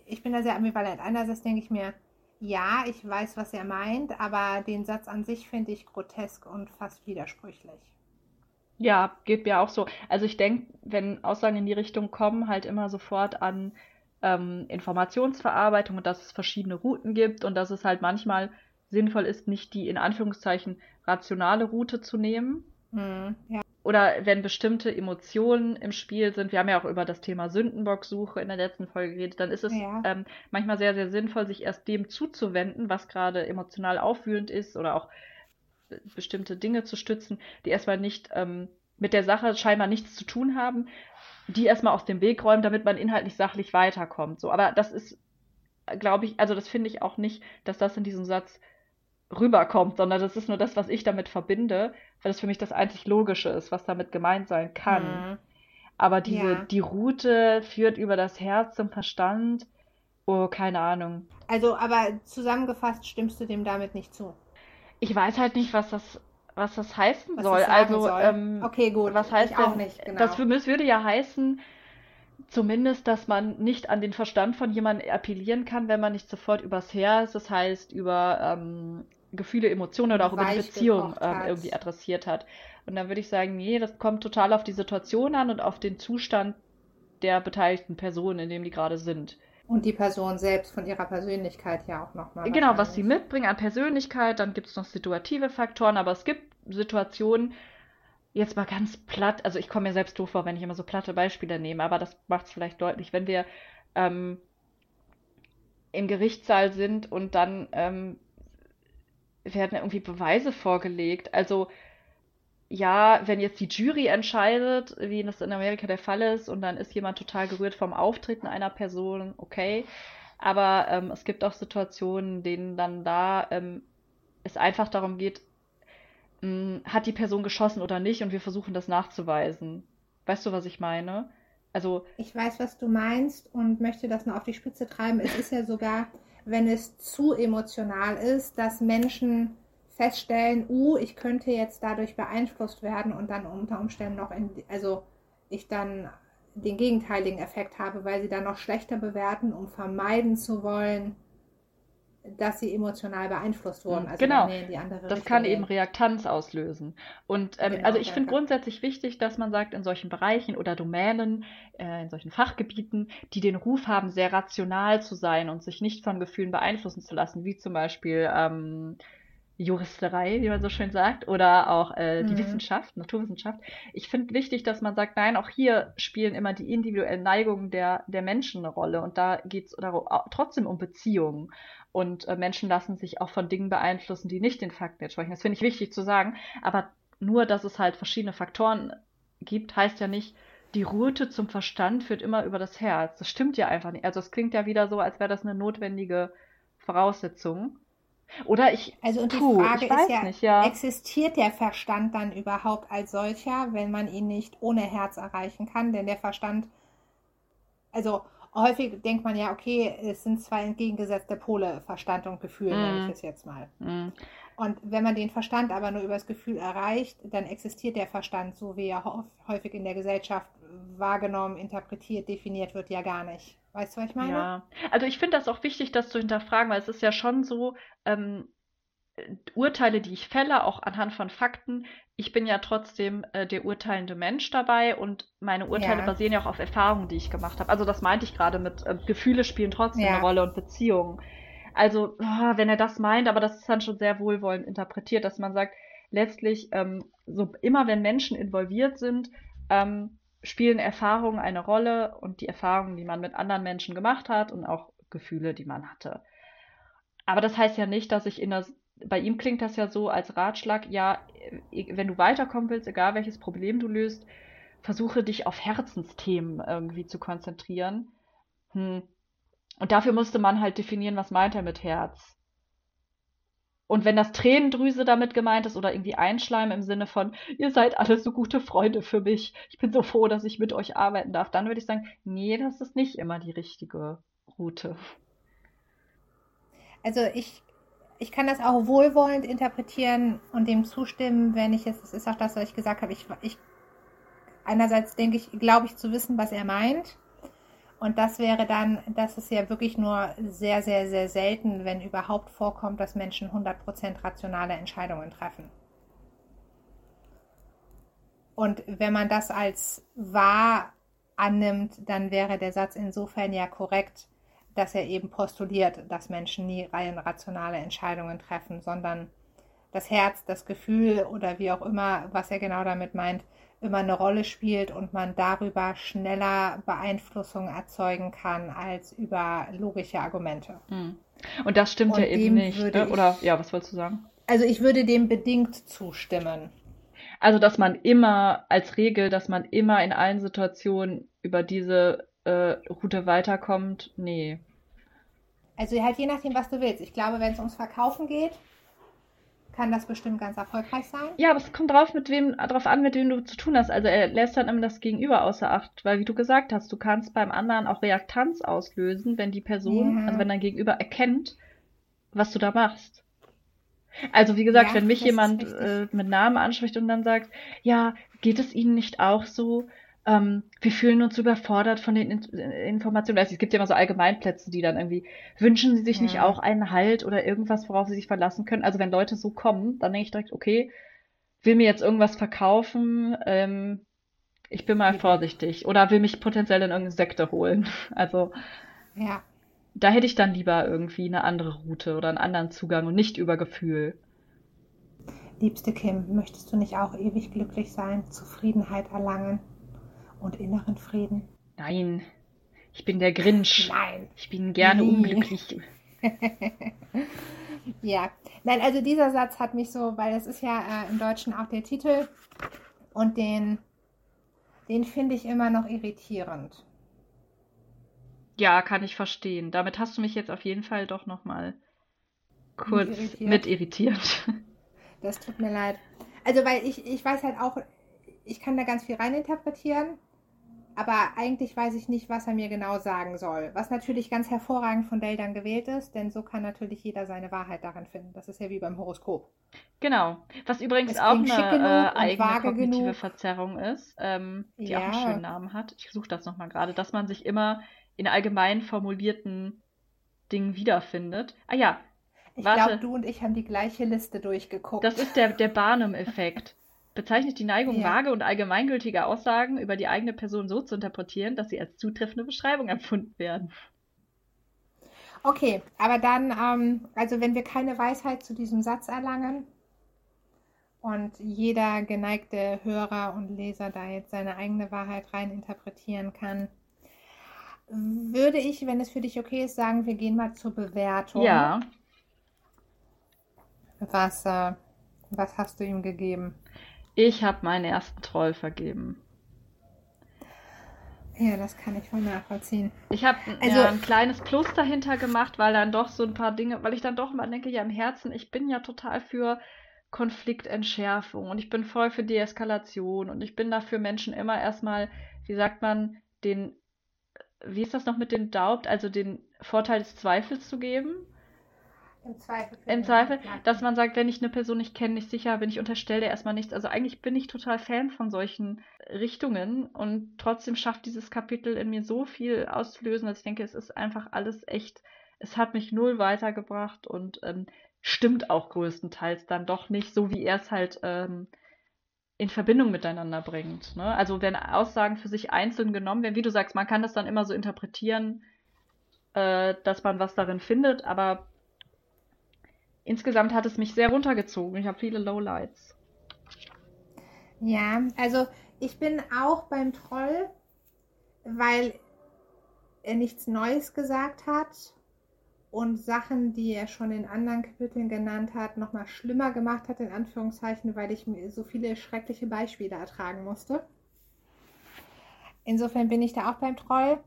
ich bin da sehr ambivalent. Einerseits denke ich mir, ja, ich weiß, was er meint, aber den Satz an sich finde ich grotesk und fast widersprüchlich. Ja, geht mir auch so. Also ich denke, wenn Aussagen in die Richtung kommen, halt immer sofort an ähm, Informationsverarbeitung und dass es verschiedene Routen gibt und dass es halt manchmal sinnvoll ist, nicht die in Anführungszeichen rationale Route zu nehmen. Hm, ja. Oder wenn bestimmte Emotionen im Spiel sind, wir haben ja auch über das Thema Sündenbock-Suche in der letzten Folge geredet, dann ist es Ja. ähm, manchmal sehr, sehr sinnvoll, sich erst dem zuzuwenden, was gerade emotional aufwühlend ist oder auch bestimmte Dinge zu stützen, die erstmal nicht ähm, mit der Sache scheinbar nichts zu tun haben, die erstmal aus dem Weg räumen, damit man inhaltlich sachlich weiterkommt. So, aber das ist, glaube ich, also das finde ich auch nicht, dass das in diesem Satz rüberkommt, sondern das ist nur das, was ich damit verbinde, weil das für mich das einzig Logische ist, was damit gemeint sein kann. Hm. Aber diese, Ja. die Route führt über das Herz zum Verstand. Oh, keine Ahnung. Also, aber zusammengefasst stimmst du dem damit nicht zu. Ich weiß halt nicht, was das, was das heißen Was soll. das Also, soll. ähm, okay, gut. was heißt ich auch denn, nicht, genau. das, das würde ja heißen, zumindest, dass man nicht an den Verstand von jemandem appellieren kann, wenn man nicht sofort übers Herz, das heißt über ähm, Gefühle, Emotionen oder auch über die Beziehung ähm, irgendwie adressiert hat. Und dann würde ich sagen, nee, das kommt total auf die Situation an und auf den Zustand der beteiligten Person, in dem die gerade sind. Und die Person selbst von ihrer Persönlichkeit ja auch nochmal. Genau, was sie mitbringen an Persönlichkeit, dann gibt es noch situative Faktoren, aber es gibt Situationen, jetzt mal ganz platt, also ich komme mir selbst doof vor, wenn ich immer so platte Beispiele nehme, aber das macht es vielleicht deutlich, wenn wir ähm, im Gerichtssaal sind und dann ähm, werden irgendwie Beweise vorgelegt. Also ja, wenn jetzt die Jury entscheidet, wie das in Amerika der Fall ist, und dann ist jemand total gerührt vom Auftreten einer Person, okay. Aber ähm, es gibt auch Situationen, denen dann da ähm, es einfach darum geht, mh, hat die Person geschossen oder nicht, und wir versuchen das nachzuweisen. Weißt du, was ich meine? Also, Ich weiß, was du meinst und möchte das nur auf die Spitze treiben. Es ist ja sogar, wenn es zu emotional ist, dass Menschen feststellen, uh, ich könnte jetzt dadurch beeinflusst werden und dann unter Umständen noch in, also ich dann den gegenteiligen Effekt habe, weil sie dann noch schlechter bewerten, um vermeiden zu wollen, dass sie emotional beeinflusst wurden. Also Genau. Das Richtung kann eben gehen. Reaktanz auslösen. Und ähm, Genau, also ich finde grundsätzlich wichtig, dass man sagt, in solchen Bereichen oder Domänen, äh, in solchen Fachgebieten, die den Ruf haben, sehr rational zu sein und sich nicht von Gefühlen beeinflussen zu lassen, wie zum Beispiel ähm, Juristerei, wie man so schön sagt, oder auch äh, die Mhm. Wissenschaft, Naturwissenschaft. Ich finde wichtig, dass man sagt, nein, auch hier spielen immer die individuellen Neigungen der, der Menschen eine Rolle. Und da geht es trotzdem um Beziehungen. Und äh, Menschen lassen sich auch von Dingen beeinflussen, die nicht den Fakten entsprechen. Das finde ich wichtig zu sagen. Aber nur, dass es halt verschiedene Faktoren gibt, heißt ja nicht, die Route zum Verstand führt immer über das Herz. Das stimmt ja einfach nicht. Also es klingt ja wieder so, als wäre das eine notwendige Voraussetzung. Oder ich, Also und die puh, Frage ist ja, nicht, ja. existiert der Verstand dann überhaupt als solcher, wenn man ihn nicht ohne Herz erreichen kann? Denn der Verstand, also häufig denkt man ja, okay, es sind zwei entgegengesetzte Pole, Verstand und Gefühl, nenne Mm. ich es jetzt mal. Mm, Und wenn man den Verstand aber nur über das Gefühl erreicht, dann existiert der Verstand, so wie er häufig in der Gesellschaft wahrgenommen, interpretiert, definiert wird, ja gar nicht. Weißt du, was ich meine? Ja, also ich finde das auch wichtig, das zu hinterfragen, weil es ist ja schon so, ähm, äh, Urteile, die ich fälle, auch anhand von Fakten, ich bin ja trotzdem äh, der urteilende Mensch dabei und meine Urteile Ja. basieren ja auch auf Erfahrungen, die ich gemacht habe. Also das meinte ich gerade mit äh, Gefühle spielen trotzdem Ja. eine Rolle und Beziehungen. Also, ah, wenn er das meint, aber das ist dann schon sehr wohlwollend interpretiert, dass man sagt, letztlich, ähm, so immer wenn Menschen involviert sind, ähm, spielen Erfahrungen eine Rolle und die Erfahrungen, die man mit anderen Menschen gemacht hat und auch Gefühle, die man hatte. Aber das heißt ja nicht, dass ich in das, bei ihm klingt das ja so als Ratschlag, ja, äh, wenn du weiterkommen willst, egal welches Problem du löst, versuche dich auf Herzensthemen irgendwie zu konzentrieren. Hm. Und dafür musste man halt definieren, was meint er mit Herz. Und wenn das Tränendrüse damit gemeint ist oder irgendwie Einschleim im Sinne von, ihr seid alle so gute Freunde für mich, ich bin so froh, dass ich mit euch arbeiten darf, dann würde ich sagen, nee, das ist nicht immer die richtige Route. Also ich, ich kann das auch wohlwollend interpretieren und dem zustimmen, wenn ich es, das ist auch das, was ich gesagt habe, ich, ich einerseits denke ich, glaube ich zu wissen, was er meint. Und das wäre dann, dass es ja wirklich nur sehr, sehr, sehr selten, wenn überhaupt vorkommt, dass Menschen 100% rationale Entscheidungen treffen. Und wenn man das als wahr annimmt, dann wäre der Satz insofern ja korrekt, dass er eben postuliert, dass Menschen nie rein rationale Entscheidungen treffen, sondern das Herz, das Gefühl oder wie auch immer, was er genau damit meint, immer eine Rolle spielt und man darüber schneller Beeinflussung erzeugen kann als über logische Argumente. Hm. Und das stimmt Und ja eben nicht. Ne? ich- Oder ja, was wolltest du sagen? Also ich würde dem bedingt zustimmen. Also, dass man immer als Regel, dass man immer in allen Situationen über diese äh, Route weiterkommt, nee. Also halt je nachdem, was du willst. Ich glaube, wenn es ums Verkaufen geht, kann das bestimmt ganz erfolgreich sein. Ja, aber es kommt drauf, mit wem, drauf an, mit wem du zu tun hast. Also er lässt dann immer das Gegenüber außer Acht, weil wie du gesagt hast, du kannst beim anderen auch Reaktanz auslösen, wenn die Person, Ja. also wenn dein Gegenüber erkennt, was du da machst. Also wie gesagt, Ja, wenn mich jemand äh, mit Namen anspricht und dann sagt, ja, geht es Ihnen nicht auch so? Ähm, wir fühlen uns überfordert von den In Informationen. Also es gibt ja immer so Allgemeinplätze, die dann irgendwie, wünschen sie sich ja. nicht auch einen Halt oder irgendwas, worauf sie sich verlassen können? Also wenn Leute so kommen, dann denke ich direkt, okay, will mir jetzt irgendwas verkaufen, ähm, ich bin mal vorsichtig. Oder will mich potenziell in irgendeine Sekte holen. *laughs* Also ja. da hätte ich dann lieber irgendwie eine andere Route oder einen anderen Zugang und nicht über Gefühl. Liebste Kim, möchtest du nicht auch ewig glücklich sein, Zufriedenheit erlangen und inneren Frieden? Nein, ich bin der Grinch. Nein. Ich bin gerne nee. unglücklich. *laughs* ja, nein, also dieser Satz hat mich so, weil es ist ja äh, im Deutschen auch der Titel und den, den finde ich immer noch irritierend. Ja, kann ich verstehen. Damit hast du mich jetzt auf jeden Fall doch nochmal kurz mit irritiert. mit irritiert. *laughs* Das tut mir leid. Also, weil ich, ich weiß halt auch, ich kann da ganz viel reininterpretieren, aber eigentlich weiß ich nicht, was er mir genau sagen soll. Was natürlich ganz hervorragend von Dale dann gewählt ist, denn so kann natürlich jeder seine Wahrheit darin finden. Das ist ja wie beim Horoskop. Genau. Was übrigens auch eine äh, eigene kognitive genug. Verzerrung ist, ähm, die ja. auch einen schönen Namen hat. Ich suche das nochmal gerade, dass man sich immer in allgemein formulierten Dingen wiederfindet. Ah ja, ich glaube, du und ich haben die gleiche Liste durchgeguckt. Das ist der, der Barnum-Effekt. Bezeichnet die Neigung, ja. vage und allgemeingültige Aussagen über die eigene Person so zu interpretieren, dass sie als zutreffende Beschreibung empfunden werden. Okay, aber dann, ähm, also wenn wir keine Weisheit zu diesem Satz erlangen und jeder geneigte Hörer und Leser da jetzt seine eigene Wahrheit rein interpretieren kann, würde ich, wenn es für dich okay ist, sagen, wir gehen mal zur Bewertung. Ja. Was, äh, was hast du ihm gegeben? Ich habe meinen ersten Troll vergeben. Ja, das kann ich voll nachvollziehen. Ich habe also, ja, ein kleines Plus dahinter gemacht, weil dann doch so ein paar Dinge, weil ich dann doch mal denke, ja im Herzen, ich bin ja total für Konfliktentschärfung und ich bin voll für Deeskalation und ich bin dafür Menschen immer erstmal, wie sagt man, den, wie ist das noch mit dem Daubt, also den Vorteil des Zweifels zu geben. Im Zweifel. Im Zweifel, dass man sagt, wenn ich eine Person nicht kenne, nicht sicher bin, ich unterstelle erstmal nichts. Also eigentlich bin ich total Fan von solchen Richtungen und trotzdem schafft dieses Kapitel in mir so viel auszulösen, dass ich denke, es ist einfach alles echt, es hat mich null weitergebracht und ähm, stimmt auch größtenteils dann doch nicht, so wie er es halt ähm, in Verbindung miteinander bringt. Ne? Also wenn Aussagen für sich einzeln genommen werden, wie du sagst, man kann das dann immer so interpretieren, äh, dass man was darin findet, aber insgesamt hat es mich sehr runtergezogen. Ich habe viele Lowlights. Ja, also ich bin auch beim Troll, weil er nichts Neues gesagt hat und Sachen, die er schon in anderen Kapiteln genannt hat, nochmal schlimmer gemacht hat, in Anführungszeichen, weil ich mir so viele schreckliche Beispiele ertragen musste. Insofern bin ich da auch beim Troll.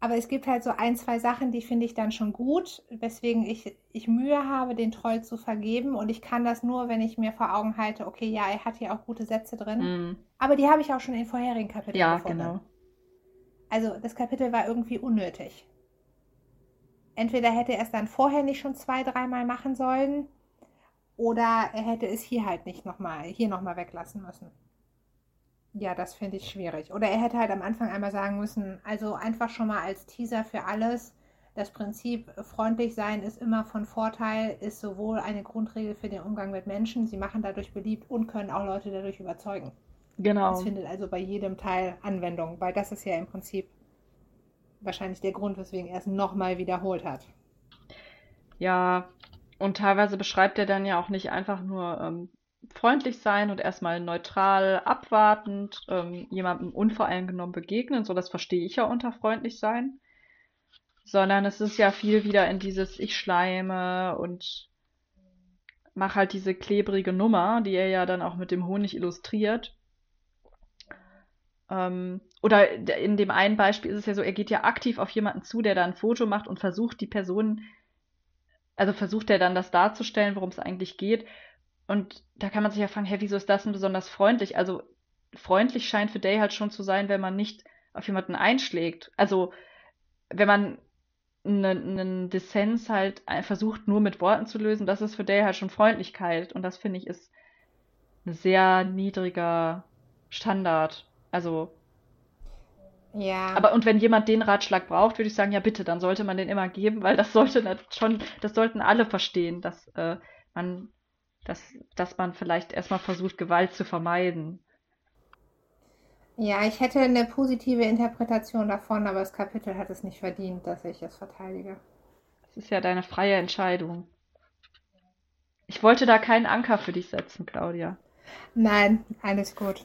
Aber es gibt halt so ein, zwei Sachen, die finde ich dann schon gut, weswegen ich, ich Mühe habe, den Troll zu vergeben. Und ich kann das nur, wenn ich mir vor Augen halte, okay, ja, er hat hier auch gute Sätze drin. Mm. Aber die habe ich auch schon in vorherigen Kapiteln ja, gefunden. genau. Also das Kapitel war irgendwie unnötig. Entweder hätte er es dann vorher nicht schon zwei, dreimal machen sollen, oder er hätte es hier halt nicht nochmal, hier nochmal weglassen müssen. Ja, das finde ich schwierig. Oder er hätte halt am Anfang einmal sagen müssen, also einfach schon mal als Teaser für alles, das Prinzip freundlich sein ist immer von Vorteil, ist sowohl eine Grundregel für den Umgang mit Menschen, sie machen dadurch beliebt und können auch Leute dadurch überzeugen. Genau. Das findet also bei jedem Teil Anwendung, weil das ist ja im Prinzip wahrscheinlich der Grund, weswegen er es nochmal wiederholt hat. Ja, und teilweise beschreibt er dann ja auch nicht einfach nur ähm, freundlich sein und erstmal neutral, abwartend, ähm, jemandem unvoreingenommen begegnen. So, das verstehe ich ja unter freundlich sein. Sondern es ist ja viel wieder in dieses Ich schleime und mach halt diese klebrige Nummer, die er ja dann auch mit dem Honig illustriert. Ähm, oder in dem einen Beispiel ist es ja so, er geht ja aktiv auf jemanden zu, der da ein Foto macht und versucht die Person, also versucht er dann das darzustellen, worum es eigentlich geht. Und da kann man sich ja fragen, hä, wieso ist das denn besonders freundlich? Also freundlich scheint für Day halt schon zu sein, wenn man nicht auf jemanden einschlägt. Also wenn man einen, einen Dissens halt versucht nur mit Worten zu lösen, das ist für Day halt schon Freundlichkeit. Und das finde ich ist ein sehr niedriger Standard. Also, Ja. aber und wenn jemand den Ratschlag braucht, würde ich sagen, ja bitte, dann sollte man den immer geben, weil das sollte schon, das sollten alle verstehen, dass äh, man, dass, dass man vielleicht erstmal versucht, Gewalt zu vermeiden. Ja, ich hätte eine positive Interpretation davon, aber das Kapitel hat es nicht verdient, dass ich es verteidige. Das ist ja deine freie Entscheidung. Ich wollte da keinen Anker für dich setzen, Claudia. Nein, alles gut.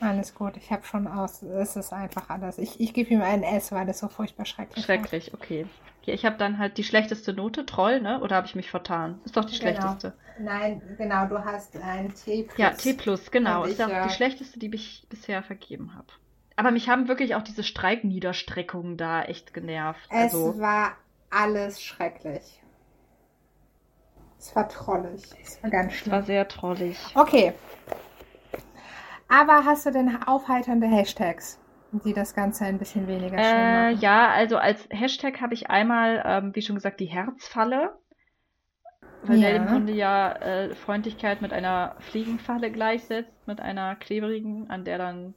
Alles gut. Ich habe schon aus. Es ist einfach alles. Ich, ich gebe ihm ein S, weil es so furchtbar schrecklich war. Schrecklich, okay. Ja, ich habe dann halt die schlechteste Note, Troll, ne? Oder habe ich mich vertan? Ist doch die Genau. schlechteste. Nein, genau, du hast ein T plus. Ja, T plus, genau. Ist ich, auch die schlechteste, die ich bisher vergeben habe. Aber mich haben wirklich auch diese Streikniederstreckungen da echt genervt. Es Also, war alles schrecklich. Es war trollig. Es war ganz es war schlimm. sehr trollig. Okay. Aber hast du denn aufheiternde Hashtags, die das Ganze ein bisschen weniger schlimm Äh, machen? ja, also als Hashtag habe ich einmal, ähm, wie schon gesagt, die Herzfalle. Weil der Ja. im Grunde ja äh, Freundlichkeit mit einer Fliegenfalle gleichsetzt, mit einer klebrigen, an der dann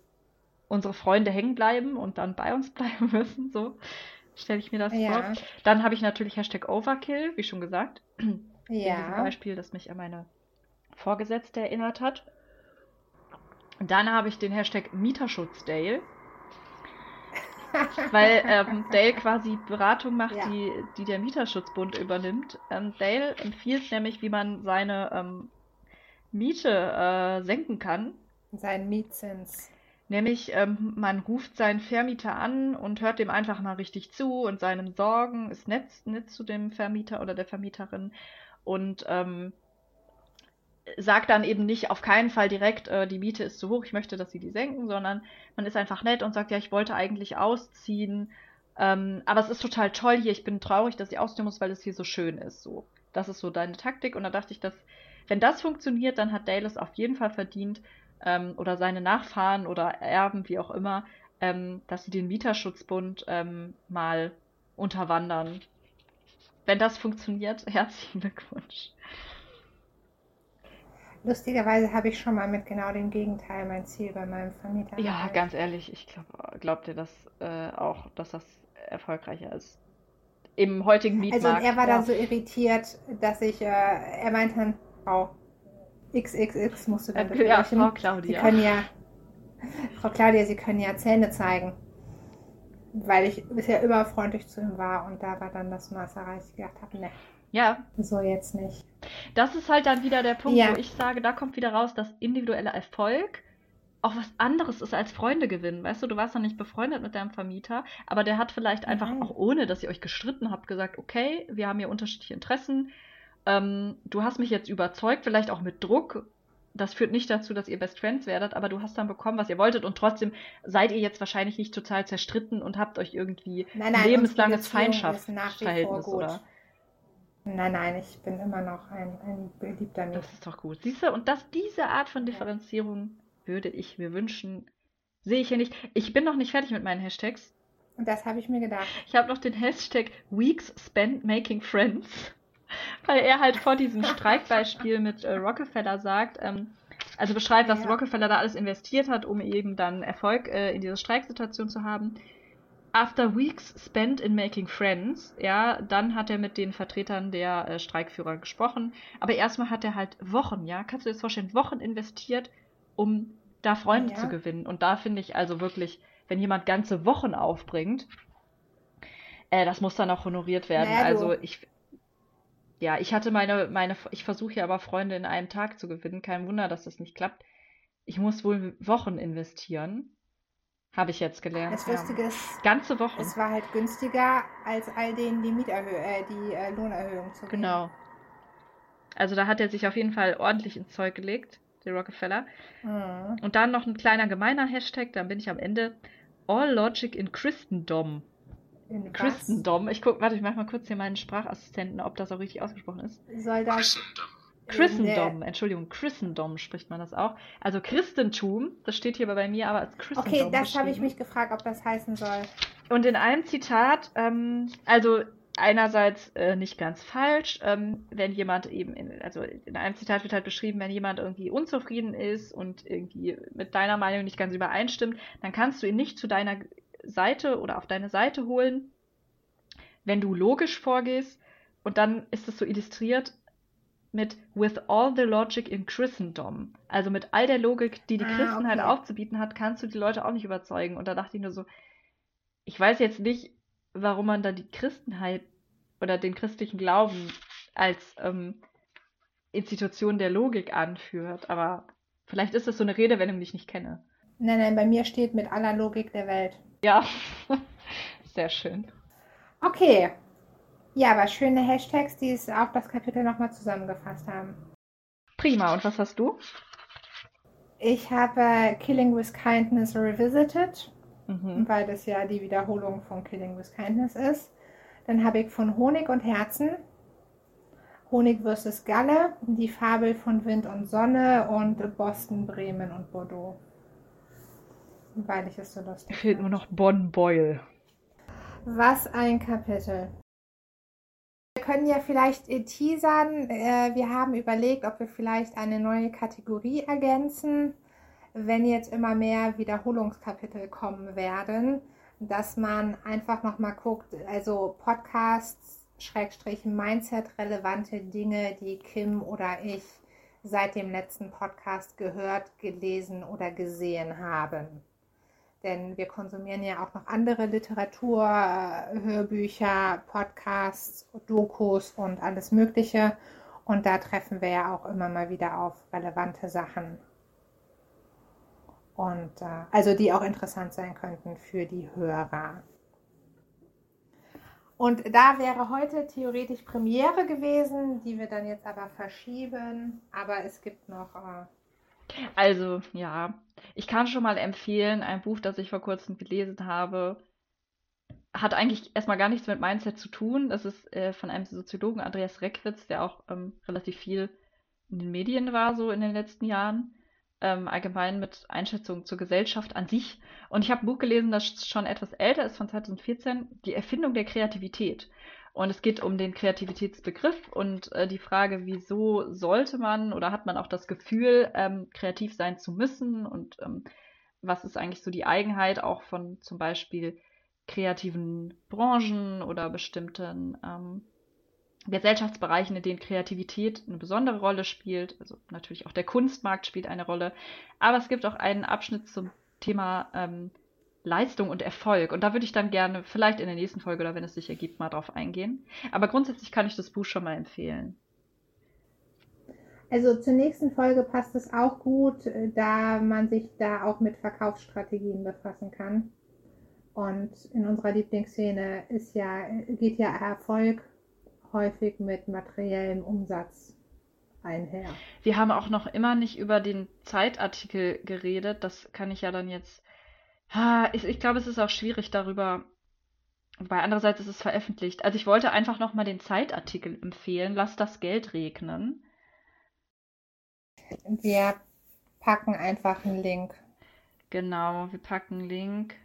unsere Freunde hängen bleiben und dann bei uns *laughs* bleiben müssen. So stelle ich mir das Ja. vor. Dann habe ich natürlich Hashtag Overkill, wie schon gesagt. *clears throat* Ja. Beispiel, das mich an meine Vorgesetzte erinnert hat. Dann habe ich den Hashtag Mieterschutz Dale. Weil ähm, Dale quasi Beratung macht, Ja. die, die der Mieterschutzbund übernimmt. Ähm, Dale empfiehlt nämlich, wie man seine ähm, Miete äh, senken kann. Sein Mietzins. Nämlich, ähm, man ruft seinen Vermieter an und hört dem einfach mal richtig zu und seinen Sorgen, ist nett, nett zu dem Vermieter oder der Vermieterin und ähm, sagt dann eben nicht auf keinen Fall direkt, äh, die Miete ist zu hoch, ich möchte, dass sie die senken, sondern man ist einfach nett und sagt, ja, ich wollte eigentlich ausziehen, ähm, aber es ist total toll hier, ich bin traurig, dass ich ausziehen muss, weil es hier so schön ist. So, das ist so deine Taktik und da dachte ich, dass wenn das funktioniert, dann hat Dale es auf jeden Fall verdient, ähm, oder seine Nachfahren oder Erben, wie auch immer, ähm, dass sie den Mieterschutzbund ähm, mal unterwandern. Wenn das funktioniert, *laughs* herzlichen Glückwunsch. Lustigerweise habe ich schon mal mit genau dem Gegenteil mein Ziel bei meinem Vermieter Ja, erreicht. ganz ehrlich, ich glaube glaub dir das äh, auch, dass das erfolgreicher ist. Im heutigen Also Mietmarkt. und er war ja. dann so irritiert, dass ich, äh, er meinte dann, Frau XXX musst du dann Äh, ja. Frau Sie Claudia. können ja, Frau Claudia, Sie können ja Zähne zeigen. Weil ich bisher immer freundlich zu ihm war und da war dann das Maß erreicht. Ich gedacht habe, ne, Ja, so jetzt nicht. Das ist halt dann wieder der Punkt, Ja. wo ich sage, da kommt wieder raus, dass individueller Erfolg auch was anderes ist als Freunde gewinnen. Weißt du, du warst ja nicht befreundet mit deinem Vermieter, aber der hat vielleicht einfach Nein. auch ohne, dass ihr euch gestritten habt, gesagt, okay, wir haben hier unterschiedliche Interessen. Ähm, du hast mich jetzt überzeugt, vielleicht auch mit Druck. Das führt nicht dazu, dass ihr Best Friends werdet, aber du hast dann bekommen, was ihr wolltet und trotzdem seid ihr jetzt wahrscheinlich nicht total zerstritten und habt euch irgendwie Nein, nein, lebenslanges Feindschaftsverhältnis, oder? Nein, nein, ich bin immer noch ein, ein beliebter Mieter. Das ist doch gut. Siehst du, und das, diese Art von Differenzierung würde ich mir wünschen. Sehe ich hier nicht. Ich bin noch nicht fertig mit meinen Hashtags. Und das habe ich mir gedacht. Ich habe noch den Hashtag Weeks Spent Making Friends. *laughs* Weil er halt vor diesem *laughs* Streikbeispiel mit äh, Rockefeller sagt, ähm, also beschreibt, was Ja. Rockefeller da alles investiert hat, um eben dann Erfolg äh, in dieser Streiksituation zu haben. After weeks spent in making friends, ja, dann hat er mit den Vertretern der äh, Streikführer gesprochen. Aber erstmal hat er halt Wochen, ja, kannst du dir das vorstellen, Wochen investiert, um da Freunde Ja. zu gewinnen. Und da finde ich also wirklich, wenn jemand ganze Wochen aufbringt, äh, das muss dann auch honoriert werden. Naja, also ich, ja, ich hatte meine, meine, ich versuche ja aber Freunde in einem Tag zu gewinnen. Kein Wunder, dass das nicht klappt. Ich muss wohl Wochen investieren. Habe ich jetzt gelernt. Das ja. Lustige ist, Ganze Wochen. es war halt günstiger, als all denen die Mieterhö äh, die äh, Lohnerhöhung zu geben. Genau. Also da hat er sich auf jeden Fall ordentlich ins Zeug gelegt, der Rockefeller. Mhm. Und dann noch ein kleiner gemeiner Hashtag, dann bin ich am Ende. All Logic in Christendom. In was Christendom. Ich guck, warte, ich mach mal kurz hier meinen Sprachassistenten, ob das auch richtig ausgesprochen ist. soll das? Christendom, Entschuldigung, Christendom spricht man das auch. Also Christentum, das steht hier bei mir aber als Christendom. Okay, das habe ich mich gefragt, ob das heißen soll. Und in einem Zitat, ähm, also einerseits äh, nicht ganz falsch, ähm, wenn jemand eben, in, also in einem Zitat wird halt beschrieben, wenn jemand irgendwie unzufrieden ist und irgendwie mit deiner Meinung nicht ganz übereinstimmt, dann kannst du ihn nicht zu deiner Seite oder auf deine Seite holen, wenn du logisch vorgehst. Und dann ist es so illustriert mit With all the logic in Christendom. Also mit all der Logik, die die Ah, Christenheit okay. aufzubieten hat, kannst du die Leute auch nicht überzeugen. Und da dachte ich nur so, ich weiß jetzt nicht, warum man da die Christenheit oder den christlichen Glauben als ähm, Institution der Logik anführt, aber vielleicht ist das so eine Redewendung, die ich nicht kenne. Nein, nein, bei mir steht mit aller Logik der Welt. Ja, *laughs* sehr schön. Okay. Ja, aber schöne Hashtags, die es auch das Kapitel nochmal zusammengefasst haben. Prima, und was hast du? Ich habe Killing with Kindness Revisited, Mhm. weil das ja die Wiederholung von Killing with Kindness ist. Dann habe ich von Honig und Herzen Honig vs. Galle, die Fabel von Wind und Sonne und Boston, Bremen und Bordeaux. Weil ich es so lustig Fehlt nur noch Bonn Boyle. Was ein Kapitel. Wir können ja vielleicht äh, teasern. Äh, wir haben überlegt, ob wir vielleicht eine neue Kategorie ergänzen, wenn jetzt immer mehr Wiederholungskapitel kommen werden, dass man einfach nochmal guckt, also Podcasts, Schrägstrich Mindset relevante Dinge, die Kim oder ich seit dem letzten Podcast gehört, gelesen oder gesehen haben. Denn wir konsumieren ja auch noch andere Literatur, äh, Hörbücher, Podcasts, Dokus und alles Mögliche. Und da treffen wir ja auch immer mal wieder auf relevante Sachen. Und äh, also die auch interessant sein könnten für die Hörer. Und da wäre heute theoretisch Premiere gewesen, die wir dann jetzt aber verschieben. Aber es gibt noch äh, Also, ja, ich kann schon mal empfehlen, ein Buch, das ich vor kurzem gelesen habe, hat eigentlich erstmal gar nichts mit Mindset zu tun. Das ist äh, von einem Soziologen, Andreas Reckwitz, der auch ähm, relativ viel in den Medien war, so in den letzten Jahren. Ähm, allgemein mit Einschätzungen zur Gesellschaft an sich. Und ich habe ein Buch gelesen, das schon etwas älter ist, von 2014, Die Erfindung der Kreativität. Und es geht um den Kreativitätsbegriff und äh, die Frage, wieso sollte man oder hat man auch das Gefühl, ähm, kreativ sein zu müssen und ähm, was ist eigentlich so die Eigenheit auch von zum Beispiel kreativen Branchen oder bestimmten ähm, Gesellschaftsbereichen, in denen Kreativität eine besondere Rolle spielt. Also natürlich auch der Kunstmarkt spielt eine Rolle. Aber es gibt auch einen Abschnitt zum Thema ähm, Leistung und Erfolg. Und da würde ich dann gerne vielleicht in der nächsten Folge oder wenn es sich ergibt, mal drauf eingehen. Aber grundsätzlich kann ich das Buch schon mal empfehlen. Also zur nächsten Folge passt es auch gut, äh, da man sich da auch mit Verkaufsstrategien befassen kann. Und in unserer Lieblingsszene ist ja, geht ja Erfolg häufig mit materiellem Umsatz einher. Wir haben auch noch immer nicht über den Zeitartikel geredet. Das kann ich ja dann jetzt. Ich, ich glaube, es ist auch schwierig darüber. Wobei andererseits ist es veröffentlicht. Also ich wollte einfach nochmal den Zeitartikel empfehlen. Lass das Geld regnen. Wir packen einfach einen Link Genau, wir packen einen Link.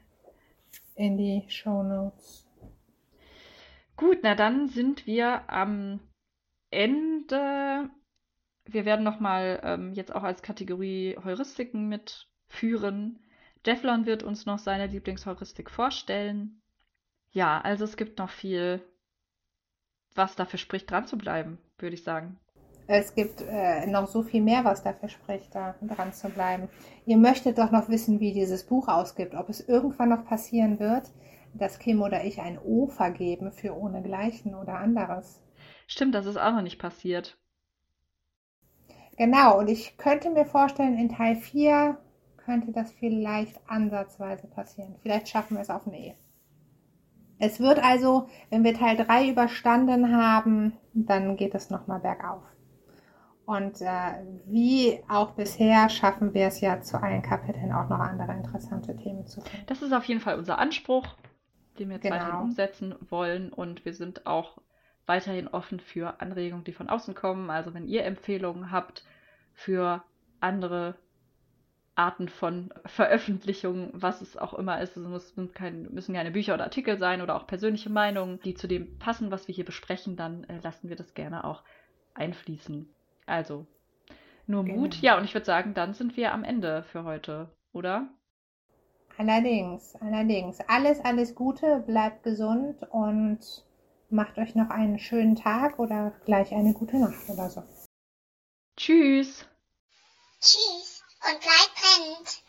in die Show Notes. Gut, na dann sind wir am Ende. Wir werden nochmal ähm, jetzt auch als Kategorie Heuristiken mitführen. Devlon wird uns noch seine Lieblingsheuristik vorstellen. Ja, also es gibt noch viel, was dafür spricht, dran zu bleiben, würde ich sagen. Es gibt äh, noch so viel mehr, was dafür spricht, da dran zu bleiben. Ihr möchtet doch noch wissen, wie dieses Buch ausgibt, ob es irgendwann noch passieren wird, dass Kim oder ich ein O vergeben für ohnegleichen oder anderes. Stimmt, das ist auch noch nicht passiert. Genau, und ich könnte mir vorstellen, in Teil 4 könnte das vielleicht ansatzweise passieren. Vielleicht schaffen wir es auf ein E. Es wird also, wenn wir Teil 3 überstanden haben, dann geht es nochmal bergauf. Und äh, wie auch bisher schaffen wir es ja zu allen Kapiteln auch noch andere interessante Themen zu finden. Das ist auf jeden Fall unser Anspruch, den wir jetzt Genau. weiterhin umsetzen wollen. Und wir sind auch weiterhin offen für Anregungen, die von außen kommen. Also wenn ihr Empfehlungen habt für andere Arten von Veröffentlichungen, was es auch immer ist. Es müssen, kein, müssen keine Bücher oder Artikel sein oder auch persönliche Meinungen, die zu dem passen, was wir hier besprechen, dann äh, lassen wir das gerne auch einfließen. Also, nur Mut. Genau. Ja, und ich würde sagen, dann sind wir am Ende für heute, oder? Allerdings, allerdings. Alles, alles Gute, bleibt gesund und macht euch noch einen schönen Tag oder gleich eine gute Nacht oder so. Tschüss und bleibt brennend.